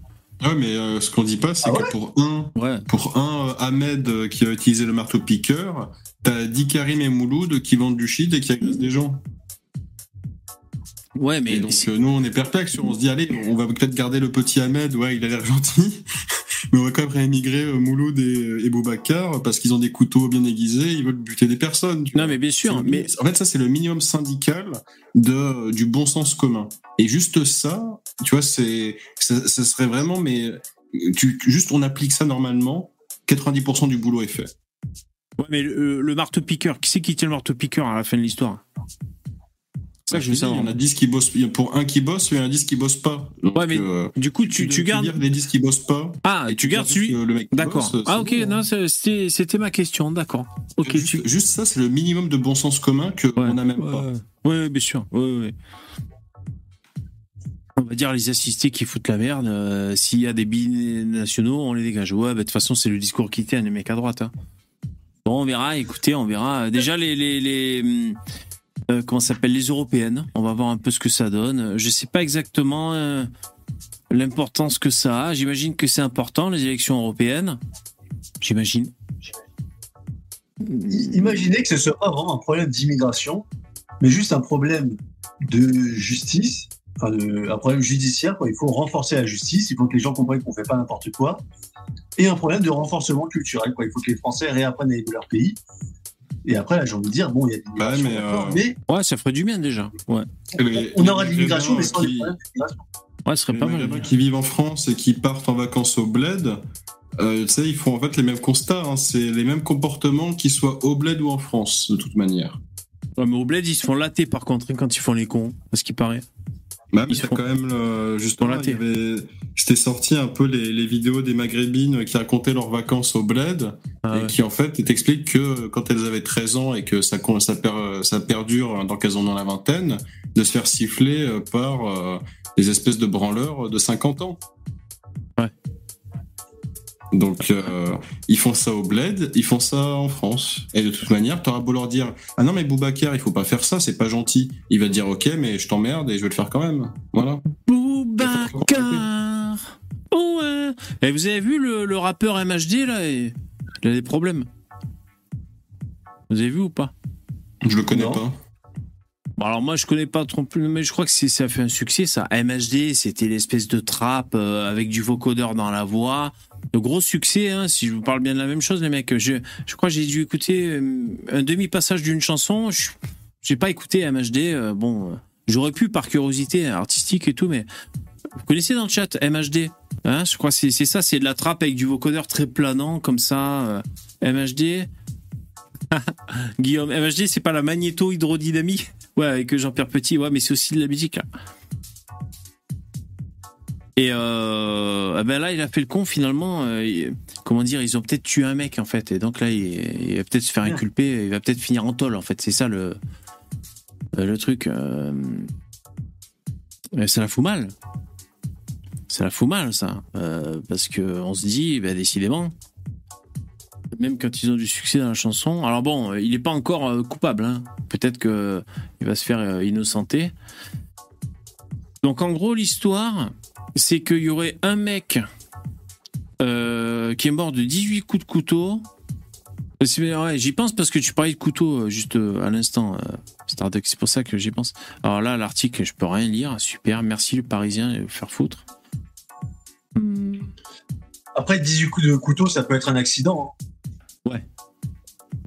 Ouais, mais euh, ce qu'on dit pas, c'est Ah que pour un, Ouais. pour un euh, Ahmed euh, qui a utilisé le marteau piqueur, t'as 10 Karim et Mouloud qui vendent du shit et qui agressent des gens. Ouais, mais Et donc euh, nous, on est perplexe. On se dit, allez, on va peut-être garder le petit Ahmed. Ouais, il a l'air gentil. Mais on va quand même réémigrer euh, Mouloud et, et Boubacar parce qu'ils ont des couteaux bien aiguisés. Ils veulent buter des personnes. tu non, vois. mais bien sûr. Mais En fait, ça, c'est le minimum syndical de, du bon sens commun. Et juste ça, tu vois, c'est, ça, ça serait vraiment, mais tu, juste on applique ça normalement, 90% du boulot est fait. Ouais, mais le, le marteau piqueur, qui c'est qui tient le marteau piqueur à la fin de l'histoire? Ça que je veux il y en a 10 qui bossent, pour un qui bosse, il y en a 10 qui bossent pas. Donc, Ouais, mais euh, Du coup, tu, tu gardes. vires les 10 qui bossent pas. Ah, et tu gardes celui. D'accord. bosse, Ah, ok, bon, non, c'était ma question, d'accord. Ok, juste, tu. juste ça, c'est le minimum de bon sens commun que Ouais. on n'a même Ouais, pas. ouais. Ouais, bien sûr. Ouais. On va dire les assistés qui foutent la merde. euh, S'il y a des binationaux, on les dégage. Ouais, bah, de toute façon, c'est le discours qui tient, les mecs à droite. hein. Bon, on verra, écoutez, on verra. Déjà, les. les, les euh, comment s'appelle? Les européennes. On va voir un peu ce que ça donne. Je sais pas exactement euh, l'importance que ça a. J'imagine que c'est important, les élections européennes. J'imagine. Imaginez que ce soit pas vraiment un problème d'immigration, mais juste un problème de justice, un problème judiciaire. Il faut renforcer la justice, il faut que les gens comprennent qu'on fait pas n'importe quoi, et un problème de renforcement culturel. Il faut que les Français réapprennent à aimer leur pays. Et après, là, j'ai envie de dire, bon, il y a de Bah, mais, euh, mais Ouais, ça ferait du bien déjà. Ouais, Les- on aura de l'immigration, mais sans qui- des problèmes d'immigration. ouais ce serait Les pas mal. Qui vivent en France et qui partent en vacances au bled, euh, tu sais, ils font en fait les mêmes constats. hein. C'est les mêmes comportements qu'ils soient au bled ou en France, de toute manière. Ouais, mais au bled, ils se font latter par contre hein, quand ils font les cons, à ce qui paraît. Bah, mais font- quand même le- justement, il y avait, c'était sorti un peu les, les vidéos des maghrébines qui racontaient leurs vacances au bled Ah et ouais. qui en fait t'expliquent que quand elles avaient 13 ans et que ça, con- ça, per- ça perdure dans qu'elles en ont la vingtaine, de se faire siffler euh, par euh, des espèces de branleurs de 50 ans. Donc euh, ils font ça au bled, ils font ça en France. Et de toute manière, t'auras beau leur dire ah non mais Boubacar, il faut pas faire ça, c'est pas gentil. Il va te dire ok mais je t'emmerde et je vais le faire quand même. Voilà. Boubacar. Ouais. Et vous avez vu le, le rappeur MHD là et- Il a des problèmes. Vous avez vu ou pas? Je le connais Non. pas. Bon, alors moi je connais pas trop plus, mais je crois que ça a fait un succès ça. MHD, c'était l'espèce de trap euh, avec du vocodeur dans la voix. De gros succès, hein, si je vous parle bien de la même chose, les mecs. Je, je crois que j'ai dû écouter euh, un demi-passage d'une chanson. Je j'ai pas écouté MHD. euh, bon, euh, j'aurais pu par curiosité artistique et tout, mais vous connaissez dans le chat MHD hein Je crois que c'est ça, c'est de la trappe avec du vocodeur très planant comme ça. MHD. Guillaume, MHD, c'est pas la magnéto-hydrodynamie Ouais, avec Jean-Pierre Petit, ouais, mais c'est aussi de la musique. là. Et euh, ah ben là, il a fait le con finalement. euh, comment dire, ils ont peut-être tué un mec en fait, et donc là, il, va peut-être se faire inculper, il va peut-être finir en tôle en fait. C'est ça le euh, le truc. euh, ça la fout mal. Ça la fout mal ça, parce que on se dit, ben, décidément, même quand ils ont du succès dans la chanson. Alors bon, il n'est pas encore coupable. hein. Peut-être que il va se faire innocenter. Donc en gros, l'histoire, c'est qu'il y aurait un mec euh, qui est mort de 18 coups de couteau. Ouais, j'y pense parce que tu parlais de couteau euh, juste euh, à l'instant, Starduck. C'est pour ça que j'y pense. Alors là, l'article, je peux rien lire. Super, merci le Parisien, et faire foutre. Après, 18 coups de couteau, ça peut être un accident. hein. Ça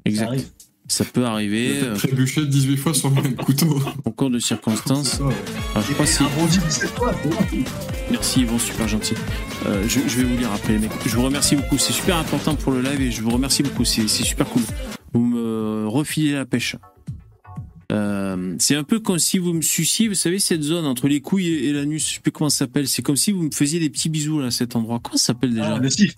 Exact. Ça peut arriver euh, Trébuché 18 fois sur le même couteau. en cours de circonstances. C'est ça, ouais. Alors, je crois que c'est- Un bondi 17 fois, c'est bon. Merci Yvon, super gentil. Euh, je, je vais vous lire après les mecs. Je vous remercie beaucoup, c'est super important pour le live et je vous remercie beaucoup, c'est super cool. Vous me refilez la pêche. Euh, c'est un peu comme si vous me suciez, vous savez, cette zone entre les couilles et, et l'anus, je sais plus comment ça s'appelle. C'est comme si vous me faisiez des petits bisous là, à cet endroit. Comment ça s'appelle déjà Ah, le CIF.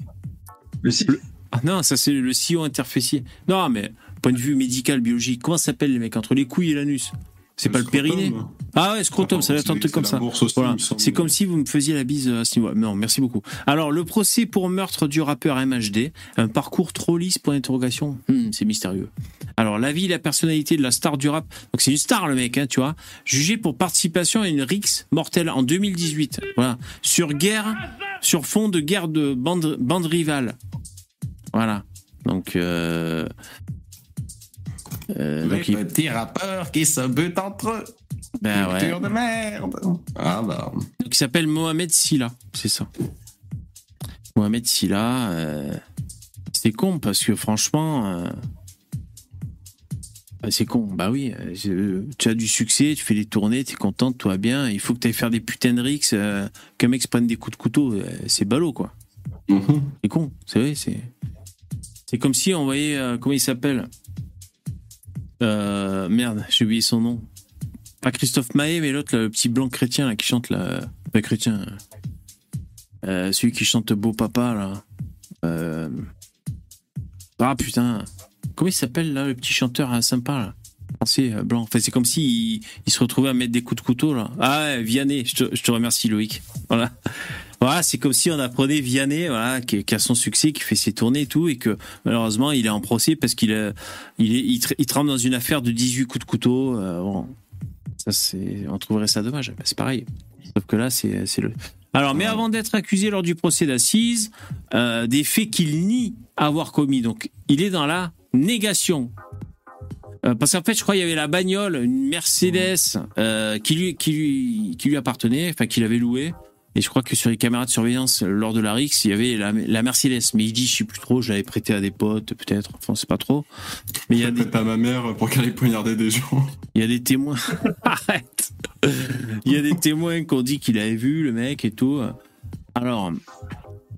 Le CIF. Ah non, ça c'est le sillon interfécier. Non, mais point de vue médical, biologique, comment ça s'appelle les mecs entre les couilles et l'anus? C'est pas le périnée? Ah ouais, scrotum, ça doit être un truc comme ça. Voilà. C'est comme si vous me faisiez la bise à ce niveau. Non, merci beaucoup. Alors, le procès pour meurtre du rappeur MHD, un parcours trop lisse pour interrogation, Hmm, c'est mystérieux. Alors, la vie et la personnalité de la star du rap, donc c'est une star le mec, hein, tu vois, jugé pour participation à une rixe mortelle en 2018. Voilà. Sur guerre, sur fond de guerre de bande, bande rivale. Voilà. Donc, euh, euh, Les donc il- petits rappeurs qui se butent entre eux. ben ouais. De merde. Ah bah. Donc, il s'appelle Mohamed Silla, c'est ça. Mohamed Silla, euh, c'est con parce que franchement, euh, bah, c'est con. Bah oui, euh, tu as du succès, tu fais des tournées, tu es content, va bien. Il faut que tu ailles faire des putains de euh, qu'un mec se prenne des coups de couteau, c'est ballot quoi. Mhm. C'est con, c'est vrai, c'est. C'est comme si on voyait. comment il s'appelle? Euh, Merde, j'ai oublié son nom. Pas Christophe Maé, mais l'autre, le petit blanc chrétien qui chante là. Pas chrétien. Euh, celui qui chante Beau Papa là. Euh, Ah putain. Comment il s'appelle là, le petit chanteur sympa là? Français, euh, blanc. Enfin, c'est comme si il, se retrouvait à mettre des coups de couteau là. Ah Vianney, je je te remercie Loïc. Voilà. Voilà, c'est comme si on apprenait Vianney, voilà, qui, qui a son succès, qui fait ses tournées et tout, et que malheureusement il est en procès parce qu'il a- il, il, trempe dans une affaire de 18 coups de couteau. euh, bon, ça c'est, on trouverait ça dommage. Ben, c'est pareil. Sauf que là, c'est, c'est le. Alors, mais avant d'être accusé lors du procès d'assises, euh, des faits qu'il nie avoir commis, donc il est dans la négation. Euh, parce qu'en fait, je crois qu'il y avait la bagnole, une Mercedes euh, qui, lui, qui, lui, qui lui appartenait, enfin qu'il avait louée. Et je crois que sur les caméras de surveillance, lors de la RIX, il y avait la, la Mercedes. Mais il dit, je sais plus trop, je l'avais prêté à des potes, peut-être. Enfin, c'est pas trop. Mais il y a des, à ma mère pour qu'elle ait poignardé des gens. il y a des témoins. Arrête. Il y a des témoins qui ont dit qu'il avait vu le mec et tout. Alors,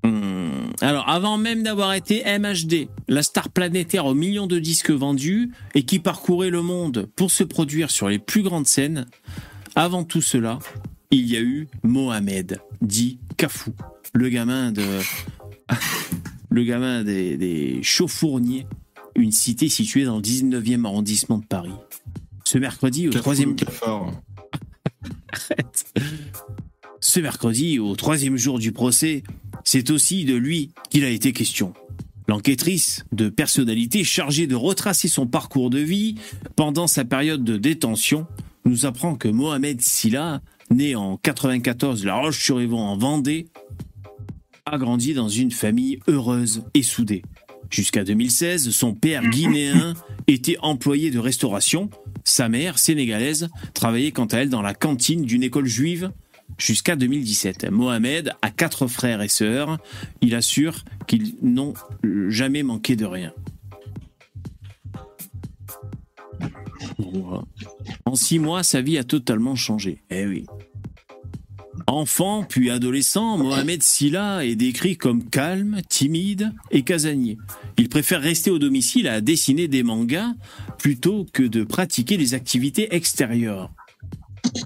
hum, alors avant même d'avoir été MHD, la star planétaire aux millions de disques vendus et qui parcourait le monde pour se produire sur les plus grandes scènes, avant tout cela, il y a eu Mohamed, dit Kafou, le gamin de, le gamin des, des Chauffourniers, une cité située dans le 19e arrondissement de Paris. Ce mercredi, au Cafou, troisième. Arrête. Ce mercredi, au troisième jour du procès, c'est aussi de lui qu'il a été question. L'enquêtrice de personnalité chargée de retracer son parcours de vie pendant sa période de détention nous apprend que Mohamed Silla, né en 94 La Roche-sur-Évon en Vendée, a grandi dans une famille heureuse et soudée. Jusqu'à 2016, son père guinéen était employé de restauration. Sa mère, sénégalaise, travaillait quant à elle dans la cantine d'une école juive jusqu'à 2017. Mohamed a quatre frères et sœurs. Il assure qu'ils n'ont jamais manqué de rien. En six mois, sa vie a totalement changé. Eh oui. Enfant puis adolescent, Mohamed Silla est décrit comme calme, timide et casanier. Il préfère rester au domicile à dessiner des mangas plutôt que de pratiquer des activités extérieures.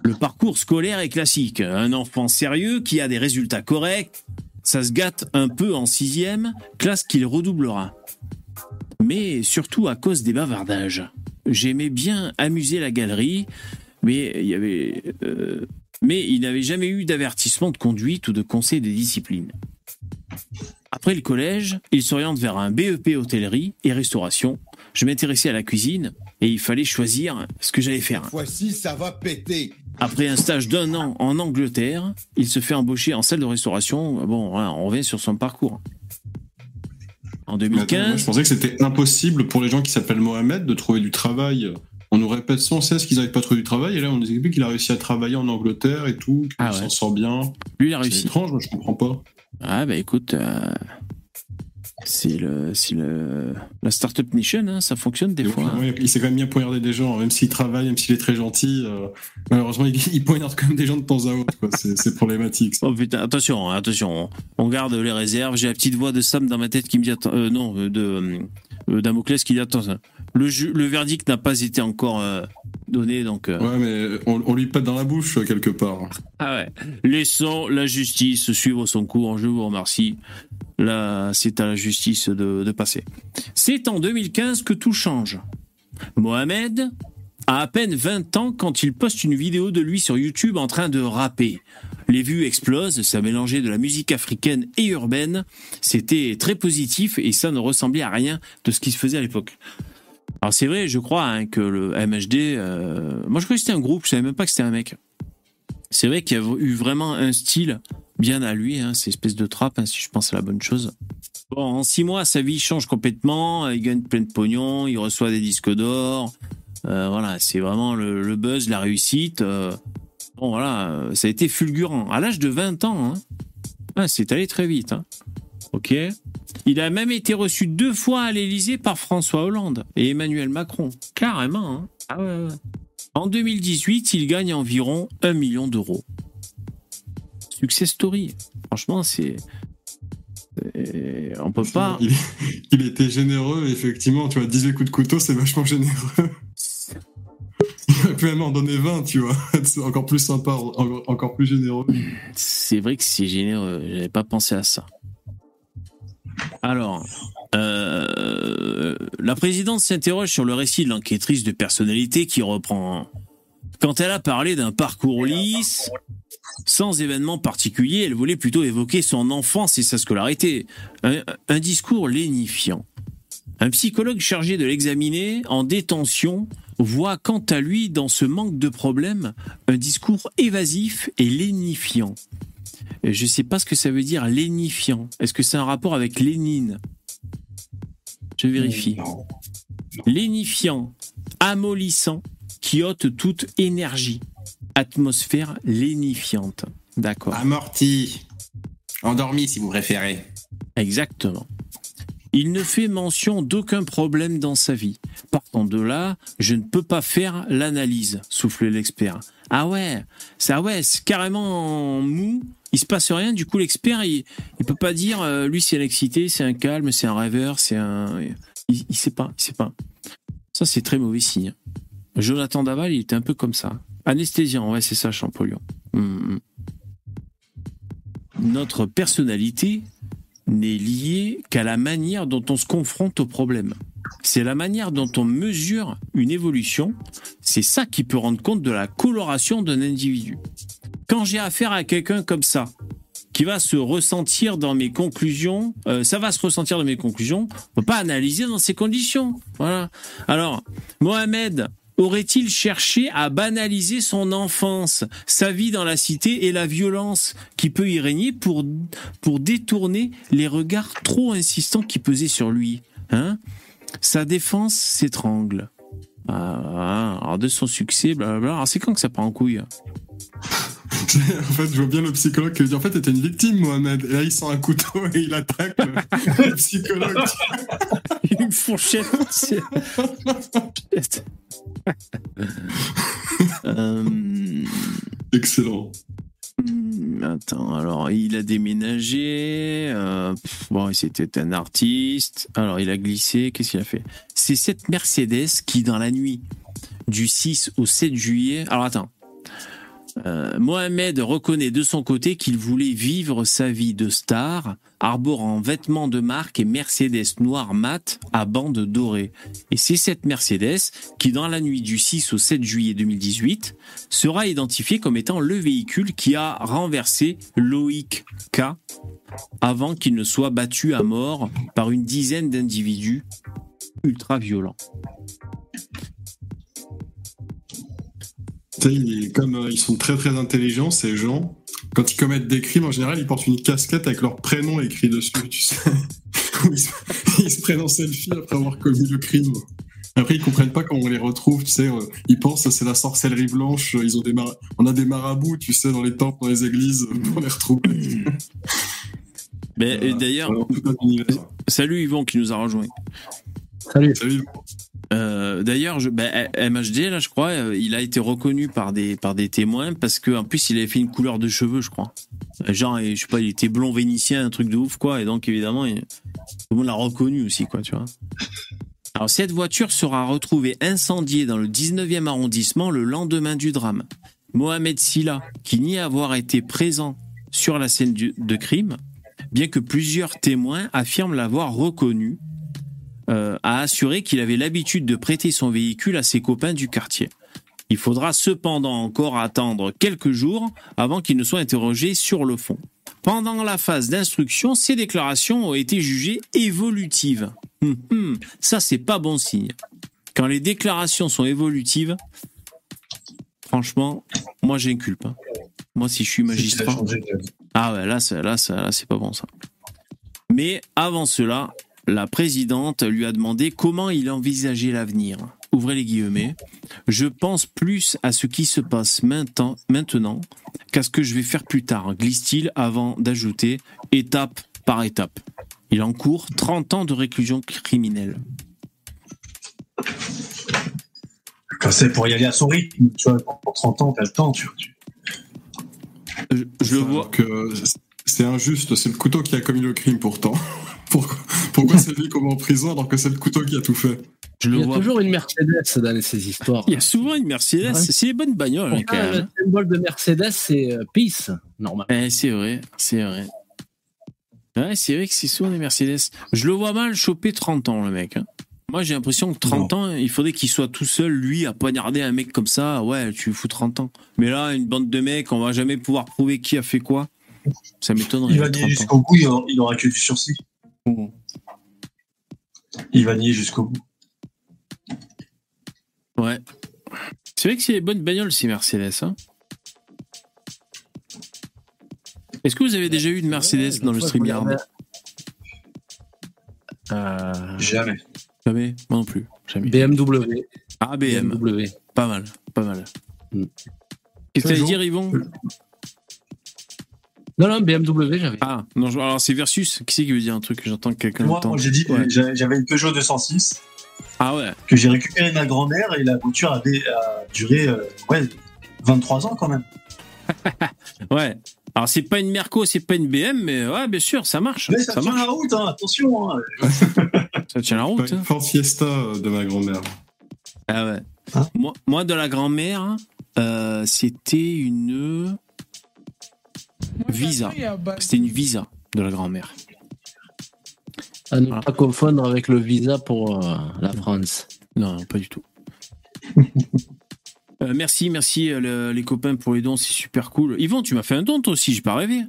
Le parcours scolaire est classique. Un enfant sérieux qui a des résultats corrects, ça se gâte un peu en sixième, classe qu'il redoublera. Mais surtout à cause des bavardages. J'aimais bien amuser la galerie, mais il y avait, euh, mais il n'avait jamais eu d'avertissement de conduite ou de conseil de discipline. Après le collège, il s'oriente vers un BEP hôtellerie et restauration. Je m'intéressais à la cuisine et il fallait choisir ce que j'allais faire. Voici, ça va péter. Après un stage d'un an en Angleterre, il se fait embaucher en salle de restauration. Bon, on revient sur son parcours. En Mais attends, moi, 2015, je pensais que c'était impossible pour les gens qui s'appellent Mohamed de trouver du travail. On nous répète sans cesse qu'ils n'arrivent pas à trouver du travail, et là on nous explique qu'il a réussi à travailler en Angleterre et tout, qu'il Ah ouais. s'en sort bien. lui, il a C'est réussi. étrange, moi je comprends pas. Ah bah écoute, euh, c'est le, c'est le, la startup nation, hein, ça fonctionne des fois. ouais, il s'est quand même bien poignardé des gens, même s'il travaille, même s'il est très gentil. euh, malheureusement, il, il poignarde quand même des gens de temps à autre. quoi. C'est problématique. ça. Oh putain, attention, hein, attention, on garde les réserves. J'ai la petite voix de Sam dans ma tête qui me dit, euh, non, euh, de euh, Damoclès qui dit, attends, Le, ju- le verdict n'a pas été encore euh, donné, donc. euh, Ouais, mais on, on lui pète dans la bouche euh, quelque part. Ah ouais. Laissons la justice suivre son cours. Je vous remercie. Là, c'est à la justice de, de passer. C'est en 2015 que tout change. Mohamed a à peine 20 ans quand il poste une vidéo de lui sur YouTube en train de rapper. Les vues explosent, ça mélangeait de la musique africaine et urbaine. C'était très positif et ça ne ressemblait à rien de ce qui se faisait à l'époque. Alors c'est vrai, je crois hein, que le MHD... euh, Moi je croyais que c'était un groupe, je savais même pas que c'était un mec. C'est vrai qu'il y a eu vraiment un style bien à lui, hein, ces espèces de trap, hein, si je pense à la bonne chose. Bon, en six mois, sa vie change complètement, il gagne plein de pognon, il reçoit des disques d'or. Euh, voilà, c'est vraiment le, le buzz, la réussite. euh. Bon, voilà, euh, ça a été fulgurant. À l'âge de 20 ans, hein, ah, c'est allé très vite. hein. Ok. Il a même été reçu deux fois à l'Élysée par François Hollande et Emmanuel Macron. Carrément. hein. Ah ouais, ouais. En 2018, il gagne environ 1 million d'euros. Success story. Franchement, c'est. c'est- On peut pas. Il, il était généreux, effectivement. Tu vois, 18 coups de couteau, c'est vachement généreux. Même en donner 20, tu vois. C'est encore plus sympa, encore, encore plus généreux. C'est vrai que c'est généreux. J'avais pas pensé à ça. Alors, euh, la présidente s'interroge sur le récit de l'enquêtrice de personnalité qui reprend. Quand elle a parlé d'un parcours lisse, sans événement particulier, elle voulait plutôt évoquer son enfance et sa scolarité. Un, un discours lénifiant. Un psychologue chargé de l'examiner en détention voit quant à lui, dans ce manque de problème, un discours évasif et lénifiant. Je ne sais pas ce que ça veut dire lénifiant. Est-ce que c'est un rapport avec Lénine? Je vérifie. Lénifiant, amollissant, qui ôte toute énergie. Atmosphère lénifiante. D'accord. Amorti. Endormi si vous préférez. Exactement. Il ne fait mention d'aucun problème dans sa vie. Partant de là, je ne peux pas faire l'analyse, souffle l'expert. Ah ouais, ça ouais, c'est carrément mou. Il se passe rien. Du coup, l'expert, il, il peut pas dire, euh, lui c'est un excité, c'est un calme, c'est un rêveur, c'est un. Il, il sait pas, il sait pas. Ça c'est très mauvais signe. Jonathan Daval, il était un peu comme ça. Anesthésiant, ouais, c'est ça, Champollion. Hum, hum. Notre personnalité n'est liée qu'à la manière dont on se confronte au problème. C'est la manière dont on mesure une évolution. C'est ça qui peut rendre compte de la coloration d'un individu. Quand j'ai affaire à quelqu'un comme ça, qui va se ressentir dans mes conclusions, euh, ça va se ressentir dans mes conclusions, on peut pas analyser dans ces conditions. Voilà. Alors, Mohamed aurait-il cherché à banaliser son enfance, sa vie dans la cité et la violence qui peut y régner pour, pour détourner les regards trop insistants qui pesaient sur lui hein? Sa défense s'étrangle. Ah, alors de son succès, blablabla. C'est quand que ça part en couille? en fait, je vois bien le psychologue qui dit en fait, t'étais une victime, Mohamed. Et là, il sent un couteau et il attaque le, le psychologue. Une fourchette. Euh, Excellent. Attends, alors il a déménagé. euh, pff, bon, c'était un artiste. Alors il a glissé. Qu'est-ce qu'il a fait? C'est cette Mercedes qui, dans la nuit du 6 au 7 juillet. Alors attends. Euh, Mohamed reconnaît de son côté qu'il voulait vivre sa vie de star, arborant vêtements de marque et Mercedes noir mat à bande dorée. Et c'est cette Mercedes qui, dans la nuit du 6 au 7 juillet 2018, sera identifiée comme étant le véhicule qui a renversé Loïc K avant qu'il ne soit battu à mort par une dizaine d'individus ultra violents. Tu sais, il- comme euh, ils sont très très intelligents, ces gens, quand ils commettent des crimes, en général, ils portent une casquette avec leur prénom écrit dessus, tu sais. Ils, se, ils se prennent en selfie après avoir commis le crime. Après, ils comprennent pas quand on les retrouve, tu sais. euh, Ils pensent que c'est la sorcellerie blanche. Ils ont des mar- On a des marabouts, tu sais, dans les temples, dans les églises, pour les retrouver. Mais, et D'ailleurs, salut Yvon qui nous a rejoint. Salut. Salut. Euh, D'ailleurs, ben, MHD, là, je crois, euh, il a été reconnu par des, par des témoins parce qu'en plus, il avait fait une couleur de cheveux, je crois. Euh, Genre, je sais pas, il était blond vénitien, un truc de ouf, quoi. Et donc, évidemment, il- tout le monde l'a reconnu aussi, quoi, tu vois. Alors cette voiture sera retrouvée incendiée dans le 19e arrondissement le lendemain du drame. Mohamed Silla, qui nie avoir été présent sur la scène de crime, bien que plusieurs témoins affirment l'avoir reconnu, euh, a assuré qu'il avait l'habitude de prêter son véhicule à ses copains du quartier. Il faudra cependant encore attendre quelques jours avant qu'il ne soit interrogé sur le fond. Pendant la phase d'instruction, ces déclarations ont été jugées évolutives. Hum, hum, ça, c'est pas bon signe. Quand les déclarations sont évolutives, franchement, moi, j'inculpe. hein. Moi, si je suis magistrat. Ah ouais, là, là, là, c'est pas bon ça. Mais avant cela, la présidente lui a demandé comment il envisageait l'avenir. Ouvrez les guillemets. Je pense plus à ce qui se passe maintenant, maintenant qu'à ce que je vais faire plus tard, glisse-t-il avant d'ajouter étape par étape. Il encourt 30 ans de réclusion criminelle. C'est pour y aller à son rythme, tu vois, pour 30 ans, t'as le temps, tu vois. tu- Je, je le Enfin, vois. que c'est injuste, c'est le couteau qui a commis le crime pourtant. Pourquoi, pourquoi c'est lui comme en prison alors que c'est le couteau qui a tout fait Je Il y a vois. toujours une Mercedes dans ces histoires. Il y a souvent une Mercedes. Ouais. C'est les bonnes bagnoles, hein, quand Pourtant, même. le symbole de Mercedes, c'est euh, Peace, normalement. Eh, c'est vrai, c'est vrai. Ouais, c'est vrai que c'est souvent des Mercedes. Je le vois mal choper 30 ans, le mec. hein. Moi, j'ai l'impression que 30 ans, il faudrait qu'il soit tout seul, lui, à poignarder un mec comme ça. Ouais, tu lui fous 30 ans. Mais là, une bande de mecs, on va jamais pouvoir prouver qui a fait quoi. Ça m'étonnerait. Il va 30 nier jusqu'au bout, il aura, il aura que du sursis. Il va nier jusqu'au bout. Ouais. C'est vrai que c'est des bonnes bagnoles, ces Mercedes. Hein. Est-ce que vous avez déjà eu une Mercedes dans le StreamYard regardais- Euh, Jamais. Jamais Moi non plus. Jamais. BMW. Ah, BM. BMW. Pas mal, pas mal. Mm. Qu'est-ce que tu dire, Yvon? Non, non, BMW, j'avais. Ah, non, je- alors c'est Versus. Qui c'est qui veut dire un truc? Que j'entends que quelqu'un Moi, j'ai dit, Ouais. j'avais une Peugeot 206 Ah ouais. que j'ai récupéré de ma grand-mère et la voiture avait a duré euh, ouais, 23 ans quand même. Ouais. Alors c'est pas une Merco, c'est pas une BM, mais ouais, bien sûr, ça marche. Mais ça, ça tient marche. la route, hein, attention. Hein. Ça tient la route. une hein. Ford Fiesta de ma grand-mère. Ah ouais. Hein moi, moi, de la grand-mère, euh, c'était une Visa. c'était une Visa de la grand-mère. À ne Voilà. pas confondre avec le visa pour euh, la France. Non, non, pas du tout. Euh, merci, merci euh, le- les copains pour les dons, c'est super cool. Yvon, tu m'as fait un don toi aussi, j'ai pas rêvé.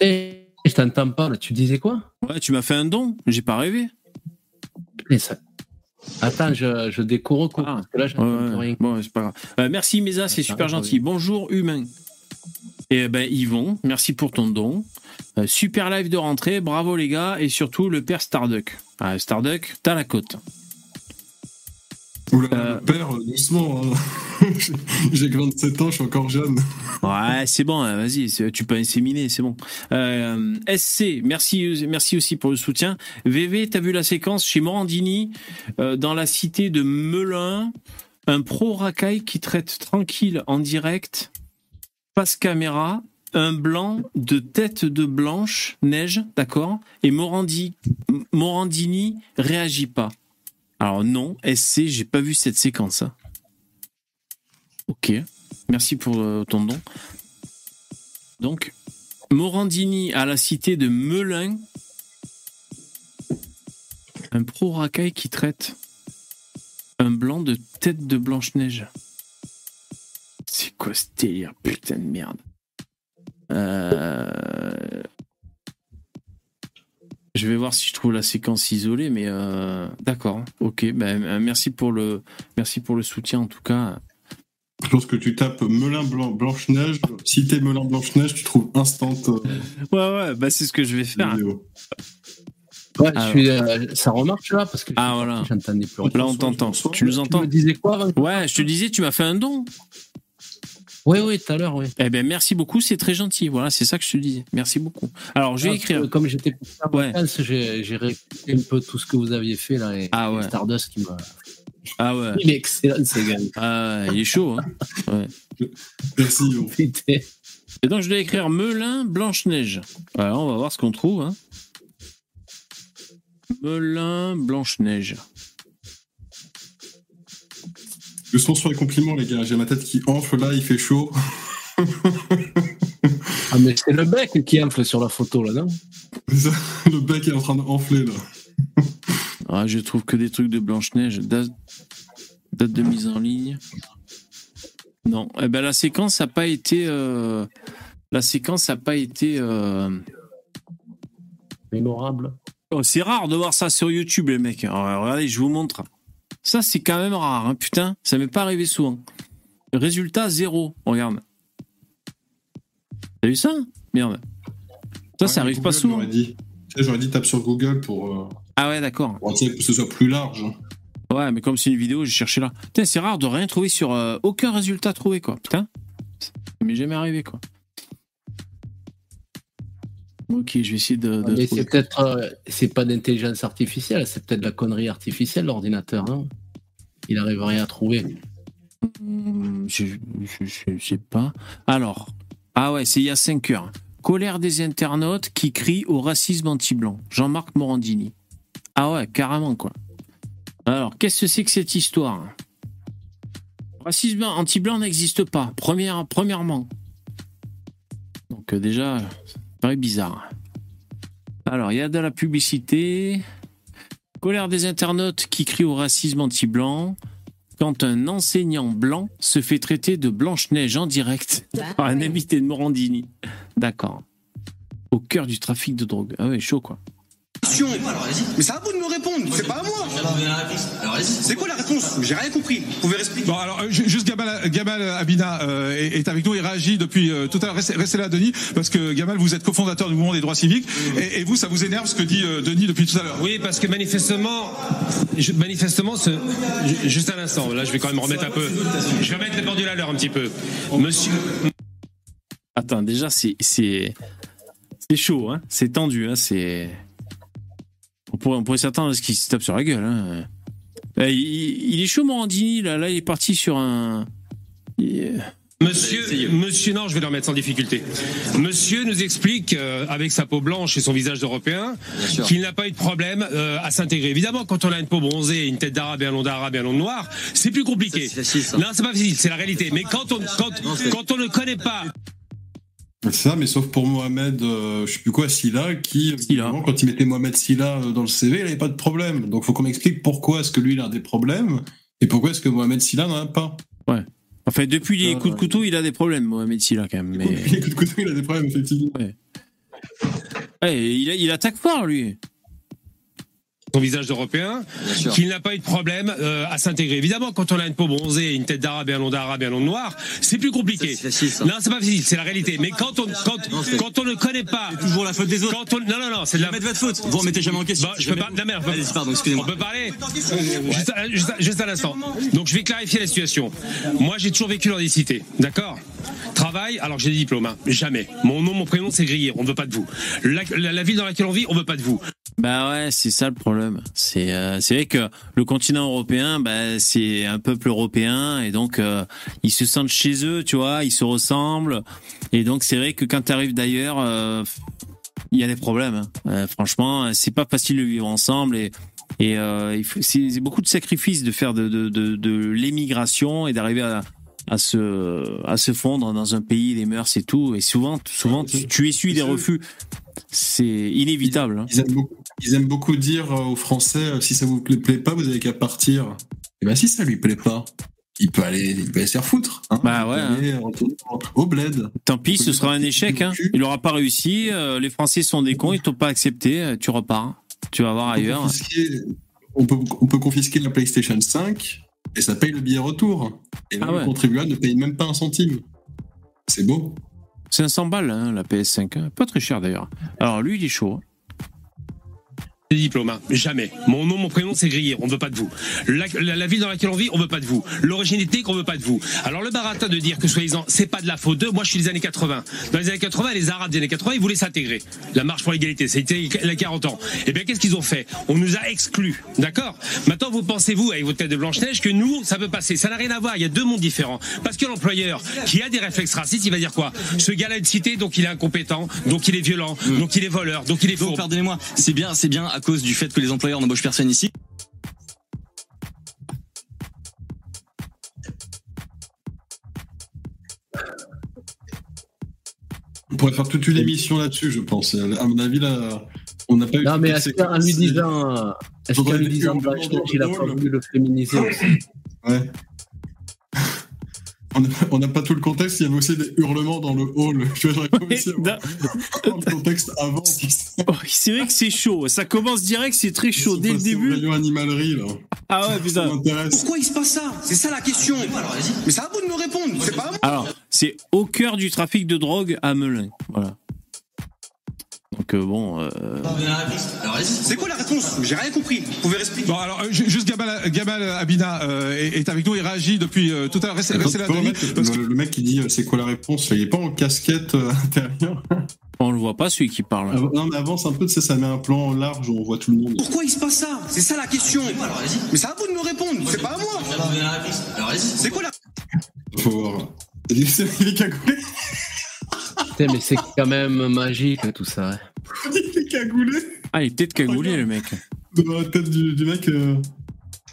Et je t'entends pas, là. Tu disais quoi? Ouais, tu m'as fait un don, j'ai pas rêvé. Mais ça- Attends, je, je découvre quoi Ah. parce que là, Ouais, rien. Bon, c'est pas grave. Euh, merci Mesa, c'est super gentil. Bonjour humain. Et ben Yvon, merci pour ton don. Euh, super live de rentrée, bravo les gars, et surtout le père Starduck. Ah, Starduck, t'as la cote. Oula, Euh, père, euh, doucement. hein. J'ai que 27 ans, je suis encore jeune. Ouais, c'est bon, hein, vas-y, tu peux inséminer, c'est bon. Euh, SC, merci, merci aussi pour le soutien. VV, t'as vu la séquence chez Morandini, euh, dans la cité de Melun, un pro racaille qui traite tranquille en direct, passe caméra, un blanc de tête de blanche, neige, d'accord, et Morandi, Morandini réagit pas. Alors non, SC, j'ai pas vu cette séquence. hein. Ok. Merci pour euh, ton don. Donc, Morandini à la cité de Melun. Un pro racaille qui traite un blanc de tête de Blanche-Neige. C'est quoi ce délire, putain de merde? Euh, Je vais voir si je trouve la séquence isolée, mais euh, d'accord, ok. Ben, euh, merci pour le, merci pour le soutien en tout cas. Je pense que tu tapes Melun Blanc, Blanche-Neige, cité Melun Blanche-Neige, tu trouves instant euh, Ouais, ouais, bah c'est ce que je vais faire. vidéo. Ouais, Ah, je suis, euh, ça remarche là parce que Ah voilà. plus. Là on t'entend. Tu nous Tu entends me disais quoi Ouais, je te disais, tu m'as fait un don. Oui, oui, tout à l'heure, oui. Eh ben merci beaucoup, c'est très gentil. Voilà, c'est ça que je te disais. Merci beaucoup. Alors je vais Ah, écrire. Comme j'étais pour faire Ouais. j'ai réécouté un peu tout ce que vous aviez fait là. Et, Ah ouais. et Stardust qui m'a. Ah ouais. Il est excellent, ce gars. Ah, il est chaud. Hein ouais. Merci. Et donc je dois écrire Melun Blanche Neige. Voilà, on va voir ce qu'on trouve. Hein. Melun, Blanche-Neige. Je sens sur les compliments, les gars. J'ai ma tête qui enfle là, il fait chaud. Ah, mais c'est le bec qui enfle sur la photo, là, non? Le bec est en train d'enfler là. Ah, je trouve que des trucs de Blanche-Neige. Date, date de mise en ligne. Non. Eh ben, la séquence n'a pas été. euh, La séquence n'a pas été. euh, Mémorable. Oh, c'est rare de voir ça sur YouTube, les mecs. Alors, regardez, je vous montre. Ça, c'est quand même rare, hein. putain. Ça m'est pas arrivé souvent. Résultat zéro. Regarde. T'as vu ça? Merde. Ça, ça arrive pas souvent. J'aurais dit, j'aurais dit tape sur Google pour, euh, Ah ouais, d'accord. pour, que ce soit plus large. Ouais, mais comme c'est une vidéo, j'ai cherché là. Putain, c'est rare de rien trouver sur euh, aucun résultat trouvé, quoi. Putain. Ça m'est jamais arrivé, quoi. Ok, je vais essayer de. de Mais c'est peut-être. euh, c'est pas d'intelligence artificielle, c'est peut-être de la connerie artificielle, l'ordinateur, non? Il arrive à rien à trouver. Hmm, Je, je, je sais pas. Alors, ah ouais, c'est il y a 5 heures. Colère des internautes qui crient au racisme anti-blanc. Jean-Marc Morandini. Ah ouais, carrément, quoi. Alors, qu'est-ce que c'est que cette histoire? Racisme anti-blanc n'existe pas, première, premièrement. Donc, euh, déjà, paraît bizarre. Alors, il y a de la publicité. Colère des internautes qui crient au racisme anti-blanc quand un enseignant blanc se fait traiter de Blanche-Neige en direct par un invité de Morandini. D'accord. Au cœur du trafic de drogue. Ah ouais, chaud quoi. Mais c'est à vous de me répondre, c'est pas à moi. C'est quoi la réponse? J'ai rien compris. Vous pouvez expliquer Bon, alors, euh, ju- juste Gamal, Gamal Abina euh, est, est avec nous, il réagit depuis euh, tout à l'heure. Restez, restez là, Denis, parce que Gamal, vous êtes cofondateur du mouvement des droits civiques, et, et vous, ça vous énerve ce que dit euh, Denis depuis tout à l'heure. Oui, parce que manifestement, je- manifestement, ce, juste un instant, là je vais quand même remettre un peu, je vais remettre les pendules à l'heure un petit peu. Monsieur, Attends, déjà, c'est. C'est c'est chaud, hein. C'est tendu, hein. C'est. On pourrait, on pourrait s'attendre à ce qu'il se tape sur la gueule, hein. Eh, il, il est chaud, Morandini, là. Là, il est parti sur un. monsieur, monsieur, non, je vais le remettre sans difficulté. Monsieur nous explique, euh, avec sa peau blanche et son visage d'Européen, qu'il n'a pas eu de problème euh, à s'intégrer. Évidemment, quand on a une peau bronzée, une tête d'arabe et un nom d'arabe et un nom de noir, c'est plus compliqué. Non, c'est pas facile, c'est la réalité. Mais quand on, quand, quand on ne connaît pas C'est ça, mais sauf pour Mohamed, euh, je sais plus quoi, Silla, qui, quand il mettait Mohamed Silla euh, dans le CV, il avait pas de problème. Donc faut qu'on m'explique pourquoi est-ce que lui, il a des problèmes, et pourquoi est-ce que Mohamed Silla n'en a pas. Ouais. Enfin, depuis les coups de couteau, il a des problèmes, Mohamed Silla, quand même. Mais... Depuis les coups de couteau, il a des problèmes, effectivement. Ouais. Il, il attaque fort, lui. Son visage d'Européen, qu'il n'a pas eu de problème euh, à s'intégrer. Évidemment, quand on a une peau bronzée, une tête d'arabe et un nom d'arabe et un nom de noir, c'est plus compliqué. Non, c'est pas facile, c'est la réalité. Mais quand on quand, quand on ne connaît pas, c'est toujours la faute des autres. Quand on, non, non, non, c'est de la de votre faute. Vous remettez jamais en question. Bah, je peux pas. Allez-y, pardon, excusez-moi. On peut parler. Juste, un- juste, un- juste un instant. Donc, je vais clarifier la situation. Moi, j'ai toujours vécu dans des cités, d'accord? Travail, alors que j'ai des diplômes, hein. jamais. Mon nom, mon prénom, c'est grillé. On ne veut pas de vous. La, la- la ville dans laquelle on vit, on veut pas de vous. Bah ouais, c'est ça le problème. C'est euh, c'est vrai que le continent européen, bah, c'est un peuple européen et donc euh, ils se sentent chez eux, tu vois, ils se ressemblent et donc c'est vrai que quand tu arrives d'ailleurs, euh, il y a des problèmes. hein. Franchement, c'est pas facile de vivre ensemble et c'est beaucoup de sacrifices de faire de de de, de l'émigration et d'arriver à à se à se fondre dans un pays, les mœurs et tout. Et souvent, souvent, tu, tu essuies des refus. C'est inévitable. hein. Ils aiment beaucoup, ils aiment beaucoup dire euh, aux Français euh, si ça vous plaît, plaît pas, vous avez qu'à partir. Et ben si ça lui plaît pas, il peut aller, il peut aller se faire foutre. Hein. Bah ouais, aller retourner au bled. Tant pis, ce sera un échec. Hein. Il aura pas réussi. euh, les Français sont des cons, ils t'ont pas accepté. euh, Tu repars. Tu vas voir On peut ailleurs. confisquer- On peut, on peut confisquer la PlayStation 5 et ça paye le billet retour. Et là, Ah ouais. le contribuable ne paye même pas un centime. C'est beau. 500 balles, hein, la PS5. hein. Pas très cher d'ailleurs. Alors lui, il est chaud. Des diplômes, hein. jamais. Mon nom, mon prénom, c'est grillé. On ne veut pas de vous. La, la- la ville dans laquelle on vit, on veut pas de vous. L'origine ethnique, on veut pas de vous. Alors le baratin de dire que soi-disant, c'est pas de la faute d'eux. Moi, je suis des années 80. Dans les années 80, les Arabes des années 80, ils voulaient s'intégrer. La marche pour l'égalité, c'était il y a 40 ans. Eh bien, qu'est-ce qu'ils ont fait? On nous a exclus, d'accord? Maintenant, vous pensez vous, avec votre tête de blanche neige, que nous, ça peut passer. Ça n'a rien à voir. Il y a deux mondes différents. Parce que l'employeur, qui a des réflexes racistes, il va dire quoi? Ce gars-là est de cité, donc il est incompétent, donc il est violent, donc il est voleur, donc il est faux. Pardonnez-moi, c'est bien, c'est bien à cause du fait que les employeurs n'embauchent personne ici. On pourrait faire toute une émission là-dessus, je pense. À mon avis, là, on n'a pas eu. Non, mais est-ce qu'en lui disant, est-ce Faudrait qu'en lui disant Blanche-Neige, dans il a pas voulu le féminiser aussi Ouais. On n'a- pas tout le contexte, il y avait aussi des hurlements dans le hall. Avoir le contexte avant. Oh, c'est vrai que c'est chaud. Ça commence direct, c'est très chaud dès le début. rayon animalerie, là. Ah ouais, putain. Pourquoi il se passe ça? C'est ça la question. Mais c'est à vous de me répondre, c'est pas à moi. Alors, c'est au cœur du trafic de drogue à Melun. Voilà. Donc euh, bon. euh, C'est quoi la réponse? J'ai rien compris. Vous pouvez expliquer Bon, alors, euh, ju- juste Gamal, Gamal Abina euh, est, est avec nous, il réagit depuis euh, tout à l'heure. Restez, là, Denis. parce le, le mec qui dit euh, c'est quoi la réponse? Il est pas en casquette euh, intérieure. On le voit pas celui qui parle. Av- Non mais avance un peu, tu sais, ça met un plan large où on voit tout le monde. Pourquoi il se passe ça? C'est ça la question. Mais c'est à vous de me répondre, c'est pas à moi. C'est quoi la Faut voir. Il est il est cagoulé. Putain, mais c'est quand même magique tout ça. hein. Il est cagoulé. Ah, il est peut-être cagoulé le mec. Dans la tête du, du mec, euh,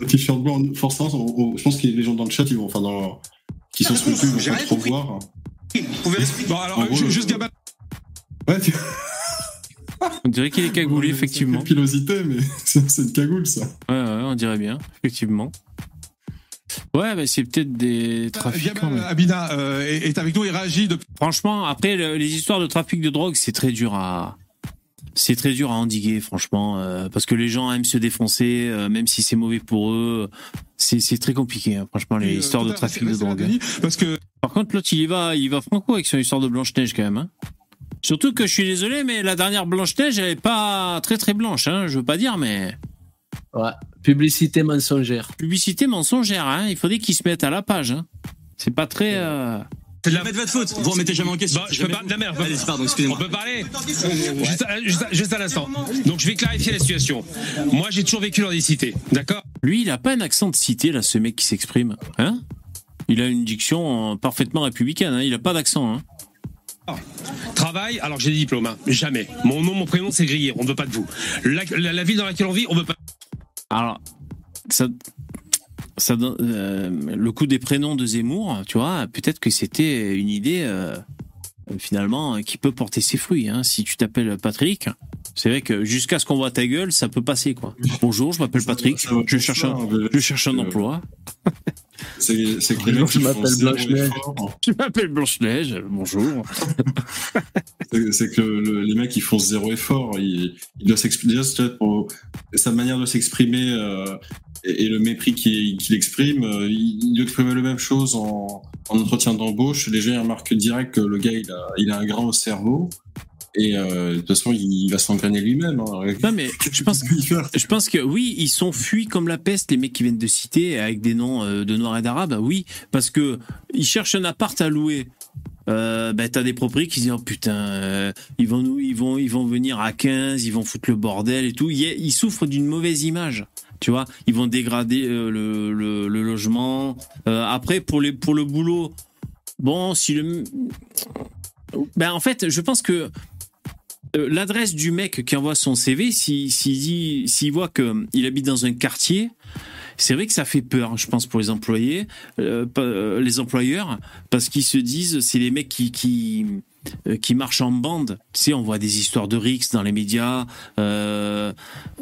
t-shirt blanc, forcément, on- on- je pense que les gens dans le chat, ils vont, enfin, dans, qui sont sur YouTube, ils vont pas rien trop compris. voir. Bon, alors, euh, gros, juste Gamal. Ouais, tu... On dirait qu'il est cagoulé, effectivement. pilosité, mais c'est c'est une cagoule, ça. Ouais, ouais, on dirait bien, effectivement. Ouais, bah, c'est peut-être des trafiquants. Mais- Abina euh, est, avec nous, il réagit depuis. Franchement, après, le- les histoires de trafic de drogue, c'est très dur à. C'est très dur à endiguer, franchement, euh, parce que les gens aiment se défoncer, euh, même si c'est mauvais pour eux. C'est très compliqué, hein, franchement, les histoires de trafic de drogue. Parce que Par contre, l'autre, il y va, il va franco avec son histoire de Blanche-Neige, quand même. hein. Surtout que je suis désolé, mais la dernière Blanche-Neige, elle est pas très très blanche, hein, je veux pas dire, mais. Ouais. Publicité mensongère. Publicité mensongère, hein, il faudrait qu'ils se mettent à la page. Hein. C'est pas très. euh, C'est de la mettre votre faute. Vous remettez jamais en question. Bah, je peux pas de la merde. Allez, pardon, excusez-moi. On peut parler juste, à- juste à- juste à l'instant. Donc je vais clarifier la situation. Moi j'ai toujours vécu dans des cités, d'accord? Lui, il a pas un accent de cité, là, ce mec qui s'exprime. Hein? Il a une diction euh, parfaitement républicaine, hein. il a pas d'accent. Hein. Travail, alors j'ai des diplômes, hein. jamais. Mon nom, mon prénom, c'est grillé, on veut pas de vous. La, la- la ville dans laquelle on vit, on veut pas. Alors, ça, ça, euh, le coup des prénoms de Zemmour, tu vois, peut-être que c'était une idée euh, finalement qui peut porter ses fruits. Hein. Si tu t'appelles Patrick, c'est vrai que jusqu'à ce qu'on voit ta gueule, ça peut passer quoi. Bonjour, je m'appelle Patrick, ça va je cherche ça, un, je cherche un emploi. C'est c'est que je m'appelle zéro Blanche-Neige. Je m'appelle Blanche Neige. Bonjour. C'est- C'est que le- les mecs ils font zéro effort. Ils, ils doivent s'exprimer. Déjà, c'est peut-être pour sa manière de s'exprimer euh, et, et le mépris qu'il qu'il exprime. euh, il, il exprime la même chose en, en entretien d'embauche. Les gens ils remarquent direct que le gars il a, il a un grain au cerveau. Et euh, de toute façon, il, va s'engrainer lui-même. hein. Non mais je pense, je pense que oui, ils sont fuis comme la peste les mecs qui viennent de citer avec des noms euh, de noirs et d'arabes. Oui, parce que ils cherchent un appart à louer. Euh, ben t'as des propriétaires qui se disent oh putain euh, ils vont nous ils vont ils vont venir à 15 ils vont foutre le bordel et tout ils, ils souffrent d'une mauvaise image tu vois ils vont dégrader euh, le, le, le logement après pour les pour le boulot bon si le ben en fait je pense que l'adresse du mec qui envoie son CV, s'il s'il voit qu'il habite dans un quartier, c'est vrai que ça fait peur, je pense, pour les employés, euh, euh, les employeurs, parce qu'ils se disent, c'est les mecs qui euh, qui marchent en bande. Tu sais, on voit des histoires de rix dans les médias. euh,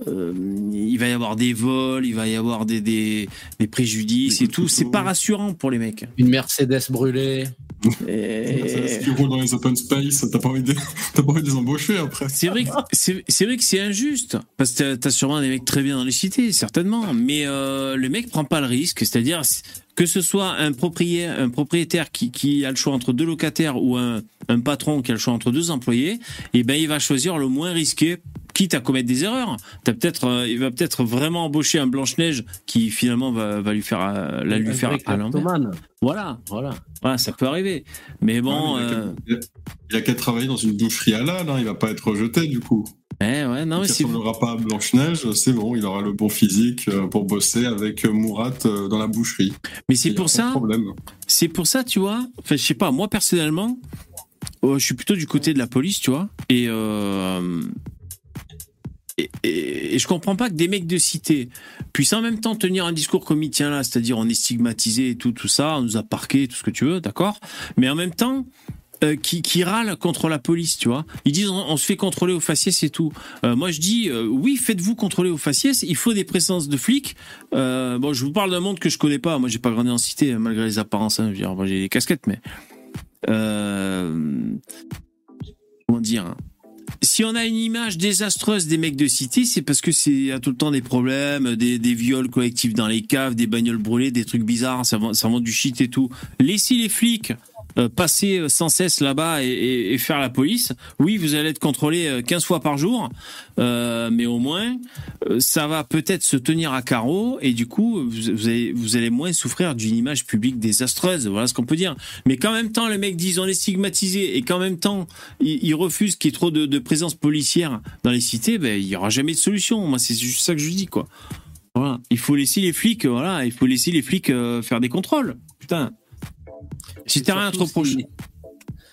euh, il va y avoir des vols, il va y avoir des des, des préjudices et tout. C'est pas rassurant pour les mecs. Une Mercedes brûlée. Si tu roules dans les open space, t'as pas envie de, t'as pas envie de les embaucher après. C'est vrai, que- c'est c'est vrai que c'est injuste parce que t'as- t'as sûrement des mecs très bien dans les cités, certainement. Mais euh, le mec prend pas le risque, c'est-à-dire que ce soit un propriétaire, un propriétaire qui, qui a le choix entre deux locataires ou un, un patron qui a le choix entre deux employés, et ben il va choisir le moins risqué, quitte à commettre des erreurs. T'as peut-être, euh, il va peut-être vraiment embaucher un Blanche Neige qui finalement va, va lui faire, euh, la lui Un faire à. Voilà, Voilà. voilà, ça peut arriver. Mais bon. Ouais, mais il a euh, il a qu'à travailler dans une boucherie halal, hein, il va pas être rejeté du coup. Ouais, ouais, non, il c'est- ressemblera pas à Blanche-Neige, c'est bon, il aura le bon physique euh, pour bosser avec euh, Mourat euh, dans la boucherie. Mais c'est pour ça. C'est pour ça, tu vois. Enfin, je sais pas. Moi personnellement, euh, je suis plutôt du côté de la police, tu vois. Et, euh, et et, et je comprends pas que des mecs de cité puissent en même temps tenir un discours comme il tient là, c'est-à-dire on est stigmatisé et tout, tout ça, on nous a parqué, tout ce que tu veux, d'accord? Mais en même temps, euh, qui, qui râlent contre la police, tu vois. Ils disent on, se fait contrôler au faciès c'est tout. Euh, moi je dis euh, oui, faites-vous contrôler au faciès, il faut des présences de flics. Bon, je vous parle d'un monde que je connais pas. Moi j'ai pas grandi en cité malgré les apparences. Hein. J'ai des casquettes, mais comment dire hein. si on a une image désastreuse des mecs de cité, c'est parce que c'est a tout le temps des problèmes, des, viols collectifs dans les caves, des bagnoles brûlées, des trucs bizarres, ça vend, ça vend du shit et tout. Laissez les flics passer sans cesse là-bas et, faire la police. Oui, vous allez être contrôlé euh, 15 fois par jour, euh, mais au moins euh, ça va peut-être se tenir à carreau et du coup vous, allez, moins souffrir d'une image publique désastreuse. Voilà ce qu'on peut dire. Mais qu'en même temps les mecs disent on est stigmatisé et qu'en même temps ils, ils refusent qu'il y ait trop de, présence policière dans les cités, ben il y aura jamais de solution. Moi c'est juste ça que je dis quoi. Voilà, il faut laisser les flics, voilà, il faut laisser les flics euh, faire des contrôles. Putain. Si t'as rien à te Surtout reprocher.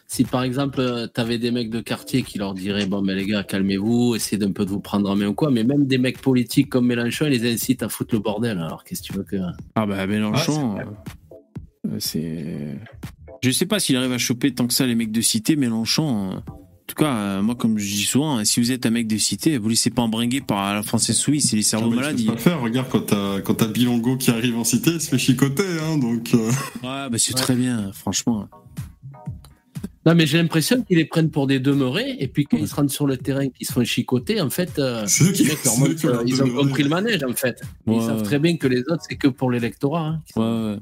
Si, par exemple, euh, t'avais des mecs de quartier qui leur diraient Bon, mais les gars, calmez-vous, essayez d'un peu de vous prendre en main ou quoi, mais même des mecs politiques comme Mélenchon, ils les incitent à foutre le bordel. Alors, qu'est-ce que tu veux que. Ah bah Mélenchon, euh, c'est. Je sais pas s'il arrive à choper tant que ça les mecs de cité, Mélenchon. En tout cas, euh, moi, comme je dis souvent, hein, si vous êtes un mec de cité, vous laissez pas embringuer par la française suisse, c'est les cerveaux Ah, malades. tu peux pas le faire. Regarde, quand t'as, quand t'as Bilongo qui arrive en cité, il se fait chicoter, hein, donc. euh, Ouais, bah c'est très bien, franchement. Non, mais j'ai l'impression qu'ils les prennent pour des demeurés, et puis quand ils se rendent sur le terrain, qu'ils se font chicoter, en fait, euh, C'est eux qui- les mecs leur montrent, euh, leur ils ont demeurés. compris le manège, en fait. Ouais, ils savent très bien que les autres, c'est que pour l'électorat. hein. Ouais, ouais.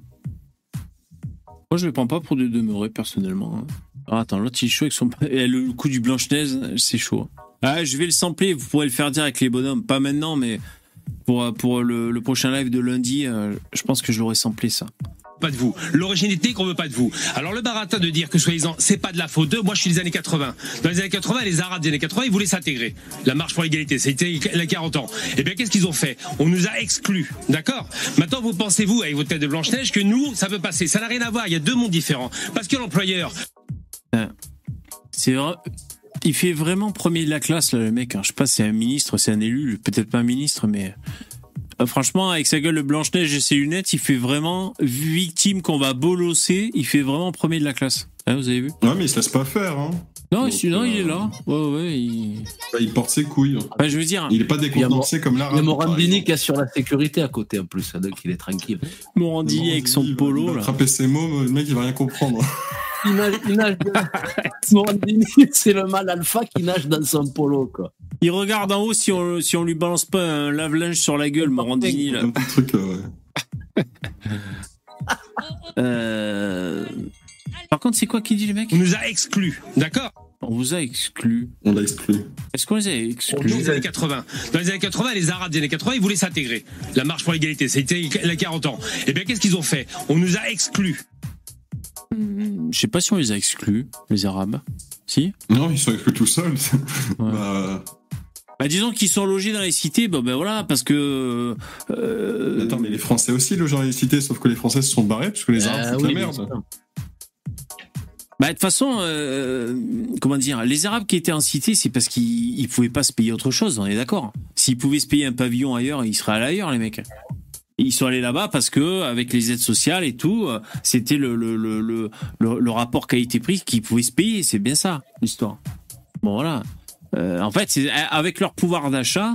Moi, je le prends pas pour de demeurer, personnellement. hein. Ah, attends, l'autre, il est chaud avec son. Et le coup du Blanche-Neige, c'est chaud. Ah, je vais le sampler, vous pourrez le faire dire avec les bonhommes. Pas maintenant, mais pour, pour le, le prochain live de lundi, euh, je pense que je l'aurais samplé, ça. pas de vous. L'origine ethnique, on veut pas de vous. Alors le baratin de dire que soi-disant c'est pas de la faute d'eux, moi je suis des années 80. Dans les années 80, les Arabes des années 80, ils voulaient s'intégrer. La marche pour l'égalité, c'était il y a 40 ans. Eh bien qu'est-ce qu'ils ont fait? On nous a exclus, d'accord? Maintenant vous pensez-vous avec votre tête de Blanche-Neige que nous, ça peut passer. Ça n'a rien à voir, il y a deux mondes différents. Parce que l'employeur, C'est vrai. Il fait vraiment premier de la classe, là, le mec. hein. Je sais pas, c'est un ministre, c'est un élu, peut-être pas un ministre, mais. Euh, franchement, avec sa gueule de Blanche-Neige et ses lunettes, il fait vraiment victime qu'on va bolosser. Il fait vraiment premier de la classe. Hein, vous avez vu? Ouais, mais il se laisse pas faire, hein. Non, Donc, sinon, il euh, est là. Ouais, ouais, il. Bah, il porte ses couilles. Bah, je veux dire. Il est pas décontenancé comme Il y a Morandini qui assure la sécurité à côté, en plus, hein, donc il est tranquille. Morandini avec son polo, Il va là. attraper ses mômes, le mec, il va rien comprendre. Il nage, il nage Morandini, c'est le mal alpha qui nage dans son polo, quoi. Il regarde en haut si on, si on lui balance pas un lave-linge sur la gueule, Morandini, là. Un petit truc, euh, ouais. Euh... Par contre, c'est quoi qui dit le mec on nous a exclus, d'accord On vous a exclu. On l'a exclu. Est-ce qu'on les a exclus Dans les années 80. Dans les années 80, les Arabes des années 80, ils voulaient s'intégrer. La marche pour l'égalité, c'était il y a 40 ans. Eh bien qu'est-ce qu'ils ont fait On nous a exclus. Je sais pas si on les a exclus, les Arabes. Si Non, ils sont exclus tout seuls. Bah, Bah disons qu'ils sont logés dans les cités, bah, ben voilà, parce que... euh, Attends, mais les Français aussi, le genre les cités, sauf que les Français se sont barrés parce que les Arabes Euh, foutent oui, la bien merde. Bah de toute façon, euh, comment dire, les Arabes qui étaient en cité, c'est parce qu'ils ils pouvaient pas se payer autre chose, on est d'accord. S'ils pouvaient se payer un pavillon ailleurs, ils seraient allés ailleurs, les mecs. Ils sont allés là-bas parce que avec les aides sociales et tout, euh, c'était le le, le, le, rapport qualité-prix qu'ils pouvaient se payer. C'est bien ça l'histoire. Bon voilà. Euh, en fait, c'est avec leur pouvoir d'achat.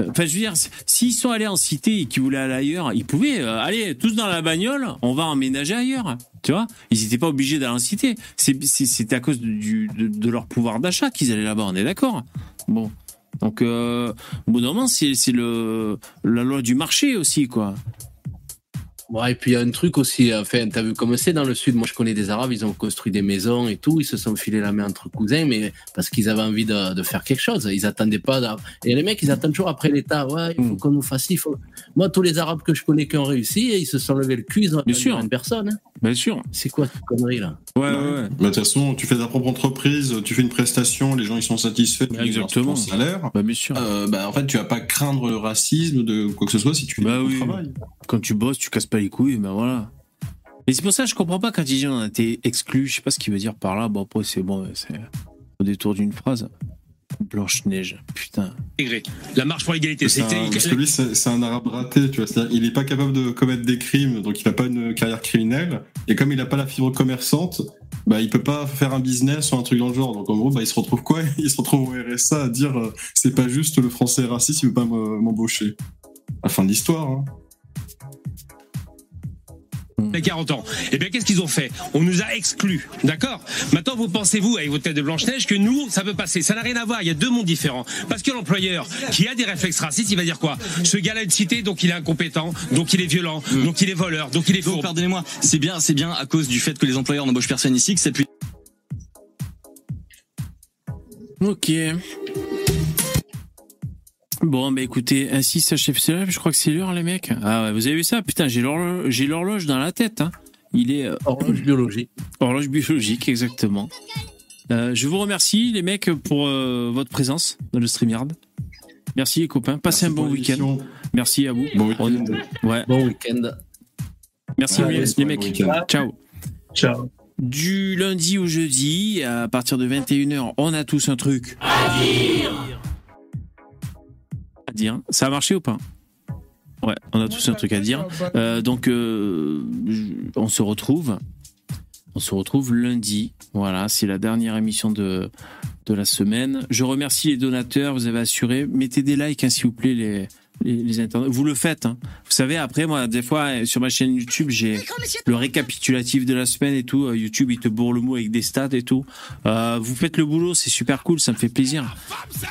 euh, Enfin, je veux dire, s'ils sont allés en cité et qu'ils voulaient aller ailleurs, ils pouvaient euh, aller tous dans la bagnole. On va emménager ailleurs. Tu vois Ils n'étaient pas obligés d'aller en cité. C'était à cause de, leur pouvoir d'achat qu'ils allaient là-bas. On est d'accord? Bon. Donc, euh, au bout d'un moment, c'est la loi du marché aussi, quoi. Ouais, et puis il y a un truc aussi, enfin, t'as vu comme c'est dans le sud, moi je connais des Arabes, ils ont construit des maisons et tout, ils se sont filés la main entre cousins, mais parce qu'ils avaient envie de, de faire quelque chose, ils attendaient pas. Et les mecs, ils attendent toujours après l'État, ouais, il faut qu'on nous fasse il faut... Moi, tous les Arabes que je connais qui ont réussi, ils se sont levés le cul, ils ont Bien sûr. une personne. hein. Bien sûr. C'est quoi cette connerie là? Ouais, ouais, ouais. Bah, de toute façon, tu fais ta propre entreprise, tu fais une prestation, les gens ils sont satisfaits, tu Exactement. ton salaire. Bah, bien sûr. Euh, bah, en fait, tu vas pas craindre le racisme de quoi que ce soit si tu fais Bah oui. travail. Quand tu bosses, tu casses pas les couilles, ben voilà. Et c'est pour ça que je comprends pas quand ils disent on a été exclu. Je sais pas ce qu'il veut dire par là. Bon, après, c'est bon, c'est au détour d'une phrase. Blanche-Neige, putain. La marche pour l'égalité, c'était. parce que lui, c'est un arabe raté, tu vois. C'est-à-dire, il est pas capable de commettre des crimes, donc il n'a pas une carrière criminelle. Et comme il n'a pas la fibre commerçante, bah, il peut pas faire un business ou un truc dans le genre. Donc en gros, bah, il se retrouve quoi? Il se retrouve au RSA à dire euh, c'est pas juste le français est raciste, il veut pas me- m'embaucher. La fin de l'histoire. Hein. Il y a 40 ans. Eh bien, qu'est-ce qu'ils ont fait? On nous a exclus, d'accord? Maintenant, vous pensez-vous, avec votre tête de Blanche-Neige, que nous, ça peut passer Ça n'a rien à voir, il y a deux mondes différents. Parce que l'employeur, qui a des réflexes racistes, il va dire quoi? Ce gars-là est cité, donc il est incompétent, donc il est violent, donc il est voleur, donc il est faux. pardonnez-moi, c'est bien, c'est bien à cause du fait que les employeurs n'embauchent personne ici que cette Ok. Bon, bah écoutez, ainsi s'achève ce live. Je crois que c'est l'heure, les mecs. Ah ouais, vous avez vu ça? Putain, j'ai l'horloge, j'ai l'horloge dans la tête. Hein. Il est euh, horloge biologique. Horloge biologique, exactement. Euh, je vous remercie, les mecs, pour euh, votre présence dans le StreamYard. Merci, les copains. Passez un bon week-end. Merci à vous. Bon week-end. Ouais. Bon week-end. Merci, Ouais, les- mecs. Ciao. Ciao. Du lundi au jeudi, à partir de 21h, on a tous un truc. À dire À dire. Ça a marché ou pas? Ouais, on a tous un truc à dire. Euh, donc, euh, on se retrouve. On se retrouve lundi. Voilà, c'est la dernière émission de, de la semaine. Je remercie les donateurs, vous avez assuré. Mettez des likes, hein, s'il vous plaît, les, les, les internautes. Vous le faites. hein. Vous savez, après, moi, des fois, sur ma chaîne YouTube, j'ai le récapitulatif de la semaine et tout. Euh, YouTube, il te bourre le mot avec des stats et tout. Euh, vous faites le boulot, c'est super cool, ça me fait plaisir.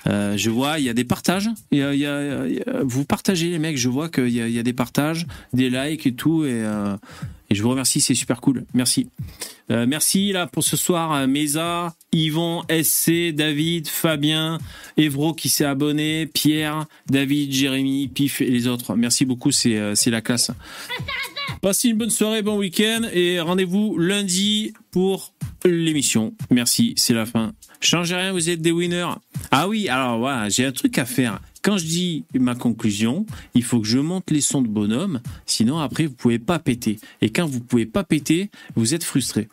Euh, je vois, il y a des partages. Y a- il y a- il y a- vous partagez, les mecs. Je vois qu'il y, a- il y a des partages, des likes et tout. Et, et je vous remercie, c'est super cool. Merci. Euh, merci là pour ce soir, euh, Mesa, Yvon, SC, David, Fabien, Evro qui s'est abonné, Pierre, David, Jérémy, Pif et les autres. Merci beaucoup, c'est euh, c'est la classe. Passez une bonne soirée, bon week-end et rendez-vous lundi pour l'émission. Merci, c'est la fin. Changez rien, vous êtes des winners. Ah oui, alors voilà, j'ai un truc à faire. Quand je dis ma conclusion, il faut que je monte les sons de bonhomme, sinon après vous pouvez pas péter. Et quand vous pouvez pas péter, vous êtes frustré.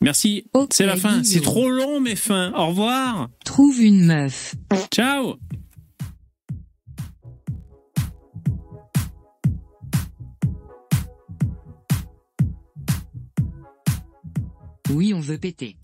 Merci, c'est la fin. C'est trop long mes fins. Au revoir. Trouve une meuf. Ciao. Oui, on veut péter.